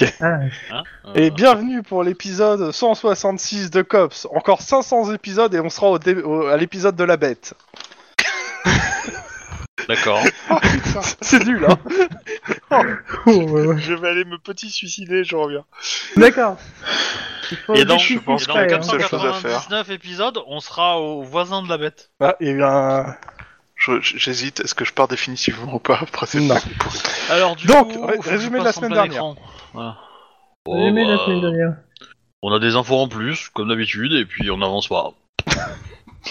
Ok. Ah, Hein Et Euh, bienvenue pour l'épisode 166 de Cops. Encore 500 épisodes et on sera au dé- au- à l'épisode de la bête. D'accord. C'est nul, hein oh. Je vais aller me petit suicider, je reviens. D'accord. Il faut Et dans, des je chiffres pense près, hein. seule chose à faire. 499 épisodes, on sera au voisin de la bête. Ah, il y a eu un... Je- J'hésite, est-ce que je pars définitivement ou pas après cette Non. Alors du Donc, coup, ré- faut que résumé de la passe en semaine plein dernière. écran. Voilà. J'ai Bon, aimé la bah, semaine dernière. On a des infos en plus, comme d'habitude, et puis on avance pas.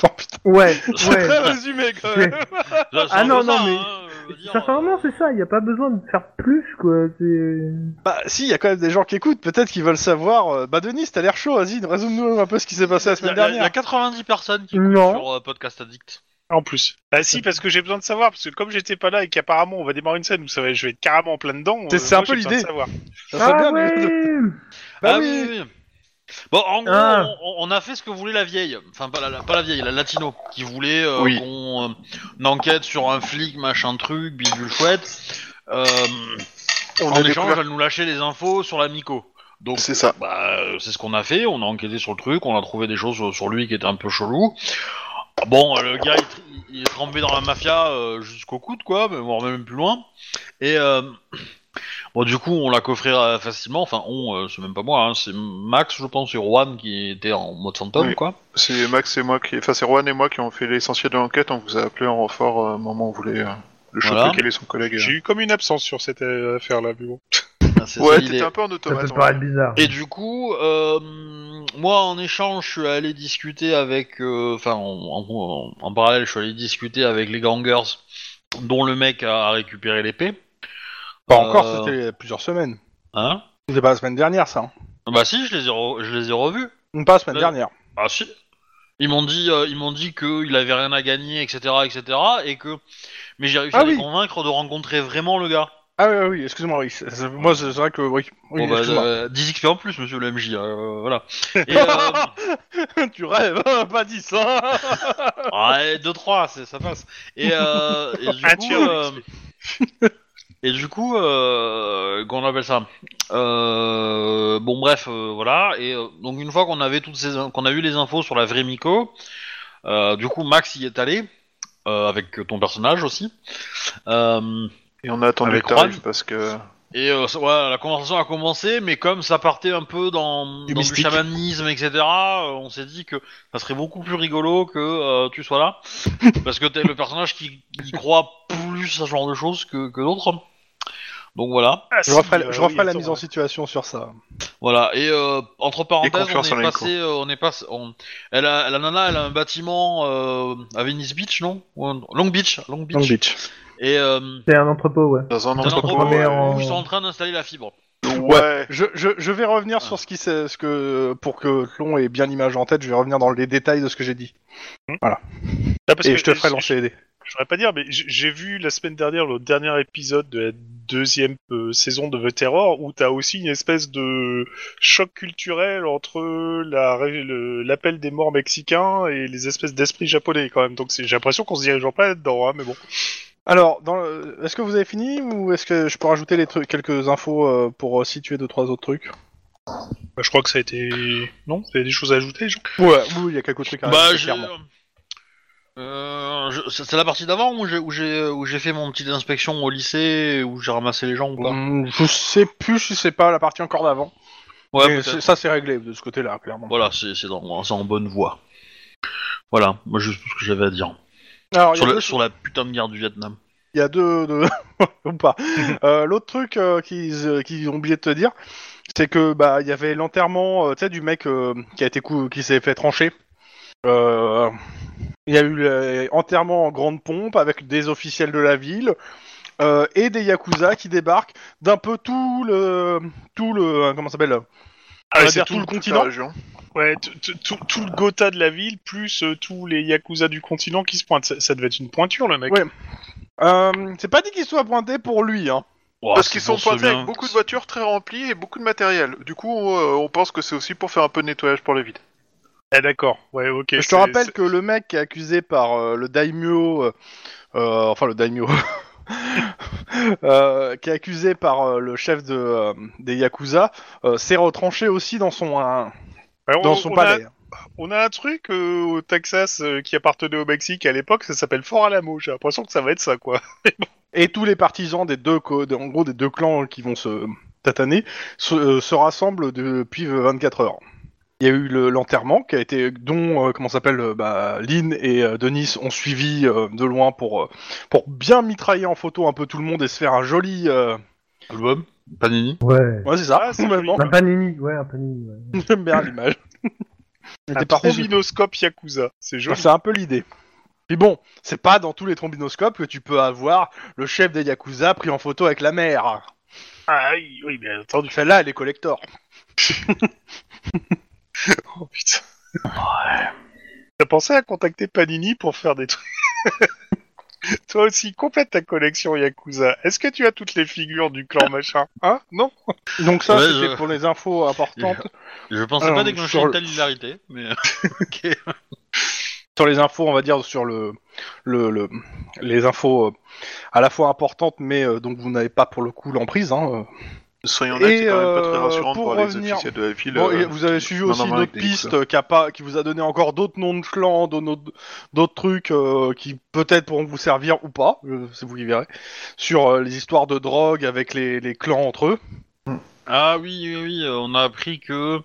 Oh, putain. Ouais, C'est ouais. très résumé, quand même Là, Ah non, non, ça, mais- hein, dire, Sincèrement, c'est ça, il n'y a pas besoin de faire plus, quoi. c'est- Bah, si, il y a quand même des gens qui écoutent, peut-être qu'ils veulent savoir... euh, Bah, Denis, t'as l'air chaud, vas-y, résume-nous un peu ce qui s'est passé la y, semaine a- il y a dernière. 90 personnes qui écoutent sur euh, Podcast Addict. En plus. Ah si, parce que j'ai besoin de savoir, parce que comme j'étais pas là et qu'apparemment on va démarrer une scène où ça va, je vais être carrément en plein dedans. C'est- euh, c'est moi, un peu j'ai besoin de l'idée. savoir. Ça serait Ah bien, Bah ah oui. oui, oui. Bon, en gros, Ah. on, on a fait ce que voulait la vieille. Enfin, pas la, pas la vieille, la latino, qui voulait euh, Oui. qu'on euh, enquête sur un flic, machin truc, bidule chouette. Euh, On en échange, découvert... elle nous lâchait les infos sur la Mico. Donc, C'est ça. bah, euh, c'est ce qu'on a fait. On a enquêté sur le truc, on a trouvé des choses sur, sur lui qui étaient un peu chelou. Bon, euh, le gars, il, tr- il est trempé dans la mafia euh, jusqu'au coude, quoi, mais voire même plus loin. Et euh, bon, du coup, on l'a coffré euh, facilement. Enfin, on, euh, c'est même pas moi, hein, c'est Max, je pense, et Juan qui était en mode fantôme, Oui. quoi. C'est Max et moi qui... Enfin, c'est Juan et moi qui ont fait l'essentiel de l'enquête, on vous a appelé en renfort euh, au moment où on voulait euh, le choper Voilà. quel est son collègue. J'ai eu comme une absence sur cette euh, affaire-là, mais bon. C'est ça, Ouais, l'idée. t'étais un peu en Ça automate. peut paraître bizarre. Et du coup, euh, moi en échange, je suis allé discuter avec, euh, enfin en, en- en parallèle, je suis allé discuter avec les gangers, dont le mec a, a récupéré l'épée. Pas encore, Euh, c'était il y a plusieurs semaines. Hein? C'était pas la semaine dernière, ça. hein. Bah si, je les ai, re- je les ai revus. Pas la semaine Euh, dernière. Ah si. Ils m'ont dit, euh, ils m'ont dit qu'il avait rien à gagner, etc., etc., et que, mais j'ai réussi Ah à les oui. convaincre de rencontrer vraiment le gars. Ah oui, oui, excuse-moi, oui. c'est- c'est- Moi, c'est c'est vrai que oui. oui Bon, bah, excuse-moi. euh, 10 XP en plus, monsieur le MJ, euh, voilà. Et, euh, tu rêves, hein, pas dit ça Ouais, 2-3, c'est- ça passe. Et, euh, et du Un coup, euh, et du coup, euh, qu'on appelle ça? Euh, Bon, bref, euh, voilà. Et euh, donc une fois qu'on avait toutes ces, qu'on a eu les infos sur la vraie Miko, euh, du coup Max y est allé euh, avec ton personnage aussi. Euh, Et on a attendu Avec que t'arrives Juan. parce que... et euh, ça- voilà, la conversation a commencé, mais comme ça partait un peu dans Du dans du, mystique. chamanisme, etc., euh, on s'est dit que ça serait beaucoup plus rigolo que euh, tu sois là, parce que t'es le personnage qui, qui croit plus à ce genre de choses que, que d'autres. Donc voilà, Ah, Je si, referai, euh, je referai oui, la attends, mise en situation sur ça. voilà. Et euh, entre parenthèses, on confiance en est passé, euh, on est passé, on- elle a, la nana, elle a un bâtiment euh, à Venice Beach, non? Ou un- Long Beach, Long Beach. Long Beach. Et euh, C'est un entrepôt, ouais. Dans un entrepôt... mais où ils sont en train d'installer la fibre. Ouais. Je, je, je vais revenir sur ce qui s'est, ce que pour que Tlon ait bien l'image en tête, je vais revenir dans les détails de ce que j'ai dit. Ah, parce Et que je te ferai lancer les dés. Je voudrais pas dire, mais j- j'ai vu la semaine dernière le dernier épisode de la deuxième euh, saison de The Terror où t'as aussi une espèce de choc culturel entre la ré- le- l'appel des morts mexicains et les espèces d'esprits japonais quand même. Donc c'est- j'ai l'impression qu'on se dirige pas là-dedans, hein, mais bon. Alors, dans le- est-ce que vous avez fini ou est-ce que je peux rajouter les trucs, quelques infos euh, pour euh, situer deux trois autres trucs? Bah, je crois que ça a été. Non Vous avez des choses à ajouter, Jean Ouais, oui, il y a quelques trucs à Bah, rajouter, j'ai. clairement. Euh, je- c'est c'est la partie d'avant où j'ai où j'ai où j'ai fait mon petite inspection au lycée où j'ai ramassé les gens ou pas? Hum, je sais plus si c'est pas la partie encore d'avant. Ouais, Mais peut-être. c'est- ça c'est réglé de ce côté-là, clairement. Voilà, c'est c'est dans c'est en bonne voie. Voilà, moi juste tout ce que j'avais à dire Alors, il y sur, a la, deux sur la putain de guerre du Vietnam. Il y a deux, deux... ou pas. Euh, L'autre truc euh, qu'ils euh, ont oublié de te dire, c'est que bah il y avait l'enterrement, du mec qui a été cou- qui s'est fait trancher. Il y a eu l'enterrement en grande pompe avec des officiels de la ville et des yakuza qui débarquent d'un peu tout le tout le comment ça s'appelle Ah, c'est tout tout le continent. Ouais, tout le Gotha de la ville, plus euh, tous les Yakuza du continent qui se pointent. Ça, ça devait être une pointure, le mec. Ouais. Euh, c'est pas dit qu'il soit pointé pour lui, hein. Ouah, Parce qu'ils sont pointés bien- avec beaucoup de voitures très remplies et beaucoup de matériel. Du coup, euh, on pense que c'est aussi pour faire un peu de nettoyage pour les vides. Ah, d'accord. Ouais, ok. Je te rappelle que le mec qui est accusé par euh, le daimyo, enfin le daimyo, euh, qui est accusé par euh, le chef de, euh, des Yakuza, s'est retranché aussi dans son, Alors, dans on- son on palais. A, on a un truc au Texas qui appartenait au Mexique à l'époque, ça s'appelle Fort Alamo. J'ai l'impression que ça va être ça, quoi. Et tous les partisans des deux, en gros, des deux clans qui vont se tataner se, se rassemblent depuis 24 heures. Il y a eu le- l'enterrement qui a été dont euh, comment s'appelle euh, bah, Lynn et euh, Denis ont suivi euh, de loin pour euh, pour bien mitrailler en photo un peu tout le monde et se faire un joli euh, Album Panini Ouais. ouais c'est ça Ah, c'est complètement. Un panini, ouais, un panini. Ouais. j'aime bien l'image Un C'était trombinoscope Yakuza. C'est joli. c'est un peu l'idée puis bon c'est pas dans tous les trombinoscopes que tu peux avoir le chef des yakuza pris en photo avec la mère Ah oui, oui, bien entendu. celle-là elle est collector Oh putain. T'as pensé à contacter Panini pour faire des trucs Toi aussi, complète ta collection Yakuza. Est-ce que tu as toutes les figures du clan machin Hein Non donc ça Ouais, c'était je- pour les infos importantes Je pensais Alors, pas déclencher sur une le- telle hilarité, mais ok. sur les infos, on va dire sur le, le, le- les infos euh, à la fois importantes, mais euh, donc vous n'avez pas pour le coup l'emprise. Hein, euh. Soyons honnêtes, Et, c'est quand même pas très euh, rassurant pour pour les revenir- officiels de la ville. Bon, euh, vous avez suivi non, aussi non, une autre piste qui, a pas, qui vous a donné encore d'autres noms de clans, d'autres d'autres trucs euh, qui peut-être pourront vous servir ou pas, c'est vous qui verrez, sur euh, les histoires de drogue avec les, les clans entre eux. Ah oui, oui, oui, on a appris que.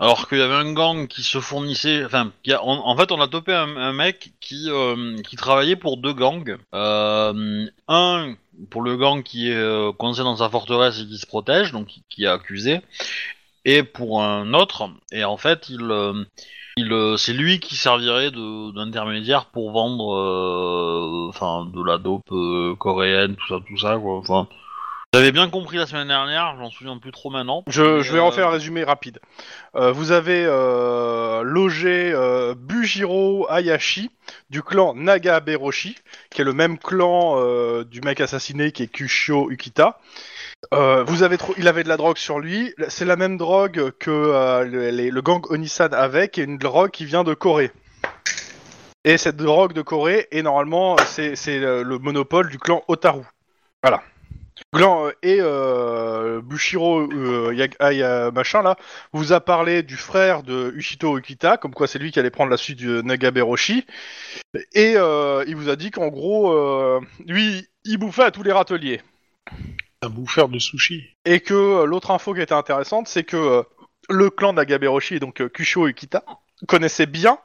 Alors qu'il y avait un gang qui se fournissait. Enfin, en, fait, on a topé un, un mec qui, euh, qui travaillait pour deux gangs. Euh, un pour le gang qui est euh, coincé dans sa forteresse et qui se protège, donc qui, qui est accusé. Et pour un autre. Et en fait, il. euh, il, euh, c'est lui qui servirait de- d'intermédiaire pour vendre, euh, enfin, de la dope euh, coréenne, tout ça, tout ça, quoi. Enfin, j'avais bien compris la semaine dernière, j'en souviens plus trop maintenant. Je, je vais euh, refaire un résumé rapide. Euh, vous avez euh, logé euh, Bujiro Hayashi du clan Nagaberoshi, qui est le même clan euh, du mec assassiné qui est Kushio Ukita. Euh, vous avez trop, il avait de la drogue sur lui. C'est la même drogue que euh, le, les- le gang Onisan avait, qui est une drogue qui vient de Corée. Et cette drogue de Corée est normalement c'est le monopole du clan Otaru. Voilà. Glan euh, et euh, Bushiro euh, Yag- Aya- machin là vous a parlé du frère de Ushito Ukita, comme quoi c'est lui qui allait prendre la suite du Nagaberoshi, et euh, il vous a dit qu'en gros lui il bouffait à tous les râteliers, Un bouffeur de sushi. et que l'autre info qui était intéressante c'est que le clan Nagaberoshi et donc Kusho Ukita connaissait bien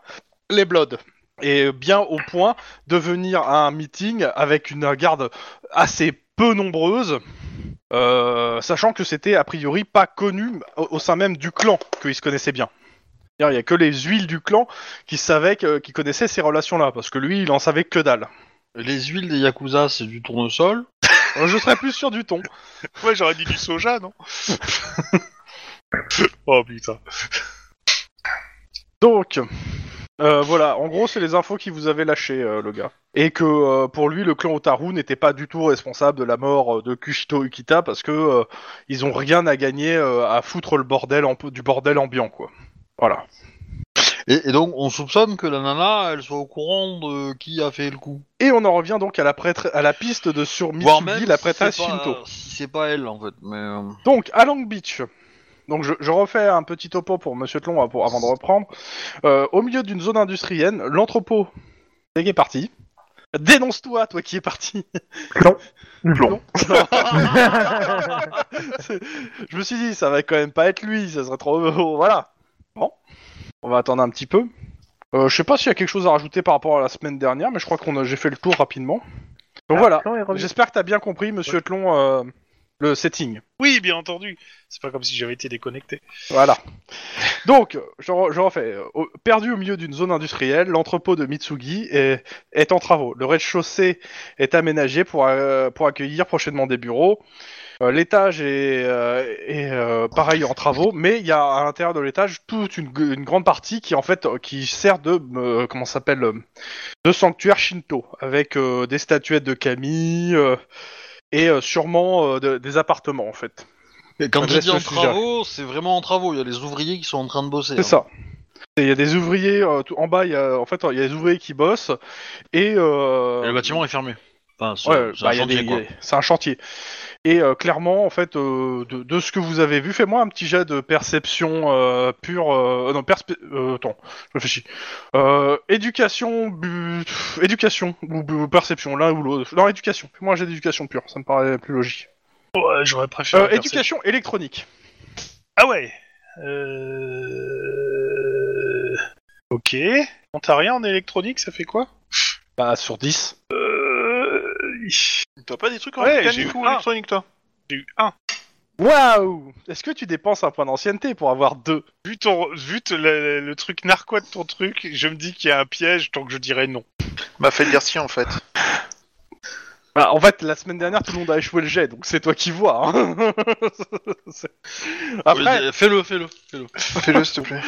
les Bloods. Et bien au point de venir à un meeting avec une garde assez peu nombreuse, euh, sachant que c'était a priori pas connu au, au sein même du clan qu'ils se connaissaient bien. Il y a que les huiles du clan qui savaient que- qui connaissaient ces relations-là, parce que lui, il en savait que dalle. Les huiles des Yakuza, c'est du tournesol? Euh, Je serais plus sûr du ton. Ouais, j'aurais dit du soja, non? Oh putain. Donc, euh, voilà, en gros, c'est les infos qu'il vous avait lâchées, euh, le gars. Et que euh, pour lui, le clan Otaru n'était pas du tout responsable de la mort de Kushito Ukita parce que ils ont rien à gagner à foutre le bordel en, du bordel ambiant, quoi. Voilà. Et, et donc, on soupçonne que la nana, elle soit au courant de qui a fait le coup. Et on en revient donc à la, prêtre- à la piste de sur Mitsugi, la prêtresse Shinto. Si c'est pas elle, en fait. Mais Donc, à Long Beach. Donc, je, je refais un petit topo pour Monsieur Tlon pour, avant de reprendre. Euh, au milieu d'une zone industrielle, l'entrepôt est parti. Dénonce-toi, toi qui es parti. Plomb. C'est- je me suis dit, ça va quand même pas être lui, ça serait trop. voilà. Bon, on va attendre un petit peu. Euh, je sais pas s'il y a quelque chose à rajouter par rapport à la semaine dernière, mais je crois qu'on a j'ai fait le tour rapidement. Donc Ah, voilà. J'espère que t'as bien compris, Monsieur Tlon, euh, le setting. Oui, bien entendu. C'est pas comme si j'avais été déconnecté. Voilà. Donc, je, re- je refais. Au- Perdu au milieu d'une zone industrielle, l'entrepôt de Mitsugi est, est en travaux. Le rez-de-chaussée est aménagé pour, euh, pour accueillir prochainement des bureaux. Euh, l'étage est, euh, est, euh, pareil en travaux, mais il y a à l'intérieur de l'étage toute une, une grande partie qui en fait qui sert de comment s'appelle de sanctuaire shinto avec des statuettes de kami et euh, sûrement euh, de- des appartements en fait. et quand Je dis en travaux, c'est vraiment en travaux. Il y a les ouvriers qui sont en train de bosser. C'est hein. ça. Il y a des ouvriers euh, tout- en bas. Il y a, en fait, il y a des ouvriers qui bossent et, euh, Et le bâtiment est fermé. Enfin, c'est Ouais, c'est bah, un chantier, un. Et euh, clairement, en fait, euh, de, de ce que vous avez vu, fais-moi un petit jet de perception euh, pure. euh, non, perspe- euh, attends, je réfléchis. Euh, éducation, bu- éducation ou bu- perception, l'un ou l'autre. Non, éducation. Fais-moi un jet d'éducation pure, ça me paraît plus logique. Ouais, j'aurais préféré. Euh, éducation électronique. Ah ouais. Euh... Ok. On t'a rien en électronique, ça fait quoi? Bah, sur 10. Euh... T'as pas des trucs en Ouais, mécanique j'ai eu ou un. électronique, toi J'ai eu un. Waouh Est-ce que tu dépenses un point d'ancienneté pour avoir deux Vu, ton, vu te- le, le truc narquois de ton truc, je me dis qu'il y a un piège tant que je dirais non. M'a fait dire si, en fait. Bah, en fait, la semaine dernière, tout le monde a échoué le jet, donc c'est toi qui vois. hein. C'est- Après, Fais-le, fais-le, fais-le. Fais-le, s'il te plaît.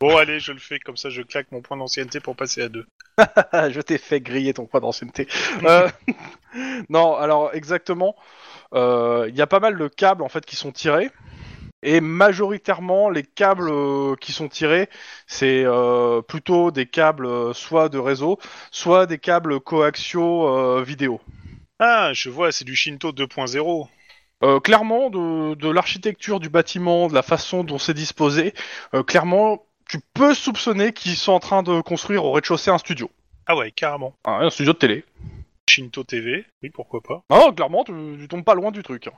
Bon, allez, je le fais, comme ça je claque mon point d'ancienneté pour passer à deux. je t'ai fait griller ton point d'ancienneté. Euh, non, alors exactement, euh, il y a pas mal de câbles en fait qui sont tirés. Et majoritairement, les câbles euh, qui sont tirés, c'est euh, plutôt des câbles soit de réseau, soit des câbles coaxiaux euh, vidéo. Ah, je vois, c'est du Shinto 2.0. Euh, clairement, de, de l'architecture du bâtiment, de la façon dont c'est disposé, euh, clairement, tu peux soupçonner qu'ils sont en train de construire au rez-de-chaussée un studio. Ah ouais, carrément. Ah, un studio de télé. Shinto TV, oui, pourquoi pas. Non, clairement, tu, tu tombes pas loin du truc. hein.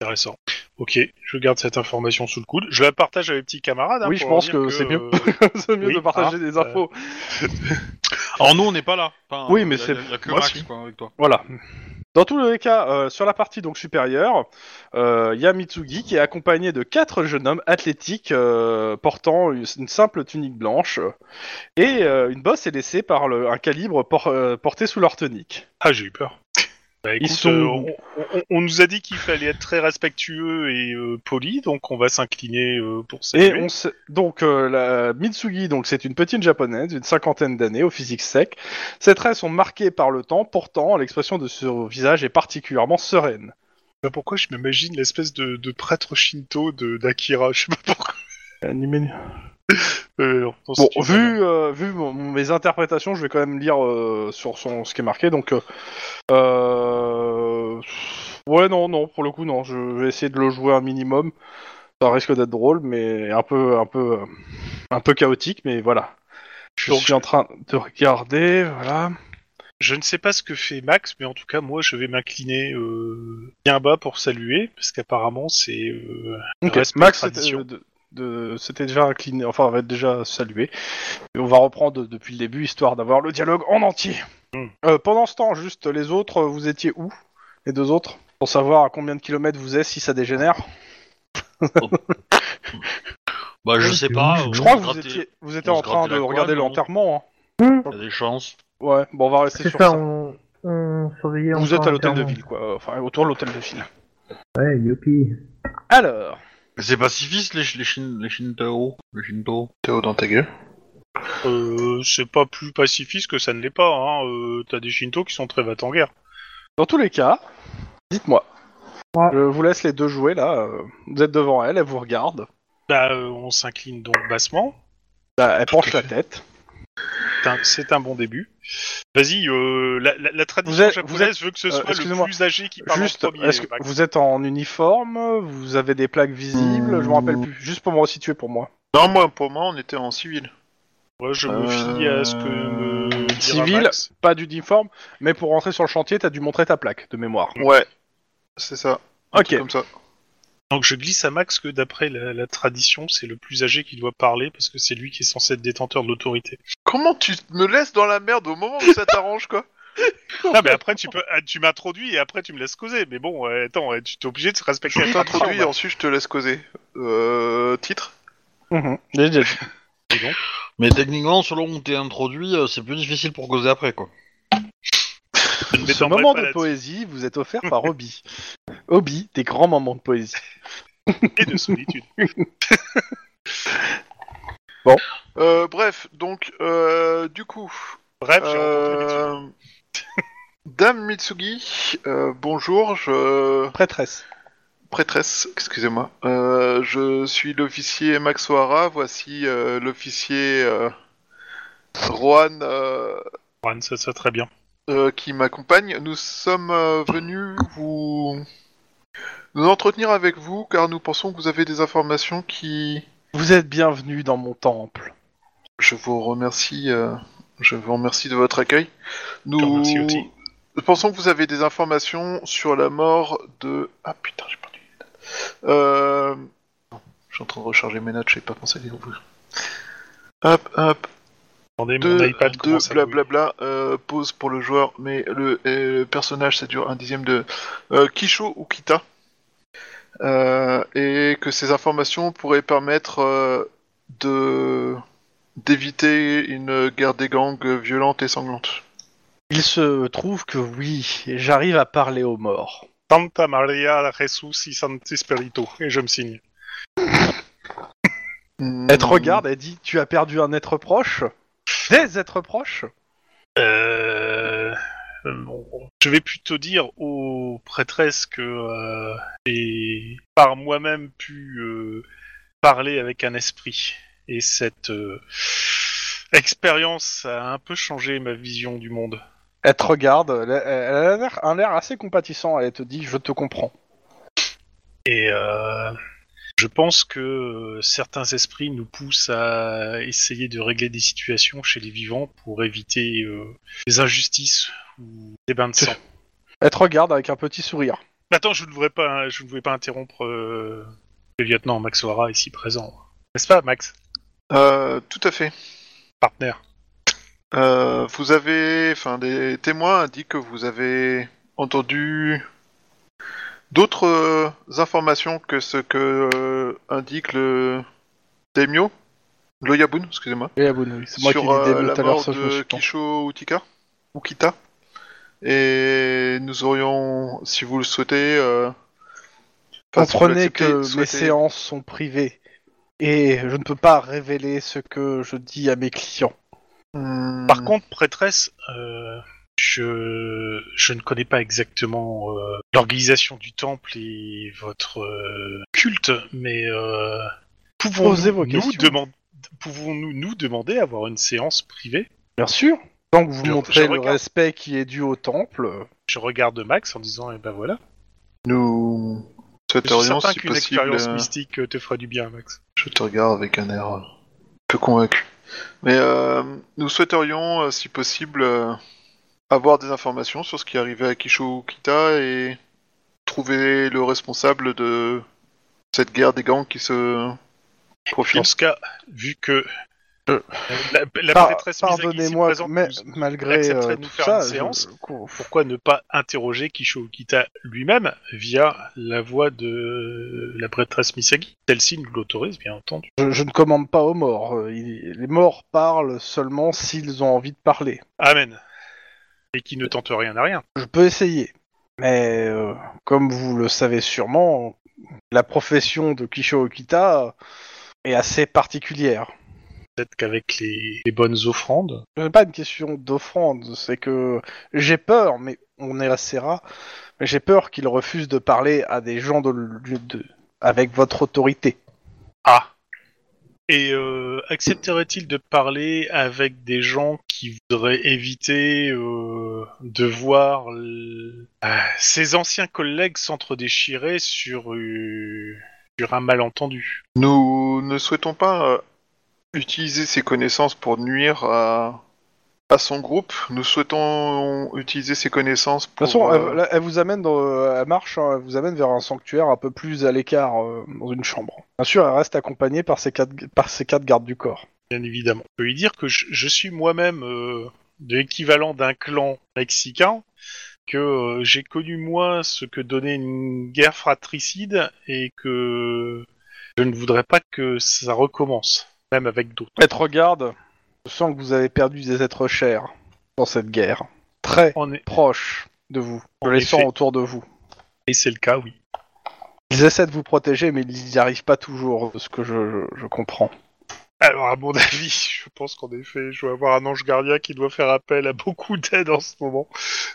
Intéressant. Ok, je garde cette information sous le coude. Je la partage avec mes petits camarades. hein, Oui, je pense que c'est mieux. euh, c'est mieux Oui, de partager hein, des infos. Alors nous, on n'est pas là. Enfin, Oui, mais c'est- Max quoi, avec toi. Voilà. Dans tous les cas, euh, sur la partie donc supérieure, il y a Mitsugi qui est accompagné de quatre jeunes hommes athlétiques euh, portant une, simple tunique blanche et euh, une bosse est laissée par un calibre por- euh, porté sous leur tunique. Ah, j'ai eu peur. Bah, écoute, sont- euh, on, on- on nous a dit qu'il fallait être très respectueux et euh, poli, donc on va s'incliner euh, pour ça. Et on sait- donc euh, la Mitsugi, donc c'est une petite japonaise d'une cinquantaine d'années au physique sec. Ses traits sont marqués par le temps, pourtant l'expression de son visage est particulièrement sereine. Bah, pourquoi je m'imagine l'espèce de, de prêtre Shinto de d'Akira Je sais pas pourquoi. Animé- Euh, Bon, vu, euh, vu mon- mes interprétations, je vais quand même lire euh, sur son, ce qui est marqué. Donc, euh, euh, ouais, non, non, pour le coup, non. Je vais essayer de le jouer un minimum. Ça risque d'être drôle, mais un peu, un peu, euh, un peu chaotique. Mais voilà. Je Donc, suis en train de regarder. Voilà. Je ne sais pas ce que fait Max, mais en tout cas, moi, je vais m'incliner euh, bien bas pour saluer, parce qu'apparemment, c'est euh, Ok, respect Max c'était tradition. de- de- s'était déjà incliné, enfin, avait déjà salué. Et on va reprendre depuis le début, histoire d'avoir le dialogue en entier. Hmm. Euh, pendant ce temps, juste les autres, vous étiez où Les deux autres? Pour savoir à combien de kilomètres vous êtes, si ça dégénère? Bah, je Ouais, sais pas. on Je crois que vous étiez, vous étiez on en train de regarder l'enterrement. Hmm, Il y a des chances. Hein. Ouais, bon, on va rester sur ça, ça. on, on Vous êtes à l'hôtel de ville, quoi. Enfin, autour de l'hôtel de ville. Ouais, youpi. Alors, C'est pacifiste les, les, Shin, les Shinto. Les Shinto. Théo dans ta gueule. Euh, c'est pas plus pacifiste que ça ne l'est pas. Hein. Euh, T'as des Shinto qui sont très va en guerre. dans tous les cas, dites-moi. Ouais. Je vous laisse les deux jouer là. euh, Vous êtes devant elle, elle vous regarde. Bah, euh, on s'incline donc bassement. Bah, elle penche la tête. C'est un- C'est un bon début. Vas-y, euh, la, la, la tradition Vous êtes- japonaise vous veut que ce euh, soit le plus âgé qui parle Juste, en premier. est-ce que Max. vous êtes en uniforme? Vous avez des plaques visibles? Je me rappelle plus. Juste pour me resituer pour moi. Non, moi, pour moi, on était en civil. Ouais, je me fie à ce que me Civil. Max. Pas d'uniforme, mais pour rentrer sur le chantier, t'as dû montrer ta plaque de mémoire. Ouais, c'est ça. Un Ok. Comme ça. Donc je glisse à Max que d'après la, la tradition, c'est le plus âgé qui doit parler parce que c'est lui qui est censé être détenteur de l'autorité. Comment tu me laisses dans la merde au moment où ça t'arrange, quoi? Ah mais après tu peux, tu m'introduis et après tu me laisses causer. Mais bon, euh, attends, tu t'es obligé de se respecter. Je t'introduis et ensuite je te laisse causer. Euh, titre? Mhm. Mais techniquement, selon où t'es introduit, euh, c'est plus difficile pour causer après, quoi. je Ce moment pas de là-dessus. poésie vous est offert par Obi. Obi, des grands moments de poésie. et de solitude. euh, Bref, donc, euh, du coup, Bref. Euh, Dame Mitsugi, euh, bonjour, je... Prêtresse. Prêtresse, excusez-moi. Euh, je suis l'officier Max O'Hara, voici euh, l'officier euh, Juan... euh, Juan, ça, ça très bien. Euh, qui m'accompagne, nous sommes euh, venus vous nous entretenir avec vous car nous pensons que vous avez des informations qui. Vous êtes bienvenue dans mon temple. Je vous remercie. euh, Je vous remercie de votre accueil. Nous te remercie aussi. nous pensons que vous avez des informations sur la mort de. Ah putain, j'ai perdu. les notes. Euh... Je suis en train de recharger mes notes, j'ai pas pensé à les ouvrir. Hop, hop. Attendez, de, mon iPad de commence à bouger. blablabla, euh, pause pour le joueur, mais le, euh, personnage ça dure un dixième de euh, Kisho ou Kita. Euh, et que ces informations pourraient permettre euh, de d'éviter une guerre des gangs violente et sanglante. Il se trouve que oui, j'arrive à parler aux morts. Santa Maria Jesus y Santi Spirito. Et je me signe. Elle te regarde, elle dit Tu as perdu un être proche? Des êtres proches Euh... je vais plutôt dire aux prêtresses que euh, j'ai par moi-même pu euh, parler avec un esprit. Et cette euh, expérience a un peu changé ma vision du monde. Elle te regarde, elle a, un air assez compatissant, elle te dit Je te comprends. Et euh, je pense que euh, certains esprits nous poussent à essayer de régler des situations chez les vivants pour éviter euh, des injustices ou des bains de sang. Elle te regarde avec un petit sourire. Attends, je ne voudrais pas, je ne voulais pas interrompre euh, le lieutenant Max O'Hara ici présent. N'est-ce pas, Max? Euh, tout à fait. Partenaire. Euh, vous avez, enfin, des témoins indiquent que vous avez entendu d'autres euh, informations que ce que euh, indique le Daimyo, Loyabun, excusez-moi, bonne, oui, c'est moi qui sur l'ai euh, dit la tout à l'heure, mort me de. Kisho Utika, ou Kita. Et nous aurions, si vous le souhaitez, euh, Comprenez que mes séances sont privées et je ne peux pas révéler ce que je dis à mes clients. Hmm, Par contre, prêtresse, euh, je, je ne connais pas exactement euh, l'organisation du temple et votre euh, culte, mais euh, pouvons-nous nous, questions. deman- pouvons-nous nous demander à avoir une séance privée? Bien sûr, tant que vous Je- montrez je le regarde. respect qui est dû au temple, Je regarde Max en disant, eh ben voilà. nous souhaiterions, si qu'une expérience euh, mystique te fera du bien, Max. Je te regarde avec un air euh, peu convaincu. Mais euh, nous souhaiterions, si possible, euh, avoir des informations sur ce qui est arrivé à Kisho Kita et trouver le responsable de cette guerre des gangs qui se profile. Dans ce cas, vu que Euh, la, la par- prêtresse pardonnez-moi, mais nous- malgré euh, nous tout faire ça, une séance pourquoi ne pas interroger Kisho Okita lui-même via la voix de la prêtresse Misaki Celle-ci nous l'autorise, bien entendu. je, je ne commande pas aux morts. euh, il- les morts parlent seulement s'ils ont envie de parler. Amen. Et qui ne tente rien à rien. Je peux essayer, mais euh, comme vous le savez sûrement, la profession de Kisho Okita est assez particulière. Peut-être qu'avec les, les bonnes offrandes, Ce n'est pas une question d'offrande, c'est que j'ai peur, mais on est assez rare, mais j'ai peur qu'il refuse de parler à des gens de, de- avec votre autorité. Ah. Et euh, accepterait-il de parler avec des gens qui voudraient éviter euh, de voir l- ah, ses anciens collègues s'entre-déchirer sur, euh, sur un malentendu? Nous ne souhaitons pas utiliser ses connaissances pour nuire à, à son groupe. Nous souhaitons utiliser ses connaissances De pour... toute façon, euh, elle, vous amène dans, elle marche, hein, elle vous amène vers un sanctuaire un peu plus à l'écart euh, dans une chambre. Bien sûr, elle reste accompagnée par ses quatre, par ses quatre gardes du corps. bien évidemment. Je peux lui dire que je, je suis moi-même euh, de l'équivalent d'un clan mexicain, que euh, j'ai connu moi ce que donnait une guerre fratricide et que je ne voudrais pas que ça recommence, même avec d'autres. Elle te regarde, je sens que vous avez perdu des êtres chers dans cette guerre. Très est- proches de vous. Je les sens autour de vous. Et c'est le cas, oui. Ils essaient de vous protéger, mais ils n'y arrivent pas toujours, de ce que je, je- je comprends. Alors, à mon avis, je pense qu'en effet, je dois avoir un ange gardien qui doit faire appel à beaucoup d'aide en ce moment.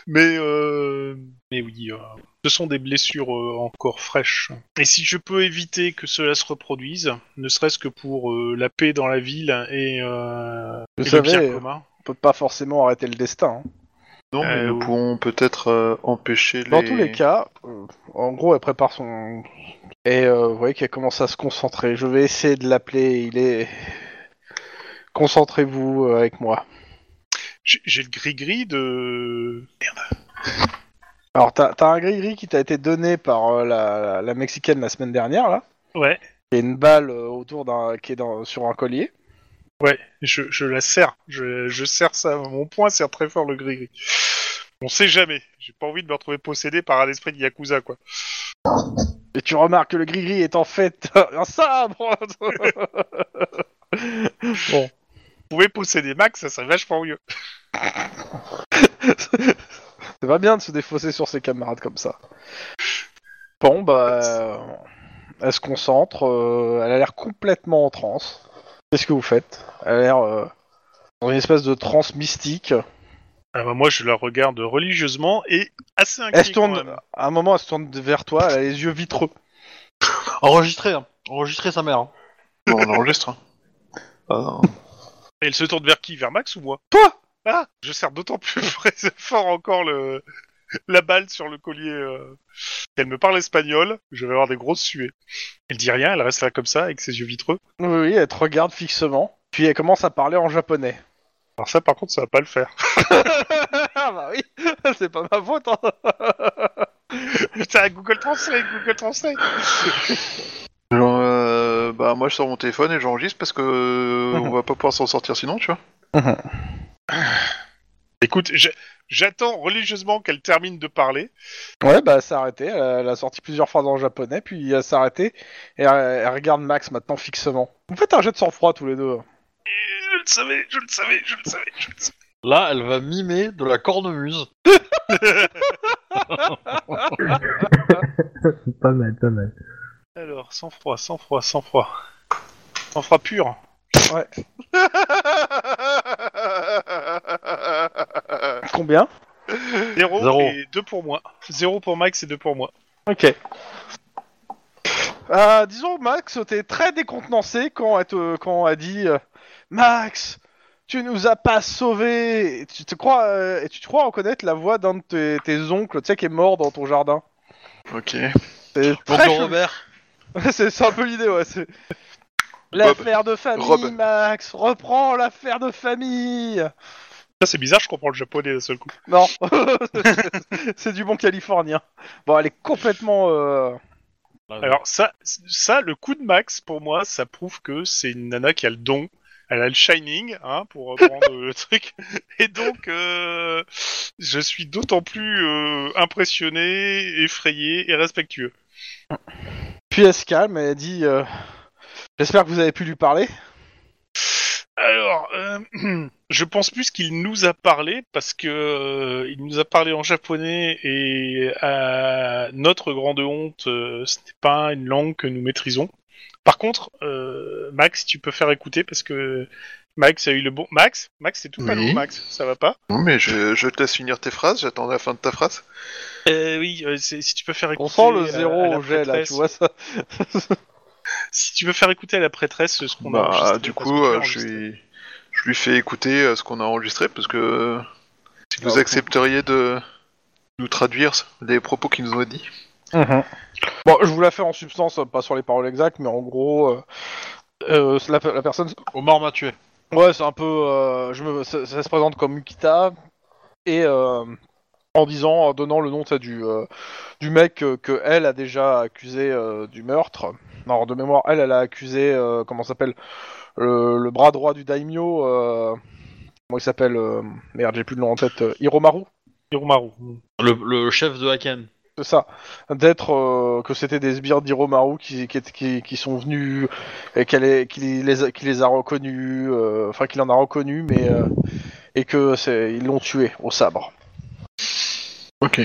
Mais, euh... mais oui, euh, ce sont des blessures euh, encore fraîches. Et si je peux éviter que cela se reproduise, ne serait-ce que pour euh, la paix dans la ville et, Vous et le bien savez, commun. on peut pas forcément arrêter le destin. hein. Non, mais Euh, nous ou- pourrons peut-être euh, empêcher les... Dans tous les cas, euh, en gros, elle prépare son. Et vous voyez qu'elle commence à se concentrer. Je vais essayer de l'appeler. Il est. Concentrez-vous avec moi. J'ai le gris-gris de... Alors, t'as un gris-gris qui t'a été donné par la, la, la mexicaine la semaine dernière, là. Ouais, Il y a une balle autour d'un. qui est dans, sur un collier. Ouais, je, je la serre. Je, je serre ça. Mon poing serre très fort le gris-gris. On sait jamais. J'ai pas envie de me retrouver possédé par un esprit de Yakuza, quoi. Et tu remarques que le gris-gris est en fait un sabre Bon. Vous pouvez posséder Max, ça serait vachement mieux. C'est pas bien de se défausser sur ses camarades comme ça. Bon, bah. elle se concentre. euh, elle a l'air complètement en transe. Qu'est-ce que vous faites? Elle a l'air euh, dans une espèce de transe mystique. Ah bah moi, je la regarde religieusement et assez inquiet Elle se quand tourne. même. À un moment, elle se tourne vers toi. Elle a les yeux vitreux. Enregistrer, hein. enregistrer sa mère. hein. Bon, on enregistre. hein. Ah, Et elle se tourne vers qui? Vers Max ou moi? Toi Ah Je serre d'autant plus fort encore le la balle sur le collier. euh. Elle me parle espagnol, je vais avoir des grosses suées. Elle dit rien, elle reste là comme ça, avec ses yeux vitreux. Oui, oui, elle te regarde fixement. Puis elle commence à parler en japonais. Alors ça, par contre, ça va pas le faire. ah bah oui, c'est pas ma faute. Hein. Putain, Google Translate, Google Translate genre, euh, bah moi je sors mon téléphone et j'enregistre parce que euh, Mhm. on va pas pouvoir s'en sortir sinon, tu vois. Écoute, je- j'attends religieusement qu'elle termine de parler. Ouais, bah elle s'est arrêtée. Elle a, elle a sorti plusieurs phrases en japonais, puis elle s'est arrêtée. Et elle, elle regarde Max maintenant fixement. Vous faites un jet de sang-froid tous les deux. Je le savais, je le savais, je le savais, je le savais. Là, elle va mimer de la cornemuse. pas mal, pas mal. Alors, sans froid, sans froid, sans froid. Sans froid pur. Combien Zéro, Zéro. et deux pour moi. Zéro pour Max et deux pour moi. Ok. Euh, disons, Max, t'es très décontenancé quand elle, te, quand elle dit euh, Max, tu nous as pas sauvés. Et tu te crois, euh, et tu te crois reconnaître la voix d'un de tes, tes oncles, tu sais, qui est mort dans ton jardin. Ok. C'est très chelou. Robert. c'est c'est un peu l'idée, ouais. c'est- L'affaire de famille, Rob. Max, reprends l'affaire de famille. Ça, c'est bizarre, je comprends le japonais d'un seul coup. Non, c'est du bon californien. Bon, elle est complètement. euh, Alors, ça, ça, le coup de Max, pour moi, ça prouve que c'est une nana qui a le don. Elle a le shining, hein, pour reprendre le truc. Et donc, euh, je suis d'autant plus euh, impressionné, effrayé et respectueux. Puis elle se calme et elle dit euh, J'espère que vous avez pu lui parler. Alors, euh, je pense plus qu'il nous a parlé parce que euh, il nous a parlé en japonais et à notre grande honte, euh, ce n'est pas une langue que nous maîtrisons. Par contre, euh, Max, tu peux faire écouter parce que Max a eu le bon. Max, Max, c'est tout Oui. palo, Max, ça va pas? Non mais je, je te laisse finir tes phrases, j'attends la fin de ta phrase. euh, Oui, euh, si tu peux faire écouter. On sent le zéro au jet là, tu vois ça. Si tu veux faire écouter à la prêtresse ce qu'on a Bah enregistré, du coup, euh, je, lui, je lui fais écouter euh, ce qu'on a enregistré parce que si vous Ah, ok. accepteriez de nous traduire les propos qu'ils nous ont dit. Bon, je vous la fais en substance, pas sur les paroles exactes, mais en gros, euh, euh, la, la personne. Omar m'a tué. Ouais, c'est un peu. euh, je me, ça, ça se présente comme Ukita et euh, en disant, en donnant le nom du euh, du mec euh, que elle a déjà accusé euh, du meurtre. Non, de mémoire, elle, elle a accusé, euh, comment s'appelle, le, le bras droit du daimyo. Euh, comment il s'appelle euh, Merde, j'ai plus le nom en tête. euh, Hiromaru. Hiromaru. Le, le chef de Haken. C'est ça, d'être euh, que c'était des sbires d'Hiromaru qui, qui, qui, qui sont venus et qu'elle est, qui les, a- qui les a reconnus, euh, enfin qu'il en a reconnus, mais euh, et que c'est ils l'ont tué au sabre. Ok.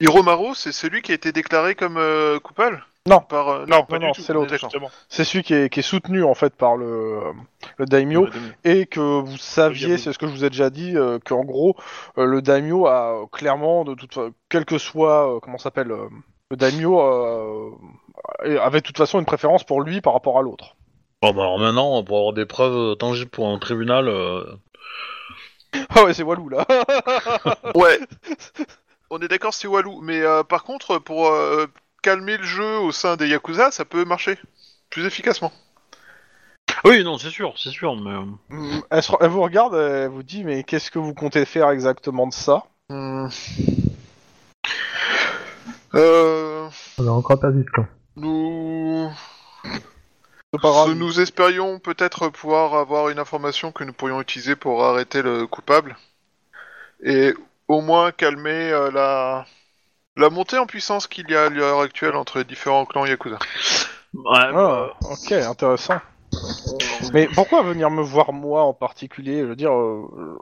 Hiromaru, c'est celui qui a été déclaré comme euh, coupable? Non. Par, euh, Non, pas non, du tout. c'est l'autre. C'est celui qui est, qui est soutenu en fait par le le daimyo et que vous saviez, c'est ce que je vous ai déjà dit, euh, qu'en gros euh, le daimyo a euh, clairement de toute fa- quel que soit euh, comment ça s'appelle euh, le daimyo euh, avait de toute façon une préférence pour lui par rapport à l'autre. Bon, bah alors maintenant, pour avoir des preuves tangibles pour un tribunal, euh, Ah ouais, c'est Walou là. Ouais. On est d'accord, c'est Walou. Mais euh, par contre, pour euh, calmer le jeu au sein des Yakuza, ça peut marcher plus efficacement. Oui, non, c'est sûr, c'est sûr, mais... euh, Mm, elle, se- elle vous regarde, elle vous dit mais qu'est-ce que vous comptez faire exactement de ça? Hmm. Euh, On a encore perdu de temps. nous... Nous espérions peut-être pouvoir avoir une information que nous pourrions utiliser pour arrêter le coupable et au moins calmer euh, la la montée en puissance qu'il y a à l'heure actuelle entre les différents clans Yakuza. Ouais, Ah, ok, intéressant. Mais pourquoi venir me voir moi en particulier? Je veux dire, euh,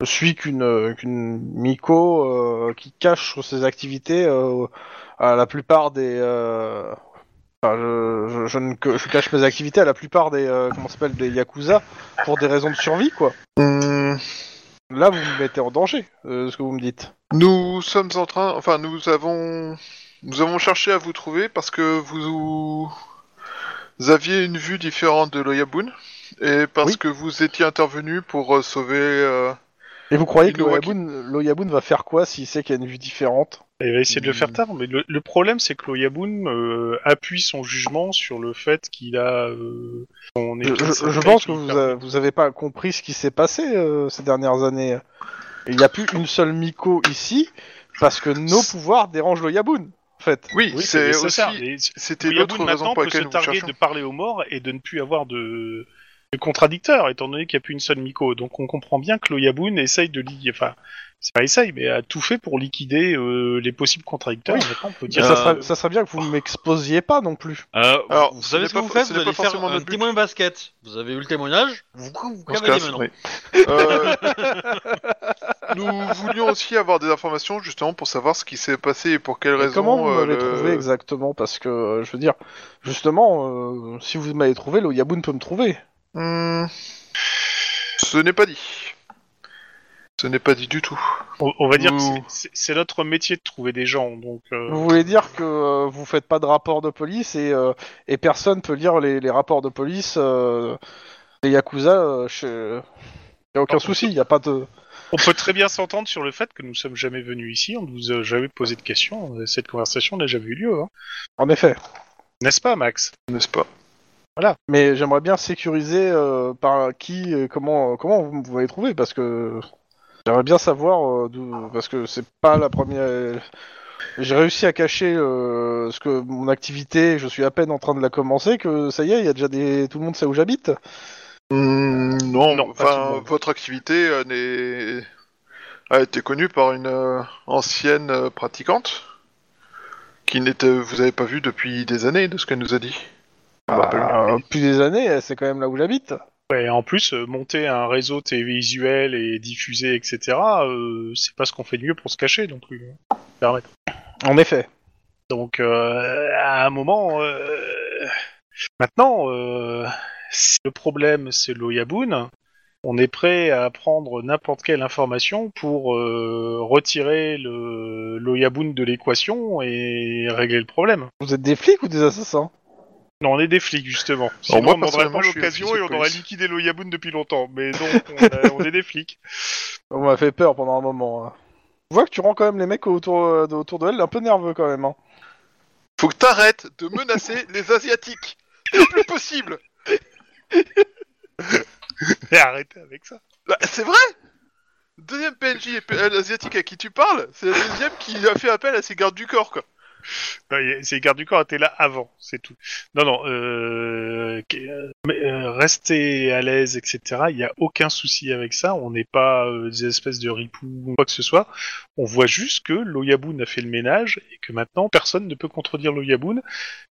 je suis qu'une euh, qu'une Miko euh, qui cache sur ses activités euh, à la plupart des. euh, enfin, je, je, je ne je cache mes activités à la plupart des euh, comment s'appelle des yakuza pour des raisons de survie quoi. Hmm, Là vous me mettez en danger, euh, ce que vous me dites. Nous sommes en train, enfin nous avons nous avons cherché à vous trouver parce que vous, vous aviez une vue différente de Loyabun et parce Oui. que vous étiez intervenu pour euh, sauver Et vous croyez que Ilowaki. Loyabun, Loyabun va faire quoi s'il sait qu'il y a une vue différente Il va essayer de le Hmm. faire tard, mais le, le problème c'est que Loyabun euh, appuie son jugement sur le fait qu'il a euh, son Je, je- pense que vous, a- vous avez pas compris ce qui s'est passé euh, ces dernières années. Il n'y a plus une seule Miko ici parce que nos pouvoirs dérangent le Yaboun, en fait. Oui, Oui, c'est aussi mais c'était Loyabun l'autre raison maintenant pour peut se laquelle nous targuer cherchons. de parler aux morts et de ne plus avoir de, de contradicteurs, étant donné qu'il n'y a plus une seule Miko. Donc on comprend bien que Loyabun essaye de liquider, enfin, c'est pas essaye, mais a tout fait pour liquider euh, les possibles contradicteurs. Oui. Maintenant, on peut dire ça, Euh, serait, ça serait bien que vous ne m'exposiez pas non plus. Euh, Alors, vous savez ce que pas vous for- faites Vous allez faire un témoin basket. Vous avez eu le témoignage, vous, vous cavez maintenant. oui. Euh, nous voulions aussi avoir des informations justement pour savoir ce qui s'est passé et pour quelles Et raisons. comment vous euh, m'avez le- trouvé exactement? Parce que, euh, je veux dire, justement, euh, si vous m'avez trouvé, le Yaboun peut me trouver. Hmm, Ce n'est pas dit. Ce n'est pas dit du tout. On, on va dire que Ouh. c'est- c'est c'est notre métier de trouver des gens, donc. euh, Vous voulez dire que euh, vous faites pas de rapport de police et, euh, et personne peut lire les, les rapports de police euh, des Yakuza euh, chez... Y a aucun Non, souci, y a pas de... On peut très bien s'entendre sur le fait que nous sommes jamais venus ici, on ne vous a jamais posé de questions, euh, cette conversation n'a jamais eu lieu, hein. En effet. n'est-ce pas, Max? N'est-ce pas? Mais j'aimerais bien sécuriser euh, par qui, et comment, comment vous, vous m'avez trouvé, parce que j'aimerais bien savoir euh, d'où, parce que c'est pas la première. J'ai réussi à cacher euh, ce que mon activité, je suis à peine en train de la commencer, que ça y est, il y a déjà des, tout le monde sait où j'habite. Hmm, Non, Non, pas tout enfin, monde. votre activité euh, n'est- a été connue par une euh, ancienne euh, pratiquante qui n'était, vous avez pas vu depuis des années de ce qu'elle nous a dit. Je me rappelle. Euh, depuis des années, c'est quand même là où j'habite. Ouais, en plus, euh, monter un réseau télévisuel et diffuser, etc., euh, c'est pas ce qu'on fait de mieux pour se cacher non plus. hein. Permettre. En effet. Donc, euh, à un moment, euh, maintenant, euh, si le problème c'est l'Oyabun, on est prêt à prendre n'importe quelle information pour euh, retirer le l'Oyabun de l'équation et régler le problème. Vous êtes des flics ou des assassins? Non, on est des flics justement. Sinon, moi, on n'aurait pas l'occasion et on aurait liquidé l'Oyabun depuis longtemps. Mais donc, on, a- on est des flics. On m'a fait peur pendant un moment. hein. Je vois que tu rends quand même les mecs autour, euh, de- autour de elle un peu nerveux quand même. Hein. Faut que t'arrêtes de menacer les asiatiques. C'est plus possible. Et arrêtez avec ça. Bah, c'est vrai. Deuxième PNJ et P- euh, asiatique à qui tu parles, c'est la deuxième qui a fait appel à ses gardes du corps, quoi. Non, y a- Ces gardes du corps étaient là avant, c'est tout. Non, non, euh, euh, mais, euh, restez à l'aise, etc. Il n'y a aucun souci avec ça. On n'est pas euh, des espèces de ripoux ou quoi que ce soit. On voit juste que l'Oyabun a fait le ménage et que maintenant personne ne peut contredire l'Oyabun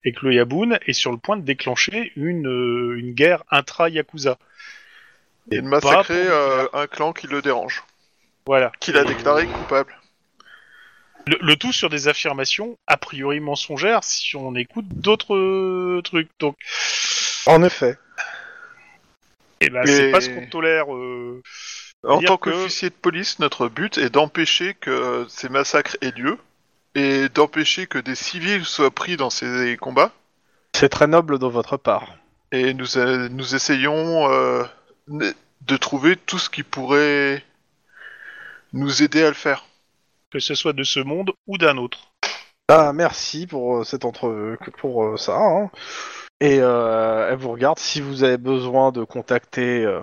et que l'Oyabun est sur le point de déclencher une, euh, une guerre intra-Yakuza. Et de massacrer pour- un clan qui le dérange, Voilà. qu'il a déclaré coupable. Le, le tout sur des affirmations a priori mensongères si on écoute d'autres euh, trucs. Donc, En effet. eh ben, Mais- c'est pas ce qu'on tolère. euh, En tant que- qu'officier de police, notre but est d'empêcher que ces massacres aient lieu et d'empêcher que des civils soient pris dans ces combats. C'est très noble de votre part. Et nous, euh, nous essayons euh, de trouver tout ce qui pourrait nous aider à le faire. Que ce soit de ce monde ou d'un autre. Ah, merci pour euh, cette entre pour euh, ça. hein. Et euh, elle vous regarde. Si vous avez besoin de contacter euh,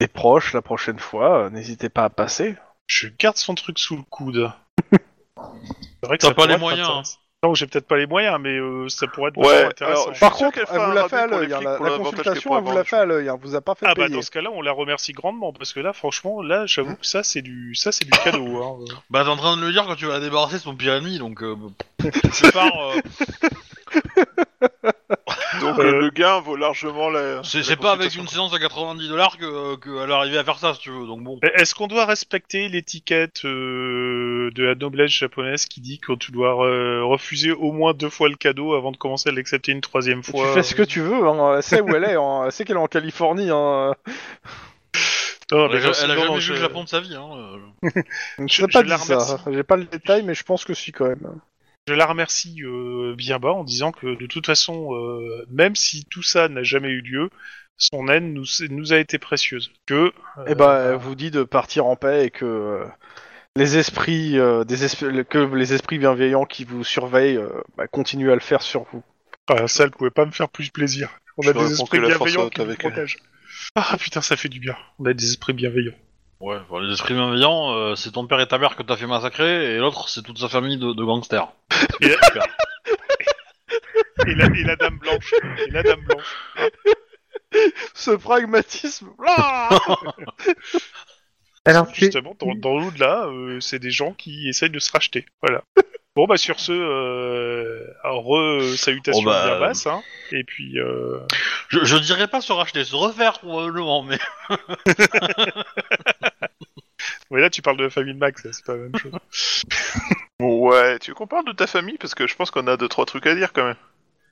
des proches la prochaine fois, euh, n'hésitez pas à passer. Je garde son truc sous le coude. C'est vrai que T'as ça pas pourrait les être moyens, intéressant. Non, j'ai peut-être pas les moyens, mais euh, ça pourrait être Ouais, vraiment intéressant. alors, je- Par contre, qu'elle elle vous l'a fait à l'œil. hein, La, la consultation, pourra elle vous l'a je fait à l'œil. hein, vous a pas fait Ah bah payer. dans ce cas-là, on la remercie grandement parce que là, franchement, là, j'avoue que ça c'est du, ça c'est du cadeau. Hein. Bah, t'es en train de le dire quand tu vas la débarrasser de son pire ennemi, donc. Euh, c'est pas. euh, Donc Euh, le gain vaut largement la. c'est la c'est pas avec une séance à 90 dollars que qu'elle est arrivée à faire ça, si tu veux. Donc bon. Est-ce qu'on doit respecter l'étiquette euh, de la noblesse japonaise qui dit que tu dois euh, refuser au moins deux fois le cadeau avant de commencer à l'accepter une troisième Tu fois? fais ce que tu veux. Hein. Elle sait où elle est. hein. Elle sait qu'elle est en Californie. Hein. Non, mais elle a jamais vu je- le Japon de sa vie. Hein. Je Je- sais pas je la dit ça. remercie. J'ai pas le détail, mais je pense que si quand même. Je la remercie euh, bien bas en disant que de toute façon, euh, même si tout ça n'a jamais eu lieu, son aide nous, nous a été précieuse. Que Eh ben, elle vous dit de partir en paix et que euh, les esprits, euh, des esp- que les esprits bienveillants qui vous surveillent euh, bah, continuent à le faire sur vous. Ah, ça, elle pouvait pas me faire plus plaisir. On Je a des esprits que la force bienveillants soit qui nous avec elle. protègent. Ah putain, ça fait du bien. On a des esprits bienveillants. Ouais, les esprits bienveillants, euh, c'est ton père et ta mère que t'as fait massacrer, et l'autre, c'est toute sa famille de, de gangsters. Et la, Super. et la- et la dame blanche. Et la dame blanche. Ce pragmatisme. Ah Alors, Justement, dans, dans l'au-delà, euh, c'est des gens qui essayent de se racheter. Voilà. Bon, bah sur ce, euh, re-salutations Oh, bah, bien basses. Hein, et puis, euh, Je, je dirais pas se racheter, se refaire probablement, mais ouais, là, tu parles de la famille de Max, c'est pas la même chose. Ouais, tu veux qu'on parle de ta famille? Parce que je pense qu'on a deux trois trucs à dire quand même.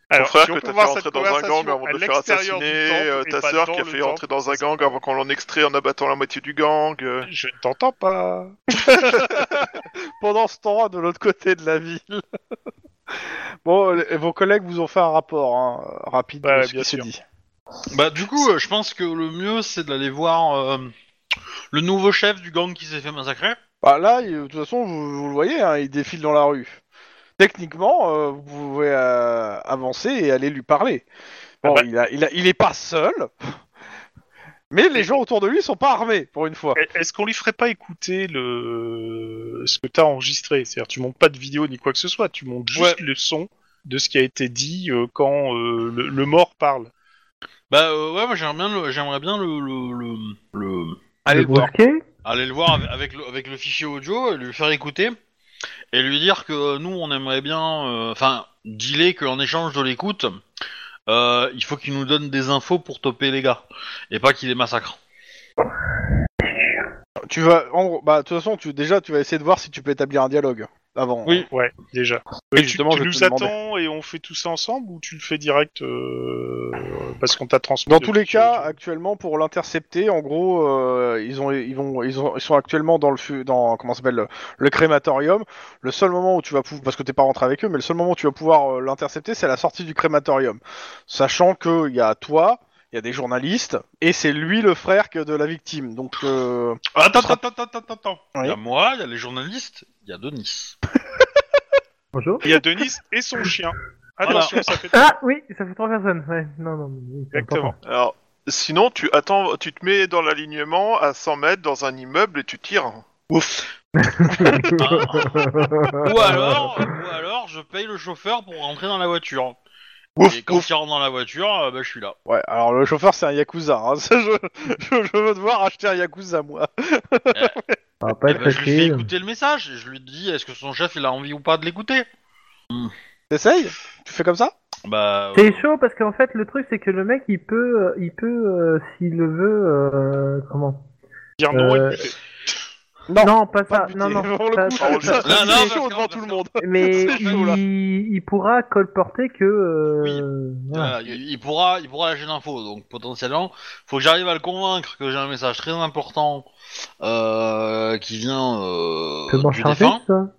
Alors, Ton frère si que t'as fait rentrer dans un gang avant de le faire assassiner, euh, ta sœur dans qui a fait rentrer dans un gang avant qu'on l'en extrait en abattant la moitié du gang. euh. Je ne t'entends pas. Pendant ce temps, de l'autre côté de la ville. bon, les- vos collègues vous ont fait un rapport hein, rapide Ouais, de ce bien qui s'est sûr. dit. bah du coup, euh, je pense que le mieux, c'est d'aller voir euh, le nouveau chef du gang qui s'est fait massacrer. Bah là, il- de toute façon, vous, vous le voyez, hein, il défile dans la rue. Techniquement, euh, vous pouvez euh, avancer et aller lui parler. Bon, Ah bah- il, a, il, a, il est pas seul, mais les gens autour de lui sont pas armés, pour une fois. Est-ce qu'on lui ferait pas écouter le ce que t'as enregistré? C'est-à-dire, tu montes pas de vidéo ni quoi que ce soit, tu montes juste le son de ce qui a été dit euh, quand euh, le, le mort parle. Bah euh, ouais, moi j'aimerais bien, le, j'aimerais bien le, le, le, le- Allez le le voir. le voir avec, le, avec le fichier audio, et lui faire écouter et lui dire que nous on aimerait bien, euh, enfin, dealer qu'en échange de l'écoute, euh, il faut qu'il nous donne des infos pour toper les gars et pas qu'il les massacre. Tu vas, en gros, bah de toute façon, tu, déjà, tu vas essayer de voir si tu peux établir un dialogue avant. Oui. Ouais, déjà. Oui, Et tu, justement, tu je nous attends et on fait tout ça ensemble ou tu le fais direct euh, parce qu'on t'a transmis Dans tous les cas, audio actuellement, pour l'intercepter, en gros, euh, ils ont, ils vont, ils ont, ils sont actuellement dans le, dans comment ça s'appelle, le, le crématorium. Le seul moment où tu vas pouvoir, parce que t'es pas rentré avec eux, mais le seul moment où tu vas pouvoir euh, l'intercepter, c'est à la sortie du crématorium, sachant que il y a toi, il y a des journalistes, et c'est lui le frère que de la victime. Donc, euh, Attends, attends, attends, attends, attends, attends. Il y a moi, il y a les journalistes, il y a Denis. Bonjour. Il y a Denis et son chien. Attention, ça fait Ah oui, ça fait trois personnes. Ouais, non, non. oui, c'est exactement. important. Alors, sinon tu attends, tu te mets dans l'alignement à 100 mètres dans un immeuble et tu tires. Ouf. Ou alors, ou alors, je paye le chauffeur pour rentrer dans la voiture. Ouf, et quand ouf. il rentre dans la voiture, euh, bah, je suis là. ouais. Alors le chauffeur, c'est un yakuza. Hein. Ça, je, je, je veux devoir acheter un yakuza, moi. Ça va pas Eh être ben, je lui fais facile. écouter le message et je lui dis est-ce que son chef il a envie ou pas de l'écouter? T'essayes? Tu fais comme ça? Bah. C'est chaud parce qu'en fait le truc c'est que le mec il peut, euh, il peut euh, s'il le veut, euh, comment? Dire non et Euh, buter. Non, pas Pas ça. Non, non. Pour le ça- coup, ça- ça- Non, ça- non, c'est parce chaud que- devant tout le monde. Mais C'est chaud, là. il, il pourra colporter que. euh, Oui. voilà. Voilà, il, il pourra, il pourra lâcher l'info, donc potentiellement, faut que j'arrive à le convaincre que j'ai un message très important euh, qui vient euh, du défunt. ça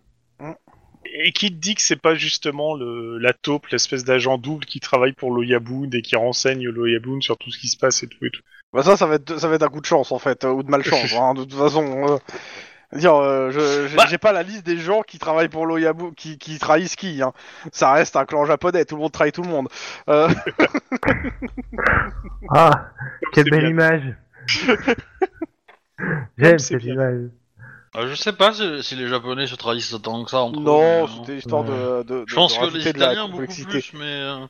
Et qui te dit que c'est pas justement le, la taupe, l'espèce d'agent double qui travaille pour l'Oyabound et qui renseigne l'Oyabound sur tout ce qui se passe et tout et tout. Bah ça, ça va être, ça va être un coup de chance en fait, euh, ou de malchance. hein, de toute façon, euh. Dire, euh, je j'ai Bah. j'ai pas la liste des gens qui travaillent pour l'Oyabu, qui, qui trahissent qui. Hein. Ça reste un clan japonais, tout le monde trahit tout le monde. Euh, Ah, quelle c'est belle bien. image. J'aime c'est cette bien. image. Euh, je sais pas si, si les Japonais se trahissent tant que ça entre eux, non, mais, c'était histoire de, de, de- Je pense de que les rajouter de la Italiens beaucoup complexité. plus, mais, euh,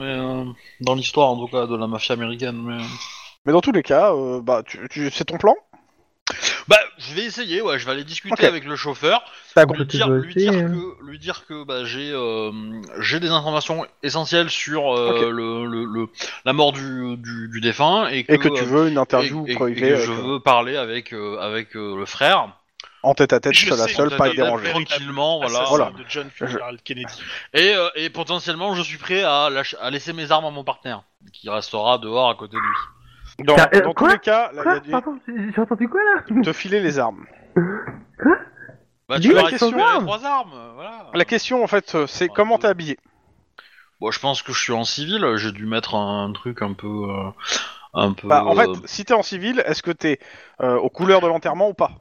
mais euh, dans l'histoire en tout cas de la mafia américaine. Mais... euh. Mais dans tous les cas, euh, bah, tu, tu, c'est ton plan? Bah, je vais essayer. Ouais, je vais aller discuter Ok. avec le chauffeur, T'as lui dire, lui hein. que, lui dire que bah, j'ai euh, j'ai des informations essentielles sur euh, le, le, le- la mort du, du, du défunt et que, et que tu euh, veux une interview et- et privée que avec, je euh, veux parler avec euh, avec euh, le frère en tête à tête, Je seul à sais, seul, en pas tête à tête. tranquillement, voilà. Assassin Voilà. de John Fitzgerald Kennedy. et, euh, et potentiellement je suis prêt à, lâcher- à laisser mes armes à mon partenaire qui restera dehors à côté de lui. Dans, euh, dans tous quoi les cas, là, il y Quoi a du- Pardon, j'ai j'ai entendu quoi là te filer les armes. Bah, Dis tu la question- trois armes, euh, voilà. La question, en fait, euh, c'est Ouais, comment t'es habillé Bon, je pense que je suis en civil. J'ai dû mettre un, truc un peu, euh, un peu. bah, En fait, euh, si t'es en civil, est-ce que t'es euh, aux couleurs de l'enterrement ou pas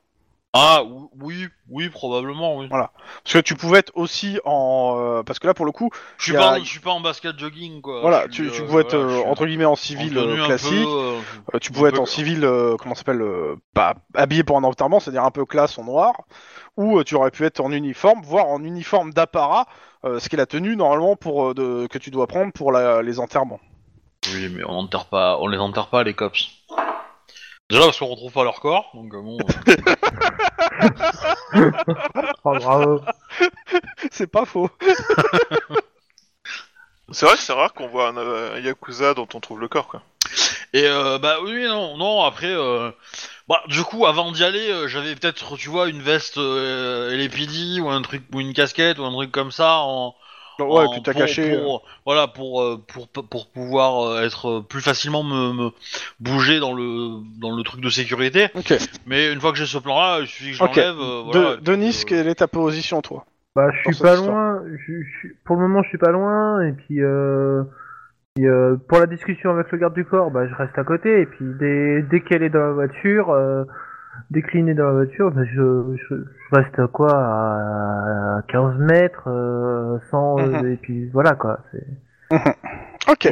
ah ou- oui, oui, probablement, oui. Parce que tu pouvais être aussi en... euh, parce que là, pour le coup, Je suis y a- pas, en- je suis pas en basket jogging, quoi. voilà, Je suis, tu, tu euh, pouvais être, voilà, je euh, suis entre guillemets, en en civil tenue euh, classique. euh, Euh, tu pouvais un être peu- en civil, euh, comment ça s'appelle, euh, bah, habillé pour un enterrement, c'est-à-dire un peu classe en noir, ou euh, tu aurais pu être en uniforme, voire en uniforme d'apparat, euh, ce qui est la tenue normalement pour euh, de, que tu dois prendre pour la- les enterrements. Oui, mais on enterre pas, on les enterre pas les cops. Déjà parce qu'on retrouve pas leur corps, donc euh, bon. euh, Oh, bravo. c'est pas faux. C'est vrai que c'est rare qu'on voit un, euh, un Yakuza dont on trouve le corps, quoi. Et euh, bah oui, non, non. Après, euh, bah du coup, avant d'y aller, euh, j'avais peut-être, tu vois, une veste euh, LAPD ou un truc ou une casquette ou un truc comme ça en. Ouais, en- puis t'as pour- caché. pour- voilà, pour, euh, pour pour pouvoir euh, être euh, plus facilement me, me bouger dans le dans le truc de sécurité. Ok. Mais une fois que j'ai ce plan-là, il suffit que je Ok. l'enlève. euh, voilà, puis, Denis, euh, quelle est ta position, toi Bah, je suis pas loin. Je, je- pour le moment, je suis pas loin. Et puis, euh, et, euh, pour la discussion avec le garde du corps, bah, je reste à côté. Et puis, dès, dès qu'elle est dans la voiture, euh, déclinée dans la voiture, je, je, je reste à quoi à 15 mètres, euh, sans. euh, Mhm. et puis, voilà quoi. c'est- Ok.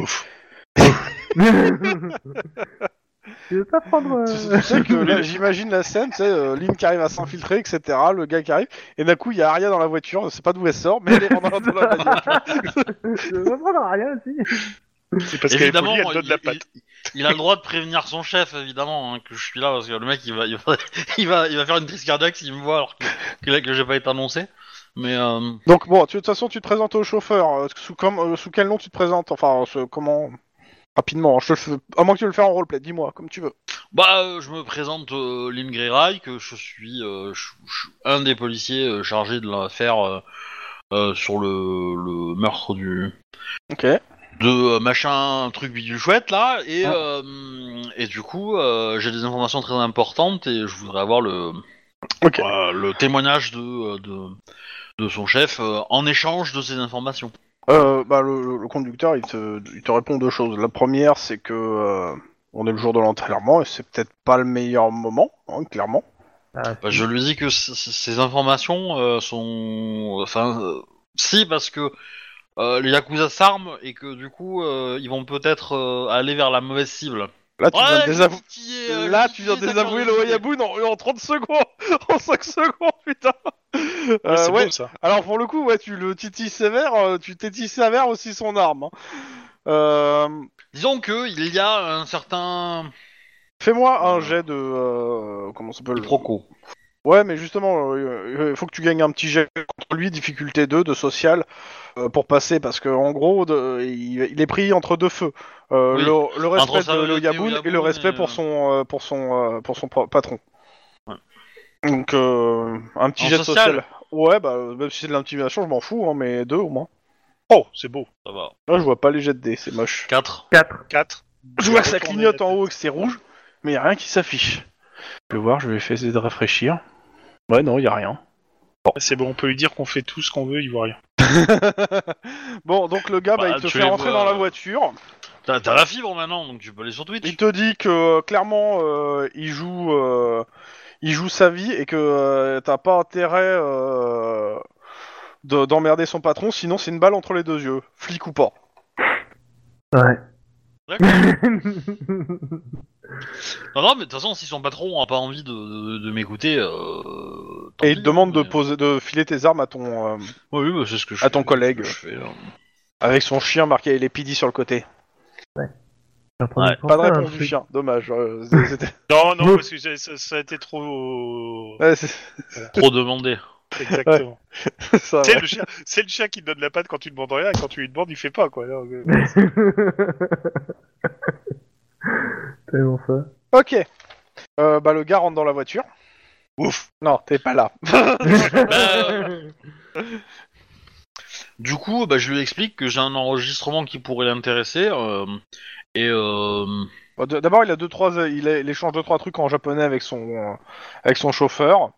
tu veux pas prendre. euh, Tu, tu sais que là, j'imagine la scène, tu sais, euh, Lynn qui arrive à s'infiltrer, etc. Le gars qui arrive, et d'un coup, il y a Aria dans la voiture. On sait pas d'où elle sort, mais elle est dans, dans la bagnole. je veux pas prendre rien aussi. C'est parce qu'elle est Évidemment, polie, elle donne il, la patte. il- il a le droit de prévenir son chef, évidemment, hein, que je suis là, parce que le mec, il va, il va, il va, il va faire une crise cardiaque s'il me voit alors que, que, que j'ai pas été annoncé. Mais euh, Donc bon, tu- de toute façon, tu te présentes au chauffeur. euh, sous, comme, euh, sous quel nom tu te présentes? Enfin, ce- comment? Rapidement, je te le fais- à moins que tu veux le faire en roleplay, dis-moi, comme tu veux. bah, euh, je me présente euh, Lynn Greyray, que je suis, euh, je, je un des policiers euh, chargés de l'affaire euh, euh, sur le, le meurtre du Ok. De euh, machin truc bidule chouette là, et Ah. euh, et du coup, euh, j'ai des informations très importantes et je voudrais avoir le euh, le témoignage de, de, de son chef euh, en échange de ces informations. Euh, bah, le, le conducteur, il te, il te répond deux choses. La première, c'est que euh, on est le jour de l'enterrement et c'est peut-être pas le meilleur moment, hein, clairement. Ah, Bah, je lui dis que ces informations euh, sont... Enfin, euh, si, parce que euh, les Yakuza s'arment et que du coup, euh, ils vont peut-être euh, aller vers la mauvaise cible. Là, tu viens de désavouer. titiller, euh, Là, j'ai tu viens de titillé sa désavouer le. Oyabun en, en 30 secondes En 5 secondes, putain Euh, Ouais, ça. alors pour le coup, ouais, tu le titilles sévère, tu tétilles sévère aussi son arme. hein. Euh, Disons que il y a un certain Fais-moi un jet de... euh, comment ça s'appelle? quiproquo. Ouais, mais justement, euh, il faut que tu gagnes un petit jet contre lui, difficulté 2 de social, euh, pour passer, parce que en gros, de- il, il est pris entre deux feux. Euh, Oui. le, le respect de Loyabun au et le respect et, pour euh, son, euh, pour son, euh, pour son pa- patron. Ouais. Donc, euh, un petit En jet social social. Ouais, bah, même si c'est de l'intimidation, je m'en fous, hein, mais deux au moins. Oh, c'est beau. Ça va. Là, je vois pas les jets de dés, c'est moche. 4. 4. 4. Je vois que ça clignote en haut et que c'est rouge, mais y a rien qui s'affiche. Je vais voir, je vais essayer de réfléchir. Ouais, non, y a rien. C'est bon, on peut lui dire qu'on fait tout ce qu'on veut, il voit rien. bon, donc le gars, bah, Bah, il te tu fait les rentrer vois, dans la euh, voiture. T'as t'as la fibre maintenant, donc tu peux aller sur Twitch. Il te dit que euh, clairement, euh, il joue, euh, il joue sa vie et que euh, t'as pas intérêt euh, de- d'emmerder son patron, sinon c'est une balle entre les deux yeux, flic ou pas. Ouais. D'accord. Non, non, mais de toute façon, si son patron a pas envie de, de, de m'écouter, euh, tant Et il pis, te demande de mais- poser, de filer tes armes à ton, euh, Oui, bah, c'est ce que je à ton collègue. je fais, avec son chien marqué les PD sur le côté. Ouais. Pas de réponse du chien, dommage. euh, c'était- Non, non, parce que j'ai- ça, ça a été trop. Ouais, c'est Trop demandé. Exactement. C'est le chien, c'est le chien qui te donne la patte quand tu demandes rien, et quand tu lui demandes, il fait pas quoi. Alors, euh, Tellement ça. Ok. Euh, bah le gars rentre dans la voiture. Ouf. Non, t'es pas là. Du coup, bah, je lui explique que j'ai un enregistrement qui pourrait l'intéresser. euh, et euh, d- D'abord, il a deux trois, il, a- il échange deux trois trucs en japonais avec son, euh, avec son chauffeur.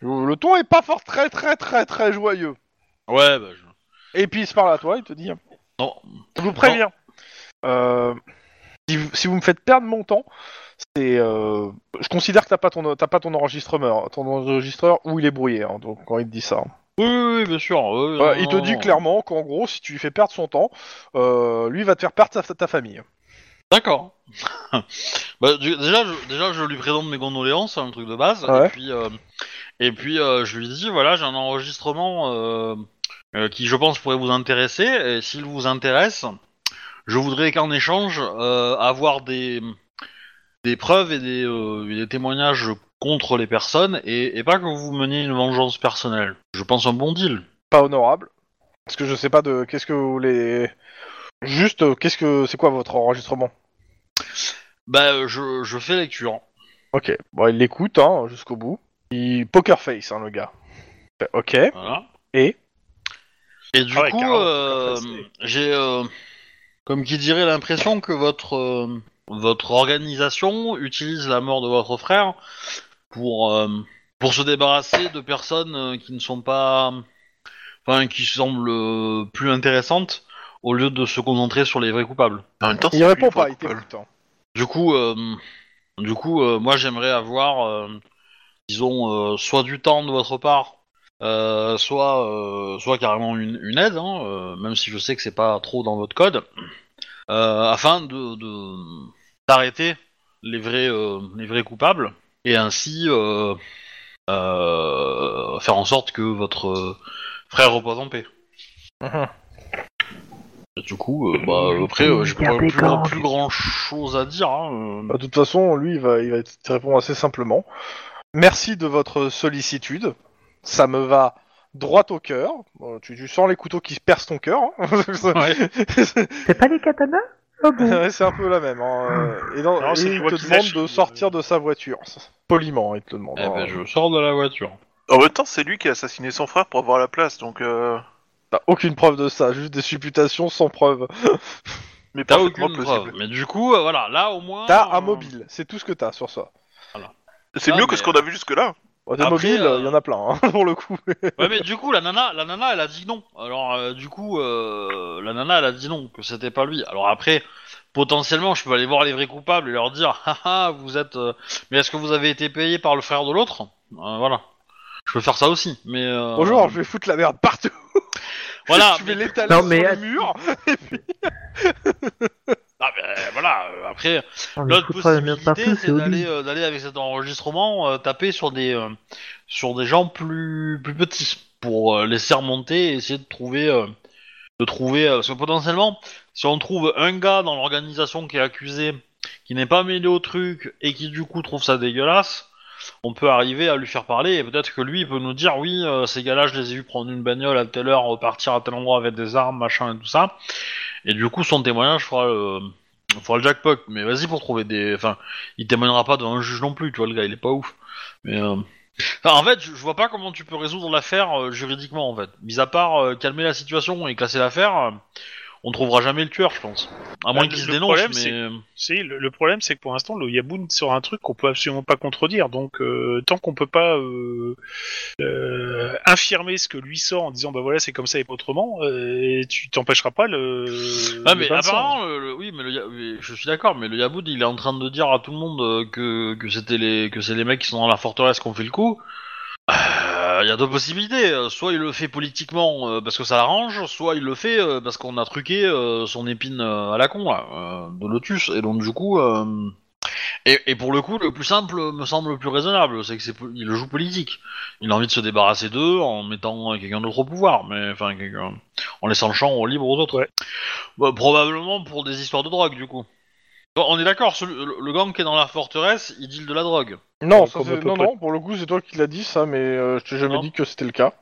Le ton est pas fort très très très très joyeux. ouais, bah, je- Et puis il se parle à toi, il te dit. non. Je vous préviens. Euh, si, vous- si vous me faites perdre mon temps, c'est, euh, je considère que t'as pas ton, t'as pas ton enregistreur, ton enregistreur ou il est brouillé. hein, donc quand il te dit ça. Oui, oui, oui, bien sûr. ouais, Euh, non, il te non, dit non. clairement qu'en gros, si tu lui fais perdre son temps, lui va te faire perdre ta, ta famille. D'accord. bah, déjà, je, déjà, je lui présente mes condoléances, un truc de base. Ouais. Et puis, et puis euh, je lui dis voilà, j'ai un enregistrement euh, euh, qui, je pense, pourrait vous intéresser. Et s'il vous intéresse, je voudrais qu'en échange, avoir des, des preuves et des, euh, des témoignages contre les personnes et, et pas que vous meniez une vengeance personnelle. Je pense un bon deal. Pas honorable. Parce que je sais pas de qu'est-ce que vous voulez. Juste, qu'est-ce que c'est quoi votre enregistrement? Bah, je, je fais lecture. Ok. Bon, il l'écoute hein, jusqu'au bout. Il poker face, hein, le gars. Ok. Voilà. Et Et du Ah ouais, coup, carrément, euh, j'ai, euh, comme qui dirait, l'impression que votre euh, votre organisation utilise la mort de votre frère pour euh, pour se débarrasser de personnes euh, qui ne sont pas, enfin, qui semblent euh, plus intéressantes au lieu de se concentrer sur les vrais coupables. En même temps, il répond pas, il t'écoute. hein. Du coup, euh, du coup, euh, moi j'aimerais avoir, euh, disons, euh, soit du temps de votre part, euh, soit, euh, soit carrément une, une aide, hein, euh, même si je sais que c'est pas trop dans votre code, afin de de- d'arrêter les vrais, les vrais coupables et ainsi faire en sorte que votre frère repose en paix. Et Du coup, bah, après, j'ai pas plus, plus grand chose à dire. Hein. Bah, de toute façon, lui, il va, il va te répondre assez simplement. Merci de votre sollicitude. Ça me va droit au cœur. Bon, tu, tu sens les couteaux qui percent ton cœur. hein. Ouais. C'est pas les katanas? Bon Ouais, c'est un peu la même. hein. Et, dans- Non, et c'est il te demande de sortir de sa voiture. Poliment, il te demande. Eh hein. ben, je sors de la voiture. En même temps, c'est lui qui a assassiné son frère pour avoir la place, donc. Euh... T'as aucune preuve de ça, juste des supputations sans preuve. Mais T'as parfaitement aucune preuve. Mais du coup, euh, voilà, là au moins. T'as euh, un mobile, c'est tout ce que t'as sur ça. C'est Ah, mieux que mais, ce qu'on a vu jusque-là. Bon, des Après, mobiles, euh, il y en a plein, hein, pour le coup. Ouais, mais du coup, la nana, la nana, elle a dit non. Alors, euh, du coup, euh, la nana, elle a dit non, que c'était pas lui. Alors après, potentiellement, je peux aller voir les vrais coupables et leur dire, haha, vous êtes. euh, Mais est-ce que vous avez été payé par le frère de l'autre? Euh, Voilà. Je peux faire ça aussi, mais. euh, Bonjour, je vais foutre la merde partout. Voilà. je vais mais- l'étaler Non, sur mais le mur. Ah, ben, voilà. euh, Après, On lui L'autre possibilité, c'est c'est d'aller Oli. euh, d'aller avec cet enregistrement euh, taper sur des euh, sur des gens plus plus petits pour euh, laisser remonter et essayer de trouver euh, de trouver euh, parce que potentiellement si on trouve un gars dans l'organisation qui est accusé qui n'est pas mêlé au truc et qui du coup trouve ça dégueulasse on peut arriver à lui faire parler et peut-être que lui il peut nous dire oui euh, ces gars-là je les ai vus prendre une bagnole à telle heure repartir à tel endroit avec des armes machin et tout ça et du coup son témoignage fera le fera le jackpot. Mais vas-y pour trouver des enfin il témoignera pas devant un juge non plus tu vois le gars il est pas ouf. Mais euh, enfin, en fait je, vois pas comment tu peux résoudre l'affaire euh, juridiquement en fait. Mis à part euh, calmer la situation et classer l'affaire euh, on trouvera jamais le tueur, je pense. À moins Bah, qu'il se dénonce, problème, mais c'est- le, le problème, c'est que pour l'instant, le Yaboun sort un truc qu'on peut absolument pas contredire. Donc, euh, tant qu'on peut pas euh, euh, infirmer ce que lui sort en disant, bah voilà, c'est comme ça et pas autrement, euh, tu t'empêcheras pas le. Ah mais apparemment, le- le- oui, mais, le je suis d'accord, mais le Yaboud, il est en train de dire à tout le monde que que c'était les que c'est les mecs qui sont dans la forteresse qui ont fait le coup. Euh, Il y a deux possibilités. Euh, Soit il le fait politiquement euh, parce que ça l'arrange, soit il le fait euh, parce qu'on a truqué euh, son épine euh, à la con là, euh, de Lotus. Et donc du coup, euh, et, et pour le coup, le plus simple me semble le plus raisonnable, c'est que c'est il le joue politique. Il a envie de se débarrasser d'eux en mettant quelqu'un d'autre au pouvoir, mais enfin en laissant le champ libre aux autres. Ouais. Bah, probablement pour des histoires de drogue, du coup. Bon, on est d'accord, le, le gang qui est dans la forteresse, il deal de la drogue. Non, ça, c'est- non, non, pour le coup, c'est toi qui l'as dit ça, mais euh, je t'ai jamais Non. dit que c'était le cas.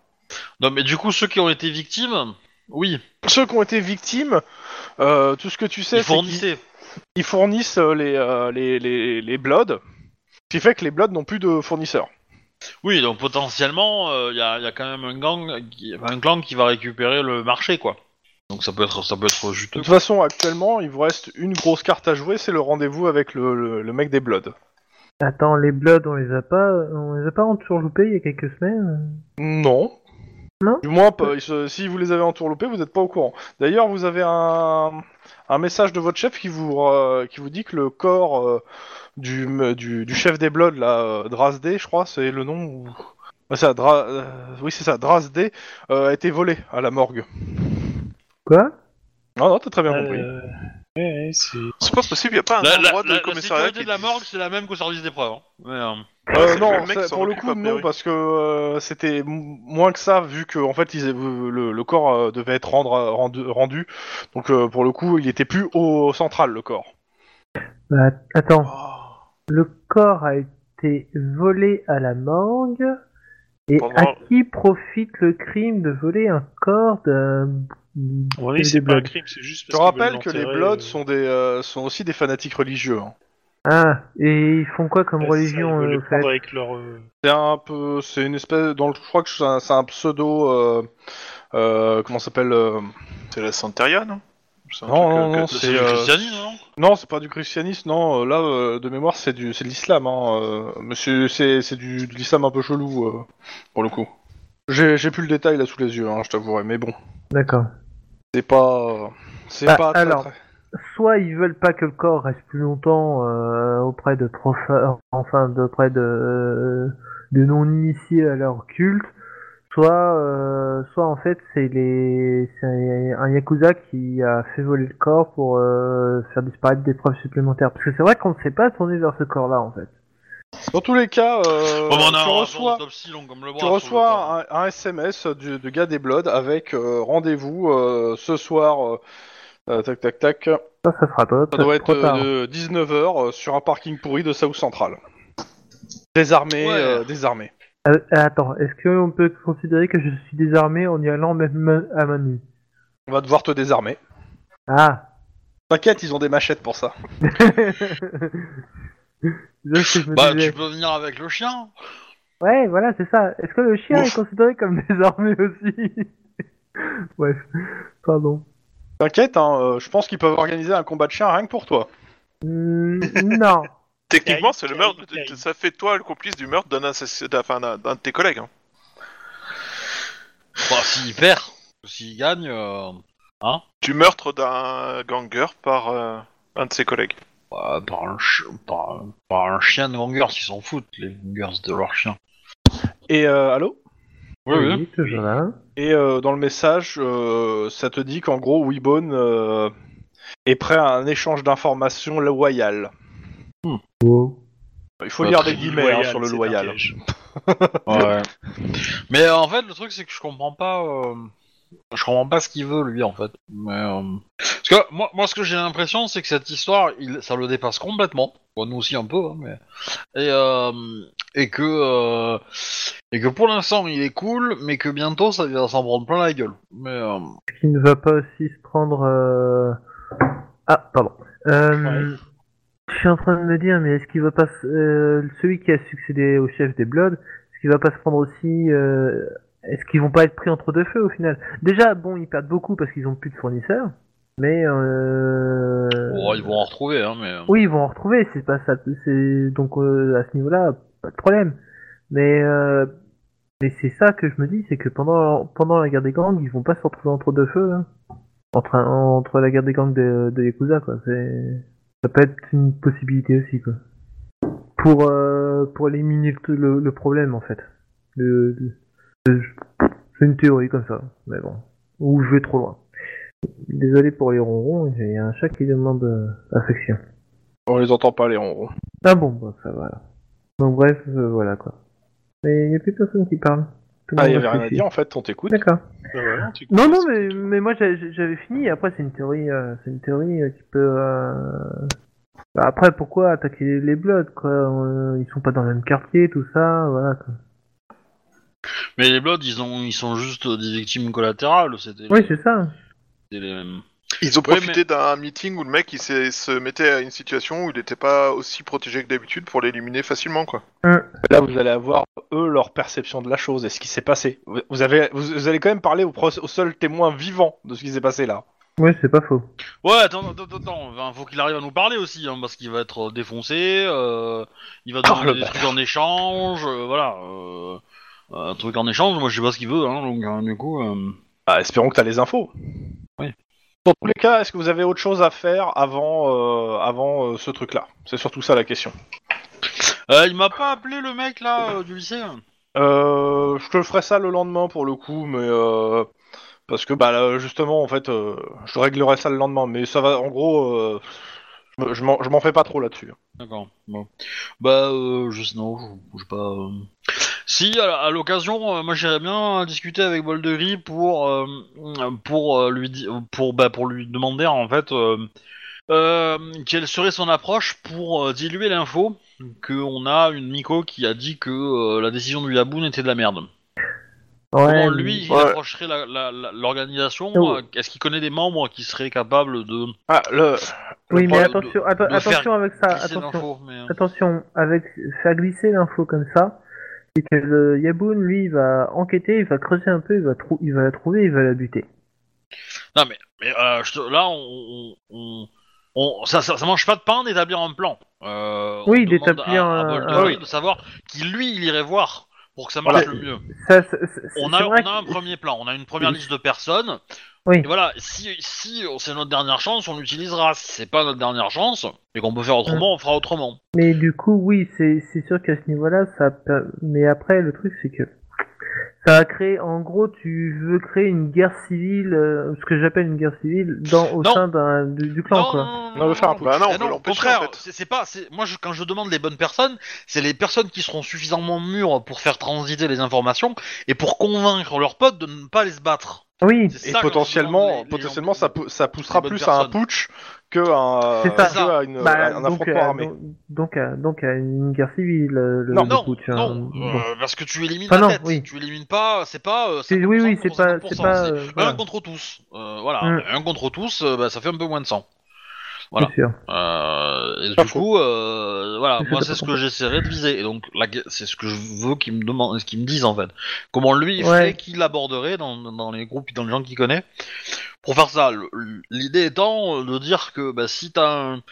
Non, mais du coup, ceux qui ont été victimes, oui, Ceux qui ont été victimes, euh, tout ce que tu sais, ils c'est qu'ils fournissaient. ils fournissent euh, les, euh, les, les, les Bloods, ce qui fait que les Bloods n'ont plus de fournisseurs. Oui, donc potentiellement, il y, a, y a quand même un gang, qui, un clan qui va récupérer le marché, quoi. Donc ça peut être, ça peut être De juteux. toute façon, actuellement, il vous reste une grosse carte à jouer, c'est le rendez-vous avec le, le, le mec des Bloods. Attends, les Bloods, on les a pas, on les a pas entourloupés il y a quelques semaines Non. Non Du moins, pas- ils se- si vous les avez entourloupés, vous n'êtes pas au courant. D'ailleurs, vous avez un, un message de votre chef qui vous, euh, qui vous dit que le corps euh, du, du, du chef des Bloods, là, euh, Drasdé, je crois, c'est le nom. Ah, ça, Dra- euh, oui, c'est ça, Drasdé, euh, a été volé à la morgue. Quoi Non, non, t'as très bien compris. Euh, ouais, ouais, c'est. C'est pas possible, y a pas un La, la- endroit de la- la commissariat sécurité qui de la morgue, c'est la même qu'au service des preuves. hein. Mais, euh, Euh, c'est non, le mec ça- qui s'en pour le occupe, coup, non, priori. parce que euh, c'était m- moins que ça, vu que en fait, ils, le, le corps euh, devait être rendre- rendu, rendu. Donc, euh, pour le coup, il était plus au central, le corps. Bah, Attends, Oh. le corps a été volé à la morgue. Et Pendant- à qui profite le crime de voler un corps d'un. Oui, c'est pas un crime, c'est juste Je qu'ils rappelle que les Bloods euh, sont, des, euh, sont aussi des fanatiques religieux. hein. Ah, et ils font quoi comme ça, religion euh, fait avec leur. C'est un peu, c'est une espèce, dans le, je crois que c'est un, pseudo, euh, euh, comment ça s'appelle euh, C'est la Santeria, non? C'est un Non, non, euh, c'est, du euh, christianisme, non? Non, c'est pas du christianisme, non. Là, euh, de mémoire, c'est du, c'est de l'islam. Hein. euh, Mais c'est, c'est, du, de l'islam un peu chelou, euh, pour le coup. J'ai, j'ai plus le détail là sous les yeux, hein, je t'avouerai. Mais bon, D'accord. C'est pas, c'est Bah, pas. très, alors. très- Soit ils veulent pas que le corps reste plus longtemps euh, auprès de profa... enfin auprès de, de non initiés à leur culte, soit euh, soit en fait c'est les c'est un yakuza qui a fait voler le corps pour euh, faire disparaître des preuves supplémentaires. Parce que c'est vrai qu'on ne sait pas tourner vers ce corps-là en fait. Dans tous les cas, euh, Bon, bah, on a tu un reçois, d'autopsie long comme le bras tu sur le corps. reçois un, un SMS du, de gars des Bloods avec euh, rendez-vous euh, ce soir. euh, tac, tac, tac. Ça, ça sera pas Ça doit être euh, de 19h sur un parking pourri de South Central. Désarmé, Ouais. euh, désarmé. Euh, attends, est-ce qu'on peut considérer que je suis désarmé en y allant même à main nue On va devoir te désarmer. Ah T'inquiète, ils ont des machettes pour ça. C'est ce que je me Bah, disais. tu peux venir avec le chien. Ouais, voilà, c'est ça. Est-ce que le chien Ouf. est considéré comme désarmé aussi? Bref, pardon. T'inquiète, hein, euh, je pense qu'ils peuvent organiser un combat de chien rien que pour toi. Hmm, non. Techniquement, c'est le meurtre. Caïd. Ça fait toi le complice du meurtre d'un assass- d'un enfin, d'un- d'un de tes collègues. hein. Bah, s'il perd, s'il gagne, euh, hein Du meurtre d'un ganger par euh, un de ses collègues. Bah, par, un chi- par, par un chien de gangers, ils s'en foutent, les gangers de leur chien. Et euh, allô? Toujours là. Et euh, dans le message, euh, ça te dit qu'en gros, Weebone euh, est prêt à un échange d'informations loyal. Wow. Il faut Pas lire des guillemets hein, sur le un loyal. Ouais. Mais en fait, le truc, c'est que je comprends pas. Je comprends pas ce qu'il veut, lui, en fait. Mais, euh, Parce que moi, moi, ce que j'ai l'impression, c'est que cette histoire, il... ça le dépasse complètement. Bon, nous aussi un peu, hein, mais. Et, euh, et que. euh, Et que pour l'instant, il est cool, mais que bientôt, ça va s'en prendre plein la gueule. Mais. euh, Qui ne va pas aussi se prendre. euh, Ah, pardon. Euh, Je suis en train de me dire, mais est-ce qu'il va pas. euh, celui qui a succédé au chef des Bloods, est-ce qu'il va pas se prendre aussi. Est-ce qu'ils vont pas être pris entre deux feux au final? Déjà, bon, ils perdent beaucoup parce qu'ils ont plus de fournisseurs. Mais euh... Bon, ils vont en retrouver, hein, mais. Oui, ils vont en retrouver, c'est pas ça. C'est donc euh, à ce niveau-là, pas de problème. Mais euh, mais c'est ça que je me dis, c'est que pendant pendant la guerre des gangs, ils vont pas se retrouver entre deux feux, là. entre un- entre la guerre des gangs de, de Yakuza, quoi. C'est ça peut être une possibilité aussi, quoi. Pour euh, pour éliminer le, problème, en fait. Le, le- le- c'est une théorie comme ça, mais bon. Ou je vais trop loin. Désolé pour les ronrons, il y a un chat qui demande euh, affection. On les entend pas les ronrons. Ah bon, bah, ça va. Donc bref, euh, voilà quoi. Mais il n'y a plus personne qui parle. Tout Ah, il y monde avait rien à dire en fait, on t'écoute. D'accord. Voilà, tu- Non, non, mais, mais moi j'avais fini. Après, c'est une théorie, euh, c'est une théorie qui peut. bah, après, pourquoi attaquer les, les Bloods quoi? Ils sont pas dans le même quartier, tout ça, voilà. Quoi. Mais les Bloods, ils, ont, ils sont juste des victimes collatérales. C'était Oui, c'est ça. c'était les- Ils ont Ouais, profité d'un meeting où le mec il s'est- se mettait à une situation où il n'était pas aussi protégé que d'habitude pour l'éliminer facilement quoi. Là, vous allez avoir eux leur perception de la chose et ce qui s'est passé. Vous, vous avez, vous, vous allez quand même parler au, pro- au seul témoin vivant de ce qui s'est passé là. Oui, c'est pas faux. Ouais, attends, attends, attends, enfin, faut qu'il arrive à nous parler aussi, hein, parce qu'il va être défoncé, euh, il va Oh, demander le des trucs en échange, euh, voilà, euh, un truc en échange, moi je sais pas ce qu'il veut, hein, donc euh, du coup... euh, Ah, espérons que tu as les infos. Oui. Dans tous les cas, est-ce que vous avez autre chose à faire avant, euh, avant euh, ce truc-là? C'est surtout ça la question. Euh, il m'a pas appelé le mec là du lycée Euh, je te ferai ça le lendemain pour le coup, mais euh, parce que bah là, justement en fait, euh, je réglerai ça le lendemain. Mais ça va, en gros, euh, je me- je m'en- fais pas trop là-dessus. D'accord, bon. Bah, euh, je sais, non, je, je sais pas... Si, à, à l'occasion, euh, moi j'irais bien discuter avec Boldery pour, euh, pour, euh, lui, di- pour, bah, pour lui demander en fait... quelle serait son approche pour diluer l'info qu'on a une Miko qui a dit que la décision du Yaboun était de la merde. Ouais, Comment lui il Ouais. approcherait la- la- la- l'organisation? Oh. Est-ce qu'il connaît des membres qui seraient capables de, Ah, le, Oui, mais attention, de- atten- de faire attention avec ça, attention. mais, euh, Attention, avec faire glisser l'info comme ça, c'est que le Yaboun, lui, il va enquêter, il va creuser un peu, il va, trou- il va la trouver, il va la buter. Non mais, mais euh, je te- là on, on, on- ça, ça, ça mange pas de pain d'établir un plan. Euh, Oui, d'établir à- à un- un- de savoir qui lui il irait voir pour que ça marche Voilà. le mieux. Ça, ça- ça- On a, vrai on a un que- premier plan, on a une première Oui. liste de personnes. Oui. Et voilà, si, si c'est notre dernière chance, on l'utilisera. Si c'est pas notre dernière chance et qu'on peut faire autrement, on fera autrement. Mais du coup, oui, c'est c'est sûr qu'à ce niveau-là, ça. Mais après, le truc, c'est que ça a créé. En gros, tu veux créer une guerre civile, euh, ce que j'appelle une guerre civile, dans au Non. sein d'un du, du clan, quoi. On veut faire un Bah non, on peut au contraire, en fait. c'est c'est pas. c'est- Moi, je- quand je demande les bonnes personnes, c'est les personnes qui seront suffisamment mûres pour faire transiter les informations et pour convaincre leurs potes de ne pas les se battre. Oui, C'est et ça, potentiellement, les- les potentiellement, gens- ça, pou- ça poussera les plus à un putsch que un, que à une, bah, à un donc, affrontement euh, armé. donc, donc, à- donc à une guerre civile. euh, Le, Non, le Non, putsch, hein. non, Bon. euh, parce que tu élimines Enfin, la non, tête. oui. Tu élimines pas, c'est pas. euh, C'est- oui, 50% oui, c'est pas, 50%, c'est pas. euh, un contre tous. Euh, voilà, Mm. un contre tous, euh, bah, ça fait un peu moins de sang. Voilà. Euh, et du coup, euh, voilà, moi c'est ce que j'essaierai de viser. Et donc, c'est ce que je veux qu'ils me demandent, ce qu'ils me disent en fait. Comment lui il Ouais. ferait, qu'il l'aborderait dans, dans les groupes, dans les gens qu'il connaît, pour faire ça. L'idée étant de dire que bah, si t'as un-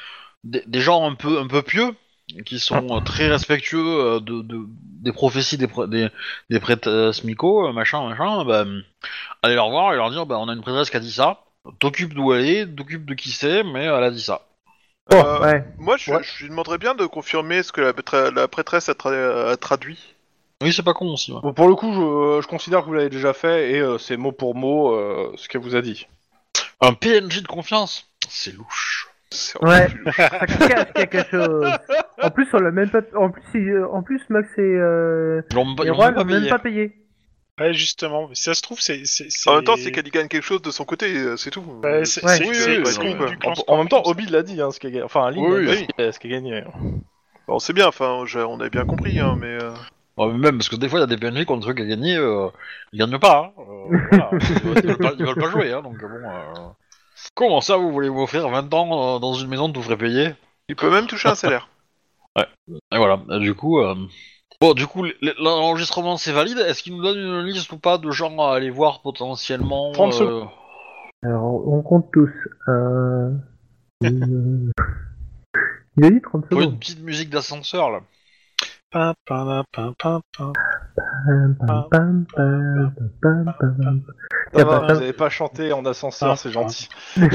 des, des gens un peu, un peu pieux, qui sont euh, très respectueux euh, de, de- des prophéties des, des, des prêtres smico, euh, machin, machin, bah, allez leur voir et leur dire, bah, on a une prêtresse qui a dit ça, t'occupes d'où elle est, t'occupes de qui c'est, mais elle a dit ça. Oh, Euh, ouais. Moi, je, Ouais. je lui demanderais bien de confirmer ce que la, prêtre- la prêtresse a, tra- a traduit. Oui, c'est pas con aussi. ouais. Bon, pour le coup, je, je considère que vous l'avez déjà fait et euh, c'est mot pour mot euh, ce qu'elle vous a dit. Un PNJ de confiance, c'est louche. Ouais. louche. Ça cache quelque chose. En plus, on l'a même pas. En plus, il- en plus, Max et, euh, Ils l'ont même pas payé. Ouais, justement. Si ça se trouve, c'est. En même temps, c'est- qu'elle gagne quelque chose de son côté, euh, c'est tout. Ouais, c'est Ouais. Oui, oui, En, en même temps, Obi l'a dit, hein, ce qu'elle gagne. Enfin, Lynn Oui, l'a oui. dit, ce qu'elle gagnait. Bon, c'est bien, enfin, je- on avait bien compris, hein, mais... euh, Ouais, même parce que des fois il y a des PNJ qui ont des trucs à gagner, euh, ils gagnent pas. Hein. Euh, voilà. ils, veulent, pas. ils veulent pas jouer, hein, donc bon. euh, Comment ça, vous voulez vous offrir 20 ans euh, dans une maison de tout frais payer? Il peut même toucher un salaire. Et voilà. Et du coup, euh, bon, du coup, l'enregistrement c'est valide. Est-ce qu'il nous donne une liste ou pas de gens à aller voir potentiellement 30 euh, Alors, on compte tous. Euh... Il a dit 30 Faut une secondes. petite musique d'ascenseur là. Ça va, vous ça. avez pas chanté en ascenseur, c'est gentil. pam.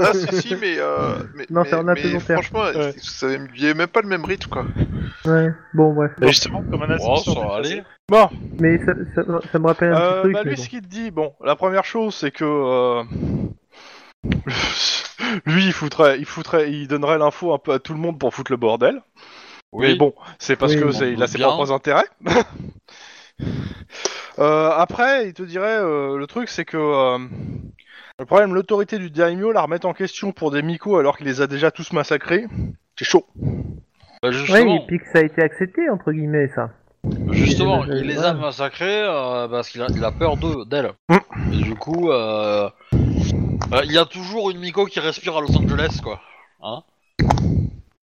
Ah si si mais euh, mais, Non, mais, c'est en mais franchement Ouais. ça y avait même pas le même rythme quoi. Ouais, bon, bref. Mais justement, comme un Oh, ascenseur. ça déplacé. aller. Bon, Mais ça, ça, ça me rappelle un euh, petit truc. bah, lui, bon. ce qu'il te dit, bon, la première chose, c'est que euh, lui, il foutrait, il foutrait, il donnerait l'info un peu à tout le monde pour foutre le bordel. Oui. Mais bon, c'est parce Oui, que c'est, il a ses bien. propres intérêts. Euh, après, il te dirait, euh, le truc, c'est que euh, le problème, l'autorité du daimyo la remettre en question pour des micos alors qu'il les a déjà tous massacrés, c'est chaud. Bah, justement, et puis que ça a été accepté, entre guillemets, ça. justement, il les a ouais. massacrés euh, parce qu'il a, il a peur d'eux, d'elle. Mm. Et du coup, euh, euh, il y a toujours une Miko qui respire à Los Angeles, quoi. Hein?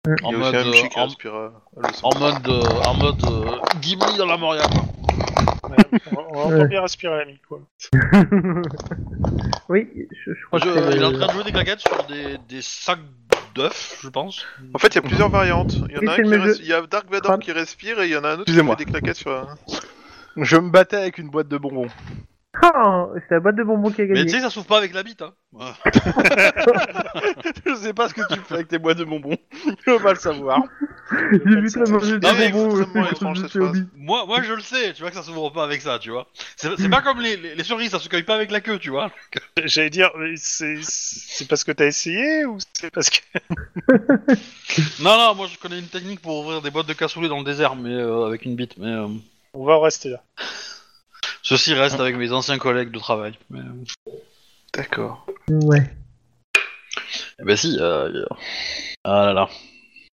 En Il y a mode, aussi un Michi qui euh, en, respire à- à Los en mode, euh, en mode euh, Ghibli dans la Moria, quoi. Ouais, on, Ouais. bien respirer l'ami, quoi. oui, je, je crois Je- que c'est il est le- en train de jouer des claquettes sur des, des sacs d'œufs, je pense. En fait, il y a plusieurs variantes. Il y en a un c'est qui le res- jeu. il y a Dark Vador Crâne. qui respire et il y en a un autre qui Excusez-moi. fait des claquettes sur un... Je me battais avec une boîte de bonbons. Ah, c'est la boîte de bonbons qui a Mais gagné. tu sais, ça s'ouvre pas avec la bite, hein. Je sais pas ce que tu fais avec tes boîtes de bonbons. Je veux pas le savoir. J'ai vu manger des mais bonbons. Moi, moi, je le sais, tu vois que ça s'ouvre pas avec ça, tu vois. C'est pas comme les, les, les cerises, ça se cueille pas avec la queue, tu vois. J'allais dire, mais c'est c'est parce que t'as essayé ou c'est parce que. Non, non, moi je connais une technique pour ouvrir des boîtes de cassoulet dans le désert, mais euh, avec une bite. Mais euh, On va en rester là. Ceci reste avec mes anciens collègues de travail. Mais, euh, D'accord. Ouais. eh ben si. Euh, y a- Ah là là.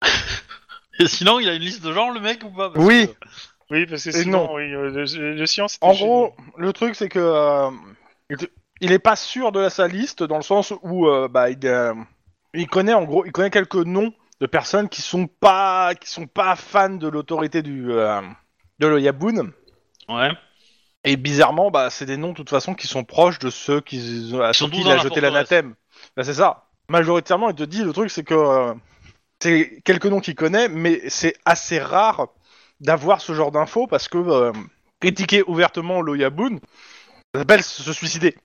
Et sinon, il a une liste de gens, le mec ou pas? Parce Oui. que- Oui, parce que sinon, non. oui, euh, le, le science. En gros, le truc c'est que euh, il est pas sûr de sa liste dans le sens où euh, bah il, euh, il connaît en gros il connaît quelques noms de personnes qui sont pas qui sont pas fans de l'autorité du euh, de l'Oyabun Ouais. Et bizarrement bah c'est des noms de toute façon qui sont proches de ceux qui à qui il a la jeté l'anathème. Bah c'est ça. Majoritairement il te dit le truc c'est que euh, c'est quelques noms qu'il connaît mais c'est assez rare d'avoir ce genre d'infos parce que euh, critiquer ouvertement l'Oyabun ça s'appelle se suicider.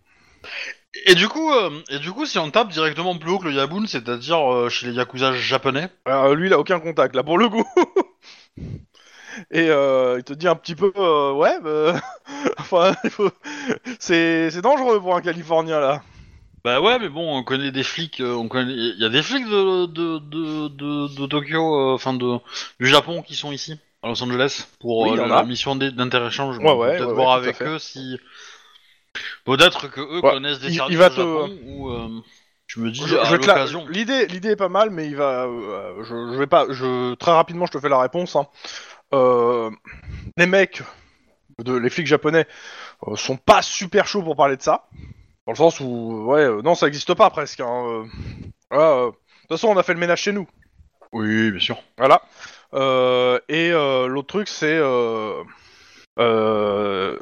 Et du coup, euh, et du coup, si on tape directement plus haut que le Yabun, c'est-à-dire euh, chez les yakuza japonais. Lui, il a aucun contact, là, pour le coup. Et euh, il te dit un petit peu, euh, ouais, bah, enfin, il faut... c'est c'est dangereux pour un Californien, là. Bah ouais, mais bon, on connaît des flics, euh, on connaît, il y a des flics de de de de, de Tokyo, enfin de du Japon qui sont ici à Los Angeles pour Oui, la a. mission d'inter-échange. Ouais, ouais, Peut-être ouais, voir avec eux si peut-être que eux connaissent des il- il services va au te- Japon ou je me dis Je- à l'occasion. L'idée, l'idée est pas mal, mais il va, euh, je, je vais pas, je très rapidement, je te fais la réponse. hein. Euh, les mecs, de, les flics japonais, euh, sont pas super chauds pour parler de ça, dans le sens où, ouais, euh, non, ça existe pas presque. hein, euh. Euh, de toute façon, on a fait le ménage chez nous. Oui, bien sûr. Voilà. Euh, et euh, l'autre truc, c'est euh, euh,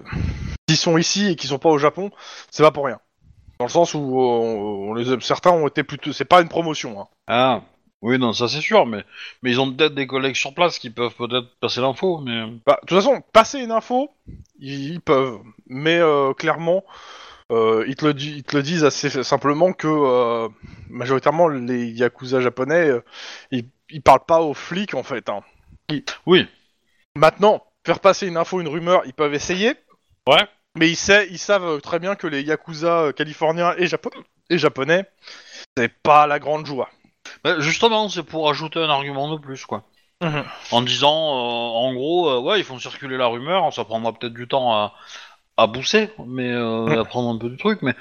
s'ils sont ici et qu'ils sont pas au Japon, c'est pas pour rien. Dans le sens où on, on les a- certains ont été plutôt, c'est pas une promotion. Hein. Ah. Oui, non, ça c'est sûr, mais mais ils ont peut-être des collègues sur place qui peuvent peut-être passer l'info, mais Bah, de toute façon, passer une info, ils, ils peuvent, mais euh, clairement, euh, ils, te le di- ils te le disent assez simplement que euh, majoritairement les yakuza japonais, euh, ils, ils parlent pas aux flics en fait. Hein. oui. Maintenant, faire passer une info, une rumeur, ils peuvent essayer. Ouais. Mais ils, sa- ils savent très bien que les yakuza euh, californiens et, japo- et japonais, c'est pas la grande joie. Bah, justement, c'est pour ajouter un argument de plus, quoi. Mhm. En disant, euh, en gros, euh, ouais, ils font circuler la rumeur, ça prendra peut-être du temps à, à bousser, mais euh, à prendre un peu du truc, mais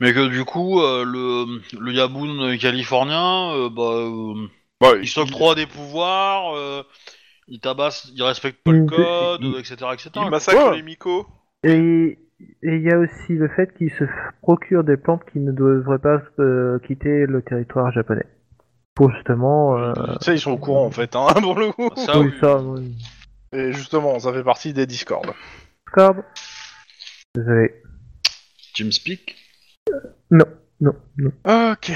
mais que du coup, euh, le le Yaboun californien, euh, bah, euh, Bah, il s'octroie des pouvoirs, euh, il tabasse, il respecte pas le Il- code, il- etc., etc. Il massacre Ouais. les micos. Et et il y a aussi le fait qu'ils se procurent des plantes qui ne devraient pas euh, quitter le territoire japonais. Pour justement... Euh... tu sais, ils sont au courant en fait, hein, pour le coup. Ça, oui, oui. ça, oui. Et justement, ça fait partie des discords. Discord. Désolé. TeamSpeak. Non, non. Ok.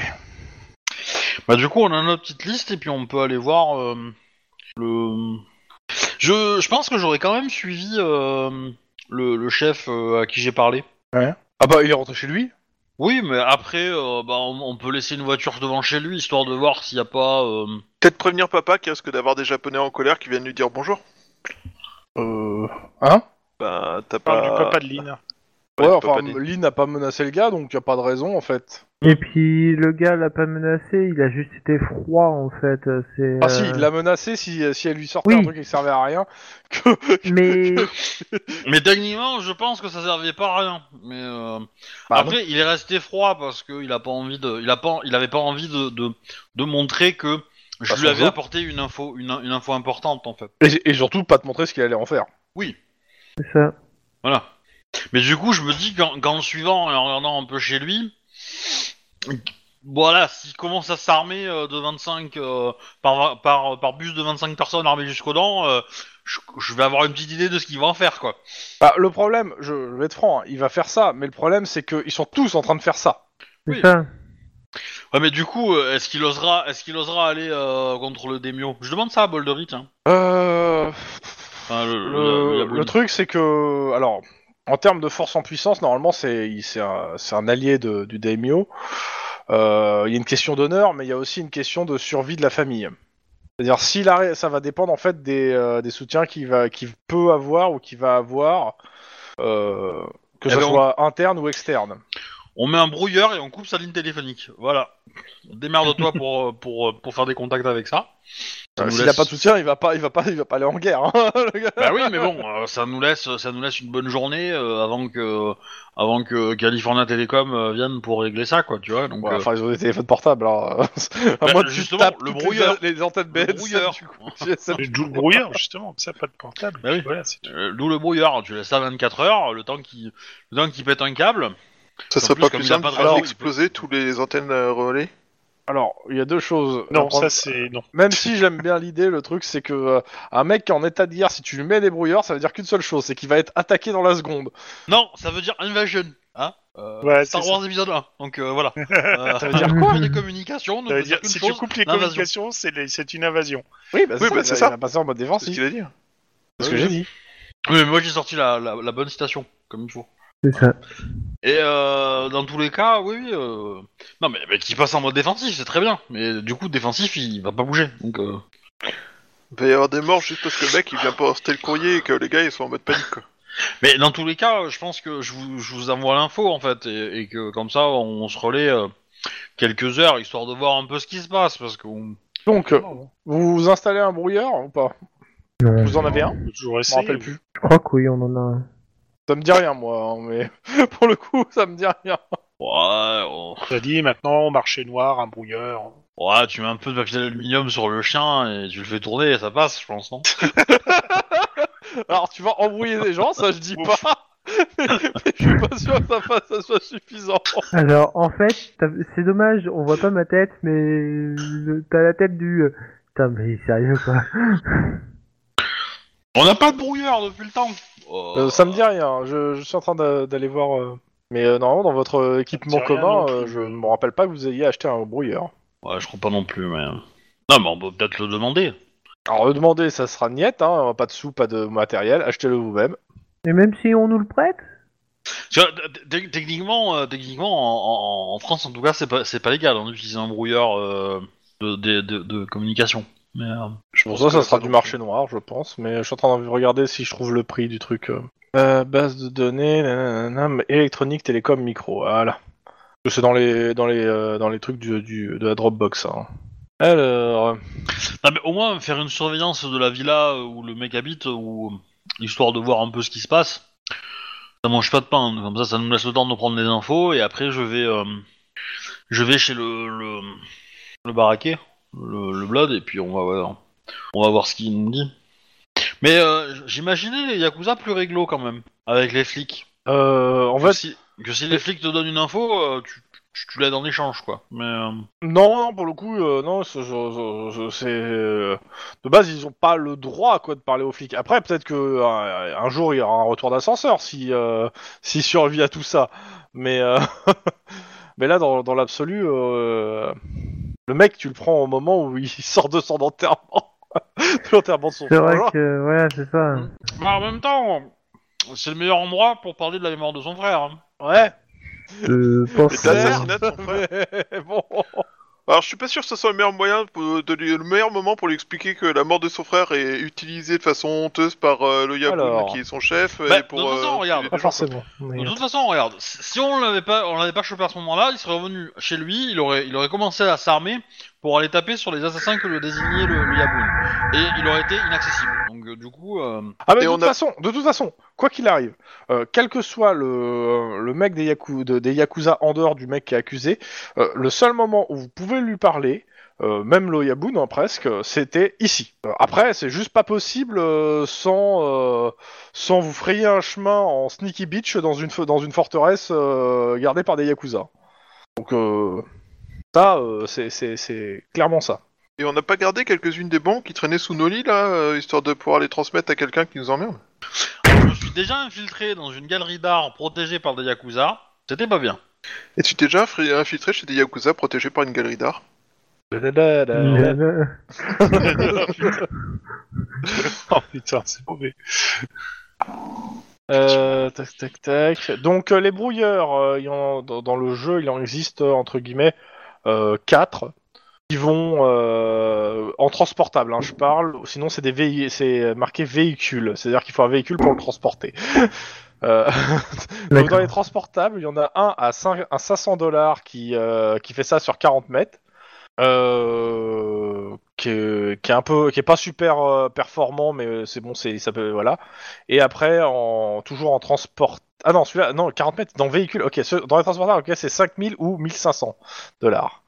Bah du coup, on a notre petite liste et puis on peut aller voir euh, le. Je, je pense que j'aurais quand même suivi euh, le, le chef euh, à qui j'ai parlé. Ah bah, il est rentré chez lui? Oui, mais après, euh, bah, on, on peut laisser une voiture devant chez lui histoire de voir s'il n'y a pas. euh, Peut-être prévenir papa qui risque d'avoir des japonais en colère qui viennent lui dire bonjour. Euh... Hein? Bah, t'as Parle du pas... papa de Lynn. Ouais, enfin, papa dit. Lynn n'a pas menacé le gars, donc y a pas de raison, en fait. Et puis le gars l'a pas menacé, il a juste été froid en fait. C'est. Ah si, euh, il l'a menacé si, si elle lui sortait Oui. un truc qui servait à rien. Que... Mais Mais techniquement, je pense que ça servait pas à rien. Mais euh, Bah, après, il est resté froid parce qu'il a pas envie de, il a pas, il avait pas envie de, de, de montrer que je Pas lui son avais jeu. apporté une info, une, une info importante en fait. Et, et surtout, pas te montrer ce qu'il allait en faire. Oui, c'est ça. voilà. Mais du coup, je me dis qu'en qu'en le suivant et en regardant un peu chez lui, voilà, s'il commence à s'armer euh, de 25 euh, par, par, par bus de 25 personnes armées jusqu'aux dents, euh, je, je vais avoir une petite idée de ce qu'il va en faire quoi. Bah, le problème, je, je vais être franc, hein, il va faire ça, mais le problème, c'est qu'ils sont tous en train de faire ça. Oui. ça. Ouais, mais du coup, est-ce qu'il osera, est-ce qu'il osera aller euh, contre le Demio Je demande ça à Boldery, tiens. Euh... Enfin, le, Le, Yabouni. le truc, c'est que, alors, en termes de force en puissance, normalement, c'est un, un allié de, du daimyo. Euh, Il y a une question d'honneur, mais il y a aussi une question de survie de la famille. C'est-à-dire, arrête, ça va dépendre en fait des, euh, des soutiens qu'il va, peut avoir ou qu'il va avoir, euh, que Eh ce ben, on- soit interne ou externe. On met un brouilleur et on coupe sa ligne téléphonique. Voilà. Démerde-toi pour, euh, pour, euh, pour faire des contacts avec ça. Ça Euh, nous S'il laisse- n'a pas de soutien, il va pas, il va pas, il va pas aller en guerre. hein, le gars. Bah oui, mais bon, euh, ça nous laisse, ça nous laisse une bonne journée euh, avant que, avant que California Telecom euh, vienne pour régler ça, quoi, tu vois. Donc, Ouais, euh, enfin, ils ont des téléphones portables. Alors, à Bah, tu justement, tapes le les- brouilleur. les, antennes Le BNC, brouilleur. D'où le brouillard, justement, ça, pas de portable. Bah oui. Voilà, d'où le brouilleur. Tu laisses ça 24 heures, le temps qu'il, le temps qu'il pète un câble. Ça serait plus, pas comme plus a simple de exploser tous les antennes euh, relais Alors, il y a deux choses. Non, Prendre- ça c'est. Non. Même si j'aime bien l'idée, le truc c'est que euh, un mec qui est en état de guerre, si tu lui mets des brouilleurs, ça veut dire qu'une seule chose, c'est qu'il va être attaqué dans la seconde. Non, ça veut dire invasion, hein. Euh, Ouais, Star c'est Wars épisode 1. Donc euh, voilà. Euh, Ça veut dire quoi les communications Ça veut dire, qu'une si chose, tu coupes les communications, c'est les- c'est une invasion. Oui, bah Oui, bah, c'est va- ça. Il va passer en mode C'est ce défensif. qu'il a dit. C'est ce que j'ai dit. Oui, mais moi j'ai sorti la, la, la bonne citation, comme il faut. C'est ça. Et euh, dans tous les cas, oui, oui. Euh... Non, mais, mais qu'il passe en mode défensif, c'est très bien. Mais du coup, défensif, il va pas bouger. Donc, euh... Il va y avoir des morts juste parce que le mec il vient porter le courrier et que les gars ils sont en mode panique quoi. Mais dans tous les cas, je pense que je vous, je vous envoie l'info en fait, et, et que comme ça, on se relaie euh, quelques heures histoire de voir un peu ce qui se passe, parce que on- Donc, euh, vous installez un brouilleur ou pas? Non. Vous en avez un? Je me rappelle plus. Je crois que oui, on en a un. Ça me dit rien, moi, hein, mais pour le coup, ça me dit rien. ouais, on- a dit maintenant, marché noir, un brouilleur. ouais, tu mets un peu de papier d'aluminium sur le chien et tu le fais tourner, et ça passe, je pense, non Alors, tu vas embrouiller des gens, ça je dis pas. mais je suis pas sûr que ça, fasse- ça soit suffisant. Alors, en fait, t'as- c'est dommage, on voit pas ma tête, mais le- t'as la tête du. euh, Putain, mais sérieux quoi. On n'a pas de brouilleur depuis le temps. Oh. Euh, ça me dit rien, je, je suis en train d'a- d'aller voir. euh, Mais euh, normalement, dans votre euh, équipement rien commun, non plus. euh, je ne me rappelle pas que vous ayez acheté un brouilleur. Ouais, je crois pas non plus, mais. Non, mais on peut peut-être le demander. Alors, le demander, ça sera niette, hein, pas de sous, pas de matériel, achetez-le vous-même. Et même si on nous le prête? T- t- Techniquement, euh, techniquement en, en- en France, en tout cas, c'est pas, c'est pas légal hein, d'utiliser un brouilleur euh, de, de, de- de communication. Mais, euh, Je pense ça, que ça sera non du marché noir, je pense, mais je suis en train de regarder si je trouve le prix du truc. euh. Euh, base de données, nanana, électronique, télécom, micro, voilà. C'est dans les dans les euh, dans les trucs du, du- de la Dropbox. Hein. Alors, Non, mais au moins faire une surveillance de la villa où le mec habite, ou histoire de voir un peu ce qui se passe. Ça mange pas de pain, comme ça, ça nous laisse le temps de prendre des infos et après je vais, euh, je vais chez le le, le baraquet, le, le blood et puis on va voir, on va voir ce qu'il nous dit. Mais euh, j'imaginais les yakuza plus réglo quand même avec les flics. euh, en fait, si, que si les flics te donnent une info, euh, tu, tu, tu l'aides en échange, quoi. Mais euh, Non, non, pour le coup, euh, non, c'est- euh, de base ils ont pas le droit quoi de parler aux flics. Après, peut-être que euh, un jour il y aura un retour d'ascenseur si euh, s'il survit à tout ça. Mais euh, mais là, dans, dans l'absolu, euh, le mec, tu le prends au moment où il sort de son enterrement, de l'enterrement de son C'est vrai que, ouais, c'est ça. bah, en même temps, c'est le meilleur endroit pour parler de la mémoire de son frère. hein. Ouais. Je pense Et que... t'as assassinat de son frère. Mais bon. Alors, je suis pas sûr que ce soit le meilleur moyen, pour- de lui- le meilleur moment pour lui expliquer que la mort de son frère est utilisée de façon honteuse par euh, le Alors. qui est son chef, Bah, et pour. de toute façon, euh, regarde. Pas forcément. mais- De toute façon, regarde, si si on l'avait pas, on l'avait pas chopé à ce moment-là, il serait revenu chez lui, il aurait, il aurait commencé à s'armer pour aller taper sur les assassins que le désignait le, le Yaboun. Et il aurait été inaccessible. Donc euh, du coup, euh, Ah mais Et de on toute a- façon, de toute façon, quoi qu'il arrive, euh, quel que soit le, le mec des, Yaku- de- des Yakuza en dehors du mec qui est accusé, euh, le seul moment où vous pouvez lui parler, euh, même l'Oyabun hein, presque, c'était ici. Euh, après, c'est juste pas possible euh, sans, euh, sans vous frayer un chemin en sneaky beach dans une, dans une forteresse euh, gardée par des Yakuza. Donc euh, ça, euh, c'est- c'est c'est clairement ça. Et on n'a pas gardé quelques-unes des bombes qui traînaient sous nos lits, là, euh, histoire de pouvoir les transmettre à quelqu'un qui nous emmerde je me suis déjà infiltré dans une galerie d'art protégée par des Yakuza. C'était pas bien. Et tu t'es déjà infiltré chez des Yakuza protégés par une galerie d'art? Oh putain, c'est mauvais. Euh, tac, tac, tac. Donc euh, les brouilleurs, euh, il y en- dans, dans le jeu, il en existe euh, entre guillemets euh, quatre qui vont euh, en transportable. Hein, je parle. Sinon, c'est des c'est marqué véhicule. C'est-à-dire qu'il faut un véhicule pour le transporter. Euh, donc dans les transportables, il y en a un à, 5, à 500 dollars qui euh, qui fait ça sur 40 mètres. Euh, qui, est, un peu qui est pas super euh, performant mais euh, c'est bon c'est ça peut voilà. Et après en toujours en transport ah non celui-là non 40 mètres dans le véhicule. Ok ce- dans les transportables ok c'est 5000 ou 1500 dollars.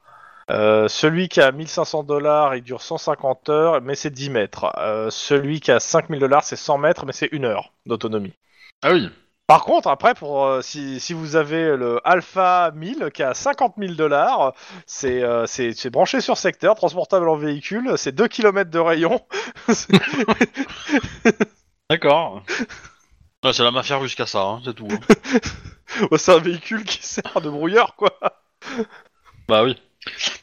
Euh, celui qui a 1500 dollars il dure 150 heures mais c'est 10 mètres. Euh, celui qui a 5000 dollars c'est 100 mètres mais c'est une heure d'autonomie. Ah oui. Par contre, après, pour euh, si, si vous avez le Alpha 1000 qui a 50 000 dollars, c'est euh, c'est branché sur secteur, transportable en véhicule, c'est 2 km de rayon. D'accord. Ouais, c'est la mafia russe qu'à ça, hein, c'est tout. hein. c'est un véhicule qui sert de brouilleur, quoi. bah oui.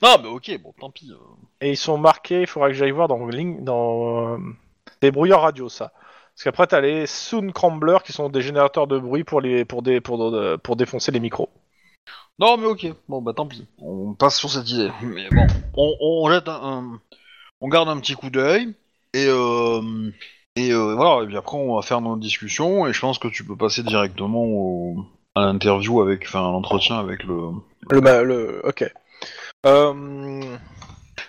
Non, mais ok, bon, tant pis. euh. Et ils sont marqués, il faudra que j'aille voir dans ligne, dans euh, des brouilleurs radio, ça. Parce qu'après, t'as les Sound Cramblers qui sont des générateurs de bruit pour les pour des pour, euh, pour défoncer les micros. Non, mais ok. Bon, bah tant pis. On passe sur cette idée. Mais bon, on, on jette un, un- on garde un petit coup d'œil et euh, et euh, voilà. Et puis après, on va faire notre discussion et je pense que tu peux passer directement au, à l'interview avec, enfin, à l'entretien avec le. Le, bah, le ok. Euh,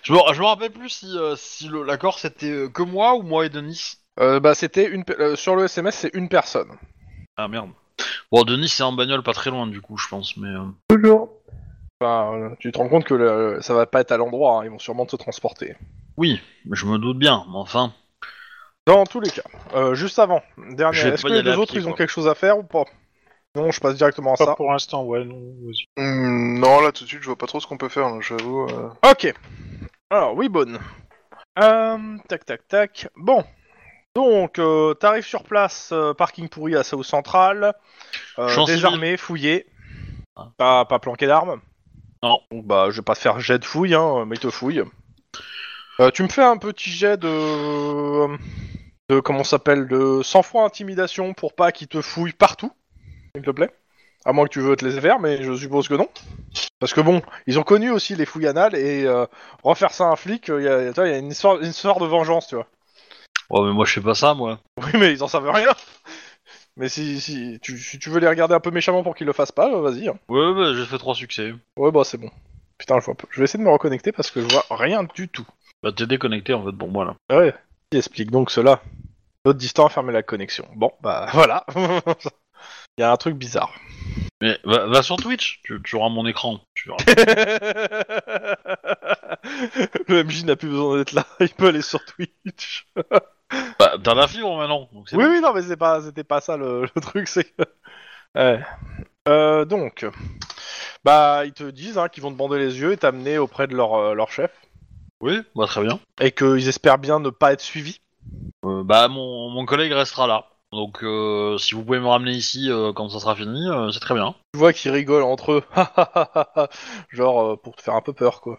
Je me, je me rappelle plus si euh, si l'accord c'était que moi ou moi et Denis. Euh, bah, c'était une pe- euh, sur le SMS, c'est une personne. Ah merde. Bon, Denis c'est en bagnole pas très loin du coup, je pense, mais. euh, Toujours. Enfin, euh, tu te rends compte que le- ça va pas être à l'endroit, hein, ils vont sûrement te transporter. Oui, mais je me doute bien. Mais enfin. Dans tous les cas. Euh, juste avant, dernier. Vais Est-ce pas que y les aller deux à autres pied, ils ont quoi. quelque chose à faire ou pas? Non, je passe directement à Pas ça. pour l'instant, ouais, non, vas-y. Hmm, non, là tout de suite, je vois pas trop ce qu'on peut faire, là, j'avoue. euh. Ok. Alors, oui, bonne. Euh, tac, tac, tac. Bon. Donc, euh, t'arrives sur place, euh, parking pourri à South Central, euh, désarmé, fouillé, Ah. pas, pas planqué d'armes. Non. Donc, bah, je vais pas te faire jet de fouille, hein, mais il te fouille. Euh, tu me fais un petit jet de... de comment ça s'appelle De sang-froid intimidation pour pas qu'il te fouille partout, s'il te plaît. À moins que tu veux te laisser faire, mais je suppose que non. Parce que bon, ils ont connu aussi les fouilles anales et euh, refaire ça à un flic, il y a, une, histoire, une histoire de vengeance, tu vois. Ouais, mais moi je fais pas ça, moi. Oui, mais ils en savent rien. Mais si, si, tu, si tu veux les regarder un peu méchamment pour qu'ils le fassent pas, euh, vas-y. hein. Ouais, bah, j'ai fait trois succès. Ouais, bah c'est bon. Putain, je vois pas. Je vais essayer de me reconnecter parce que je vois rien du tout. Bah, t'es déconnecté en fait pour moi là. Ah ouais. Qui explique donc cela? L'autre distant a fermé la connexion. Bon, bah voilà. Il y a un truc bizarre. Mais va, va sur Twitch, tu, tu auras mon écran. Tu verras. Le MJ n'a plus besoin d'être là. Il peut aller sur Twitch. bah, t'as la fibre maintenant. Donc c'est Oui, bon. oui, non, mais c'est pas, c'était pas ça le, le truc, c'est que. Ouais. Euh, donc, bah, ils te disent hein, qu'ils vont te bander les yeux et t'amener auprès de leur, euh, leur chef. Oui, bah très bien. Et qu'ils espèrent bien ne pas être suivis. Euh, bah mon, mon collègue restera là. Donc euh, si vous pouvez me ramener ici euh, quand ça sera fini, euh, c'est très bien. Tu vois qu'ils rigolent entre eux. Genre, euh, pour te faire un peu peur, quoi.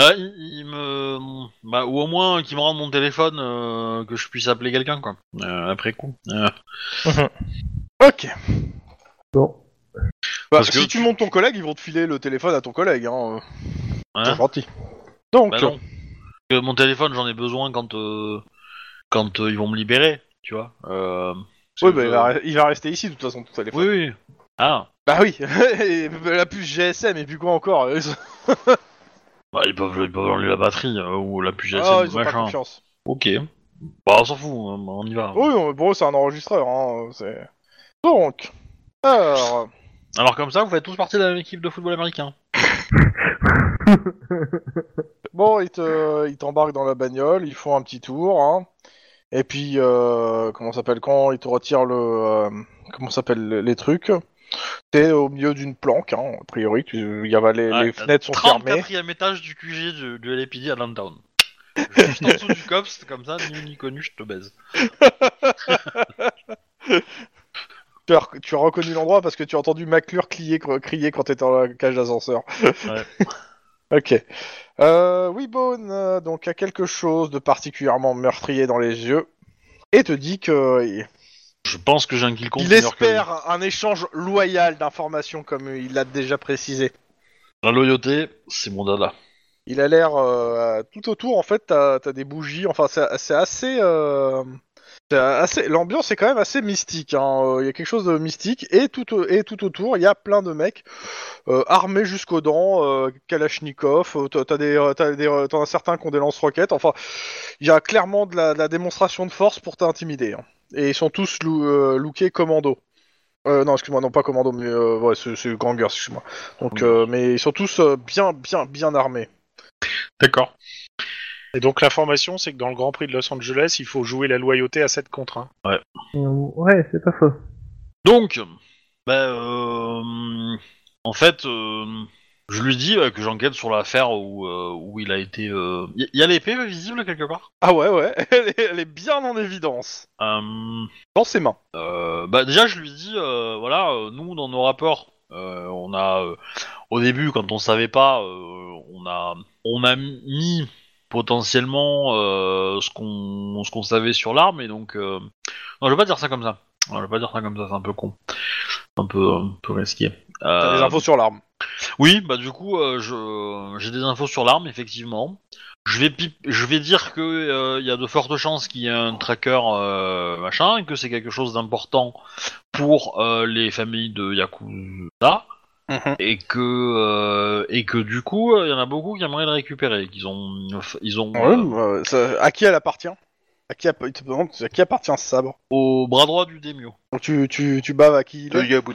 Euh, il, il me, bah, ou au moins qu'il me rende mon téléphone, euh, que je puisse appeler quelqu'un quoi. Euh, après coup. Euh, Ok. Bon. Bah, Parce que si tu tu- montes ton collègue, ils vont te filer le téléphone à ton collègue. Hein. hein C'est gentil. Donc, Bah non. Que mon téléphone, j'en ai besoin quand euh, quand euh, ils vont me libérer, tu vois. Euh, oui, bah, il, va, re- il va rester ici de toute façon, ton téléphone. Oui, oui. Ah, Bah oui, la puce GSM et puis quoi encore bah, ils peuvent, ils peuvent enlever la batterie euh, ou la puce Ah, GSM, ils ont pas machin. confiance. Ok. Bah, on s'en fout, hein, on y va. Oui, on- eux, c'est un enregistreur. Hein. c'est- Donc, alors, Alors comme ça, vous faites tous partie de la même équipe de football américain. bon, ils te- ils t'embarquent dans la bagnole, ils font un petit tour. Hein. Et puis, euh, comment ça s'appelle quand ils te retirent le, euh, comment ça s'appelle les trucs? T'es au milieu d'une planque, hein, a priori. Tu, y a, les, Ouais, les fenêtres sont fermées. 34ème étage du QG de, de LAPD à Downtown. Juste en dessous du COPS, comme ça, ni ni connu, je te baise. Tu as, tu as reconnu l'endroit parce que tu as entendu McClure crier, crier quand t'étais dans la cage d'ascenseur. Ouais. ok. Euh, Weebone, euh, donc, a quelque chose de particulièrement meurtrier dans les yeux et te dit que il, Je pense que j'ai un kill compte il meilleur que lui. espère un échange loyal d'informations comme il l'a déjà précisé. La loyauté, c'est mon dada. Il a l'air euh, tout autour en fait t'as as des bougies enfin c'est c'est assez euh, c'est assez l'ambiance est quand même assez mystique hein. Il y a quelque chose de mystique et tout et tout autour il y a plein de mecs euh, armés jusqu'aux dents Kalachnikov t'as des t'as des t'en as certains qui ont des lance-roquettes enfin il y a clairement de la, de la démonstration de force pour t'intimider hein. Et ils sont tous loo- euh, lookés commando euh, non, excuse-moi, non pas commando, mais euh, ouais, c'est c'est Gangers, excuse-moi. Donc, euh, mais ils sont tous euh, bien, bien, bien armés. D'accord. Et donc l'information, c'est que dans le Grand Prix de Los Angeles, il faut jouer la loyauté à 7 contre 1. Ouais, c'est pas faux. Donc, bah, euh, en fait, euh, je lui dis euh, que j'enquête sur l'affaire où, euh, où il a été... Il y, a l'épée visible quelque part? Ah ouais, ouais, elle est, elle est bien en évidence. Euh, Dans ses mains. Euh, bah déjà je lui dis euh, voilà euh, nous dans nos rapports euh, on a euh, au début quand on savait pas euh, on a on a mis potentiellement euh, ce qu'on ce qu'on savait sur l'arme et donc euh... non je vais pas dire ça comme ça non, je vais pas dire ça comme ça c'est un peu con un peu un peu risqué T'as des Euh, infos sur l'arme. oui, bah du coup, euh, je j'ai des infos sur l'arme, effectivement. Je vais pip- je vais dire que euh, il y a de fortes chances qu'il y ait un tracker euh, machin, et que c'est quelque chose d'important pour euh, les familles de Yakuza, Mhm. et que euh, et que du coup, euh, il y en a beaucoup qui aimeraient le récupérer, qu'ils ont ils ont Ouais, euh, ça- à qui elle appartient? À qui, app- il te demande à qui appartient ce sabre au bras droit du Demio, Donc tu, tu, tu baves à qui il De est Yabun.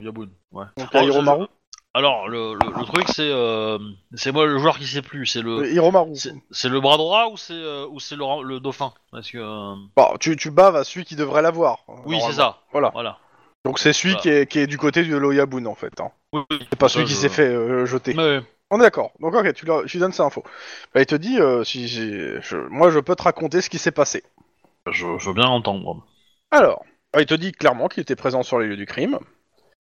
Yabun. Ouais. Donc à Hiromaru Alors le, le, le truc c'est euh, c'est moi le joueur qui sait plus, c'est le Euh, Hiromaru. C'est c'est le bras droit ou c'est euh, ou c'est le, le dauphin? Parce que euh, Bon, tu, tu baves à celui qui devrait l'avoir. oui normalement. c'est ça. Voilà. Voilà. Donc c'est celui Voilà. qui, est, qui est du côté de l'Oyabun en fait. Hein. Oui, oui. C'est pas celui qui je- s'est fait euh, jeter. Mais, On est d'accord. Donc ok, tu, leur- tu lui donnes ces infos. Bah, il te dit, euh, si, je- moi je peux te raconter ce qui s'est passé. je, je veux bien entendre. Alors, bah, il te dit clairement qu'il était présent sur les lieux du crime,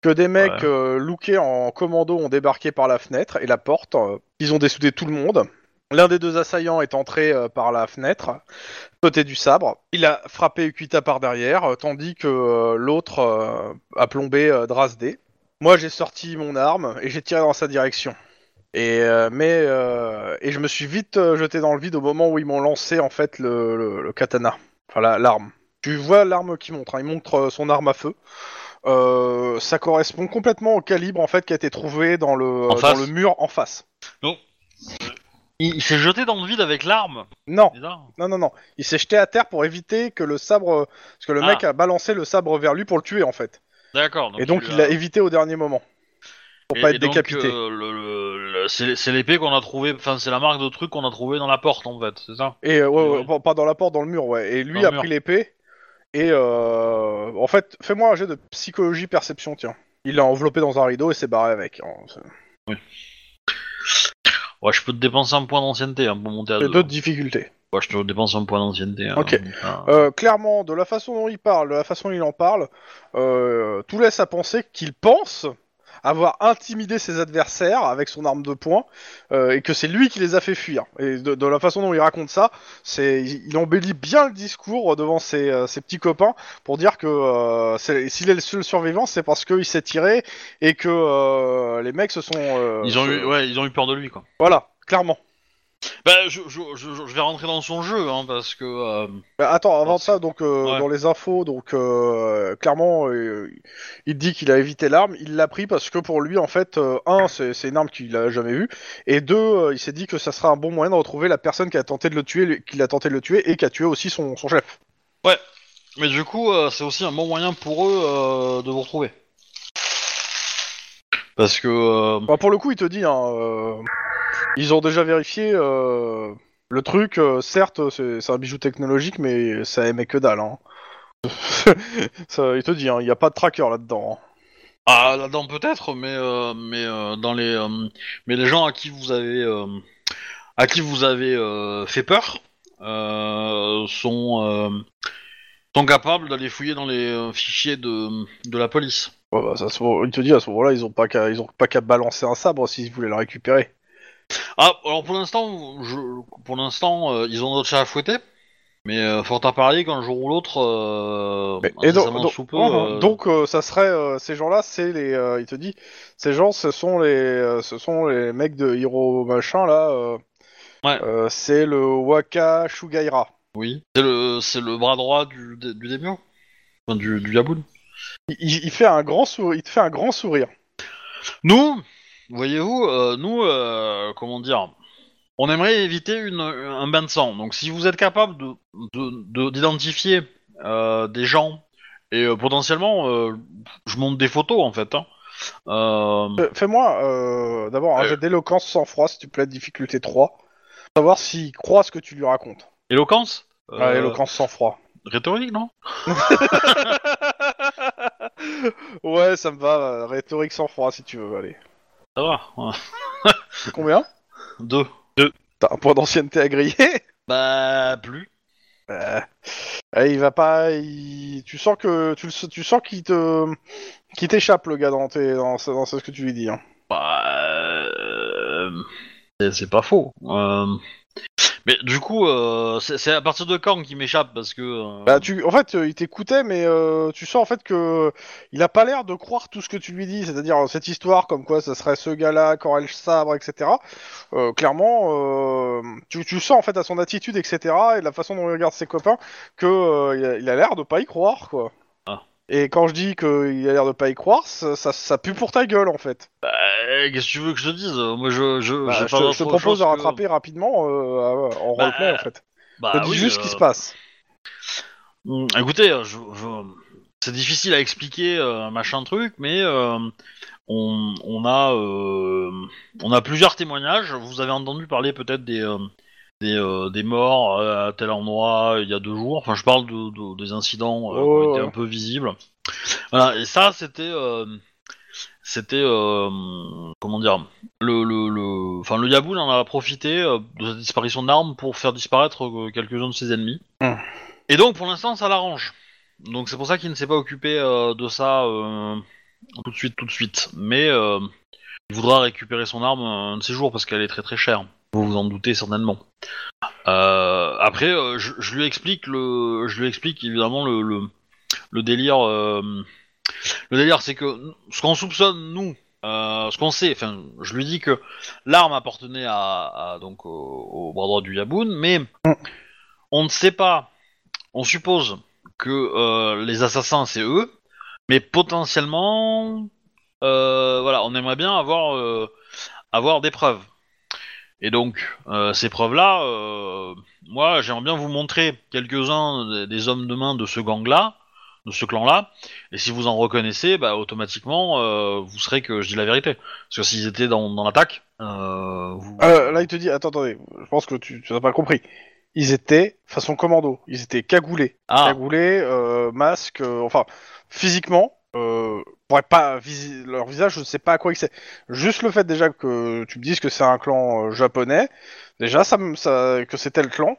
que des mecs Ouais. euh, lookés en commando ont débarqué par la fenêtre et la porte, euh, ils ont dessoudé tout le monde. L'un des deux assaillants est entré euh, par la fenêtre, côté du sabre. Il a frappé Ukita par derrière, euh, tandis que euh, l'autre euh, a plombé euh, Drasdé. Moi, j'ai sorti mon arme et j'ai tiré dans sa direction. Et euh, mais euh, et je me suis vite euh, jeté dans le vide au moment où ils m'ont lancé en fait le, le- le katana, enfin la- l'arme. Tu vois l'arme qui montre, hein, il montre son arme à feu. Euh, ça correspond complètement au calibre en fait qui a été trouvé dans le dans le mur en face. Il, il s'est jeté dans le vide avec l'arme. Non, non, non, non. Il s'est jeté à terre pour éviter que le sabre, parce que le Ah. mec a balancé le sabre vers lui pour le tuer en fait. D'accord. et donc il l'a évité au dernier moment pour et- pas et être donc, décapité. euh, le- le- le- c'est c'est l'épée qu'on a trouvé. Enfin c'est la marque de truc qu'on a trouvé dans la porte en fait. C'est ça? Et euh, ouais, et ouais, ouais. pas- pas dans la porte, dans le mur, ouais. Et lui Dans le a mur. pris l'épée Et euh, en fait, fais-moi un jet de psychologie perception, tiens. Il l'a enveloppé dans un rideau et s'est barré avec. hein. C'est- Ouais, je peux te dépenser un point d'ancienneté hein, pour monter à Et deux. d'autres difficultés. Ouais, je te dépense un point d'ancienneté. hein. Ok. Ah. Euh, clairement, de la façon dont il parle, de la façon dont il en parle, euh, tout laisse à penser qu'il pense avoir intimidé ses adversaires avec son arme de poing euh, et que c'est lui qui les a fait fuir. Et de, de la façon dont il raconte ça, c'est il embellit bien le discours devant ses, euh, ses petits copains pour dire que euh, s'il est le seul survivant, c'est parce qu'il s'est tiré et que euh, les mecs se sont. euh, Ils ont eu, ouais, ils ont eu peur de lui, quoi. Voilà, clairement. Bah, je, je, je, je vais rentrer dans son jeu, hein, parce que. euh, Bah, attends, avant Parce- ça, donc euh, Ouais. dans les infos, donc euh, clairement, euh, il dit qu'il a évité l'arme. Il l'a pris parce que pour lui, en fait, euh, un, c'est c'est une arme qu'il a jamais vue, et deux, euh, il s'est dit que ça sera un bon moyen de retrouver la personne qui a tenté de le tuer, qui a tenté de le tuer et qui a tué aussi son, son chef. Mais du coup, euh, c'est aussi un bon moyen pour eux euh, de vous retrouver. Parce que. euh, Bah, pour le coup, il te dit, hein, euh, ils ont déjà vérifié euh, le truc. euh, certes, c'est c'est un bijou technologique, mais ça émet que dalle. Hein. ça, il te dit, hein, il n'y a pas de tracker là-dedans. hein. Ah, là-dedans peut-être, mais euh, mais euh, dans les euh, mais les gens à qui vous avez euh, à qui vous avez euh, fait peur euh, sont euh, sont capables d'aller fouiller dans les euh, fichiers de de la police. Ouais, bah, ça, se- il te dit à ce moment-là, ils ont pas qu'à, ils ont pas qu'à balancer un sabre s'ils voulaient le récupérer. Ah, alors pour l'instant, je, pour l'instant, euh, ils ont d'autres chats à fouetter. Mais euh, fort à parier qu'un jour ou l'autre, euh, Mais- et donc, incessamment donc, sous peu, euh, donc, euh, ça serait euh, ces gens-là, c'est les, euh, il te dit, ces gens, ce sont les, euh, ce sont les mecs de Hiro machin là. euh, Ouais. euh, c'est le Waka Shugaira. oui, c'est le c'est le bras droit du du daimyo, enfin, du du yaboun. Il, il- il fait un grand sourire, il te fait un grand sourire. Nous, voyez-vous, euh, nous, euh, comment dire, on aimerait éviter une, un bain de sang. Donc, si vous êtes capable de de- de- d'identifier euh, des gens et potentiellement, je monte des photos en fait. Hein. Fais-moi d'abord un jet d'éloquence sans froid, s'il te plaît, difficulté 3. Savoir s'il croit ce que tu lui racontes. éloquence? Ah, éloquence sans froid. Rhétorique, non? Ouais, ça me va. Rhétorique sans froid, si tu veux. Allez. Ça va. ouais. C'est combien Deux. T'as un point d'ancienneté à griller Bah plus. Euh, eh, il va pas. il- Tu sens que tu, le- tu sens qu'il te qu'il t'échappe le gars dans, tes, dans, ce- dans ce que tu lui dis. hein. Bah, euh, c'est- c'est pas faux. Euh, Mais du coup, euh, c'est à partir de quand qui m'échappe parce que. euh, Bah, tu, en fait, euh, il t'écoutait, mais euh, tu sens en fait que il a pas l'air de croire tout ce que tu lui dis, c'est-à-dire cette histoire comme quoi ça serait ce gars-là, Corel Sabre, etc. Clairement, tu, sens en fait à son attitude, etc. et la façon dont il regarde ses copains que il a l'air de pas y croire, quoi. Et quand je dis qu'il a l'air de pas y croire, ça, ça, ça pue pour ta gueule en fait. bah, qu'est-ce que tu veux que je te dise? Moi, je, je, Bah, je, te- je propose de que- rattraper rapidement euh, en Bah, roleplay en fait. Bah, je te dis oui, juste ce euh, qui se passe. hum, Écoutez, je, je- c'est difficile à expliquer, euh, machin truc, mais euh, on, on a, euh, on a plusieurs témoignages. Vous avez entendu parler peut-être des, euh, des, euh, des morts euh, à tel endroit il y a deux jours. Enfin, je parle de, de- des incidents euh, qui ont été un peu visibles. Voilà, et ça, c'était, euh, c'était, euh, comment dire, le, le, le, enfin, le Yaboun en a profité euh, de cette disparition d'armes pour faire disparaître euh, quelques-uns de ses ennemis. Hmm. Et donc, pour l'instant, ça l'arrange. Donc, c'est pour ça qu'il ne s'est pas occupé euh, de ça euh, tout de suite, tout de suite. Mais euh, il voudra récupérer son arme un de ces jours parce qu'elle est très très chère. Vous vous en doutez certainement. Euh, après, euh, je, lui explique le, je lui explique évidemment le, le, délire. euh, le délire, c'est que ce qu'on soupçonne nous, ce qu'on sait, enfin, je lui dis que l'arme appartenait à, donc au, bras droit du Yaboun, mais on ne sait pas. On suppose que les assassins c'est eux, mais potentiellement, voilà, on aimerait bien avoir avoir des preuves. Et donc, euh, ces preuves-là, euh, moi, j'aimerais bien vous montrer quelques-uns des, hommes de main de ce gang-là, de ce clan-là, et si vous en reconnaissez, bah, automatiquement, euh, vous serez que je dis la vérité. Parce que s'ils étaient dans, dans l'attaque, euh, vous... Euh, là, il te dit, attends, attendez, je pense que tu, n'as pas compris. ils étaient façon commando. Ils étaient cagoulés. Ah, Cagoulés, euh, masque, euh, enfin, physiquement, euh, pourrait pas visi- leur visage, je ne sais pas à quoi il sait. Juste le fait déjà que tu me dises que c'est un clan euh, japonais, déjà ça, que c'était le clan,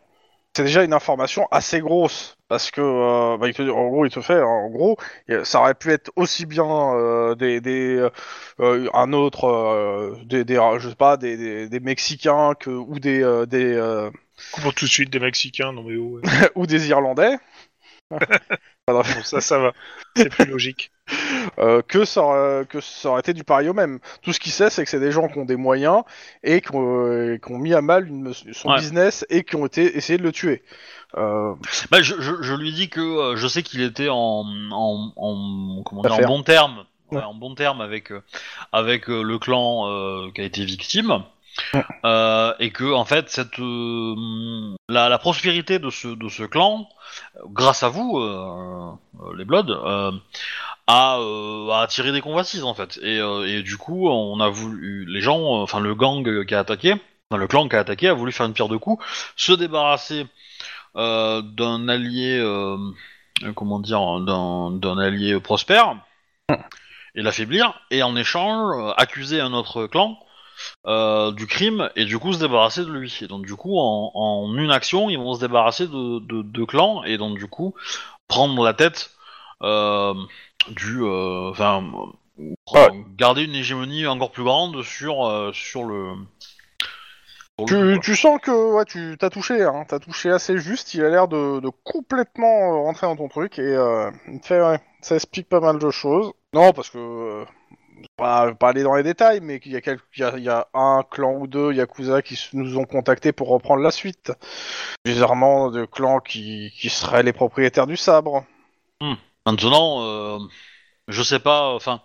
c'est déjà une information assez grosse parce que euh, bah, il te- en gros il te fait en gros ça aurait pu être aussi bien euh, des, des euh, un autre des, des je sais pas des, des, des mexicains que ou des des Pour tout de suite des Mexicains, non mais ouais. ou des irlandais Bon, ça, ça va. C'est plus logique. euh, que ça aurait, que ça aurait été du pareil au même. Tout ce qu'il sait, c'est que c'est des gens qui ont des moyens et qui ont, euh, qui ont mis à mal une- son Ouais. business et qui ont été essayé de le tuer. Euh, bah, je, je, je lui dis que euh, je sais qu'il était en, en, en, comment dire, en Affaire. bon terme, ouais, Ouais. en bon terme avec, euh, avec euh, le clan euh, qui a été victime. Ouais. Euh, et que en fait cette euh, la, la prospérité de ce de ce clan grâce à vous euh, les Bloods a, a attiré des convoitises en fait et, et du coup on a voulu les gens enfin le gang qui a attaqué enfin, le clan qui a attaqué a voulu faire une pierre de coups se débarrasser d'un allié comment dire d'un allié prospère et l'affaiblir et en échange accuser un autre clan euh, du crime et du coup se débarrasser de lui et donc du coup en, en une action ils vont se débarrasser de deux de clans et donc du coup prendre la tête euh, du euh, enfin Ouais. garder une hégémonie encore plus grande sur sur le sur tu, tu sens que ouais, tu t'as touché, hein, t'as touché assez juste. Il a l'air de, de complètement rentrer dans ton truc et fait ouais, ça explique pas mal de choses. Non, parce que pas, pas aller dans les détails, mais qu'il y a, il y, a, il y a un clan ou deux Yakuza qui nous ont contactés pour reprendre la suite. Bizarrement, de clans qui, qui seraient les propriétaires du sabre. Maintenant, euh, je sais pas, enfin,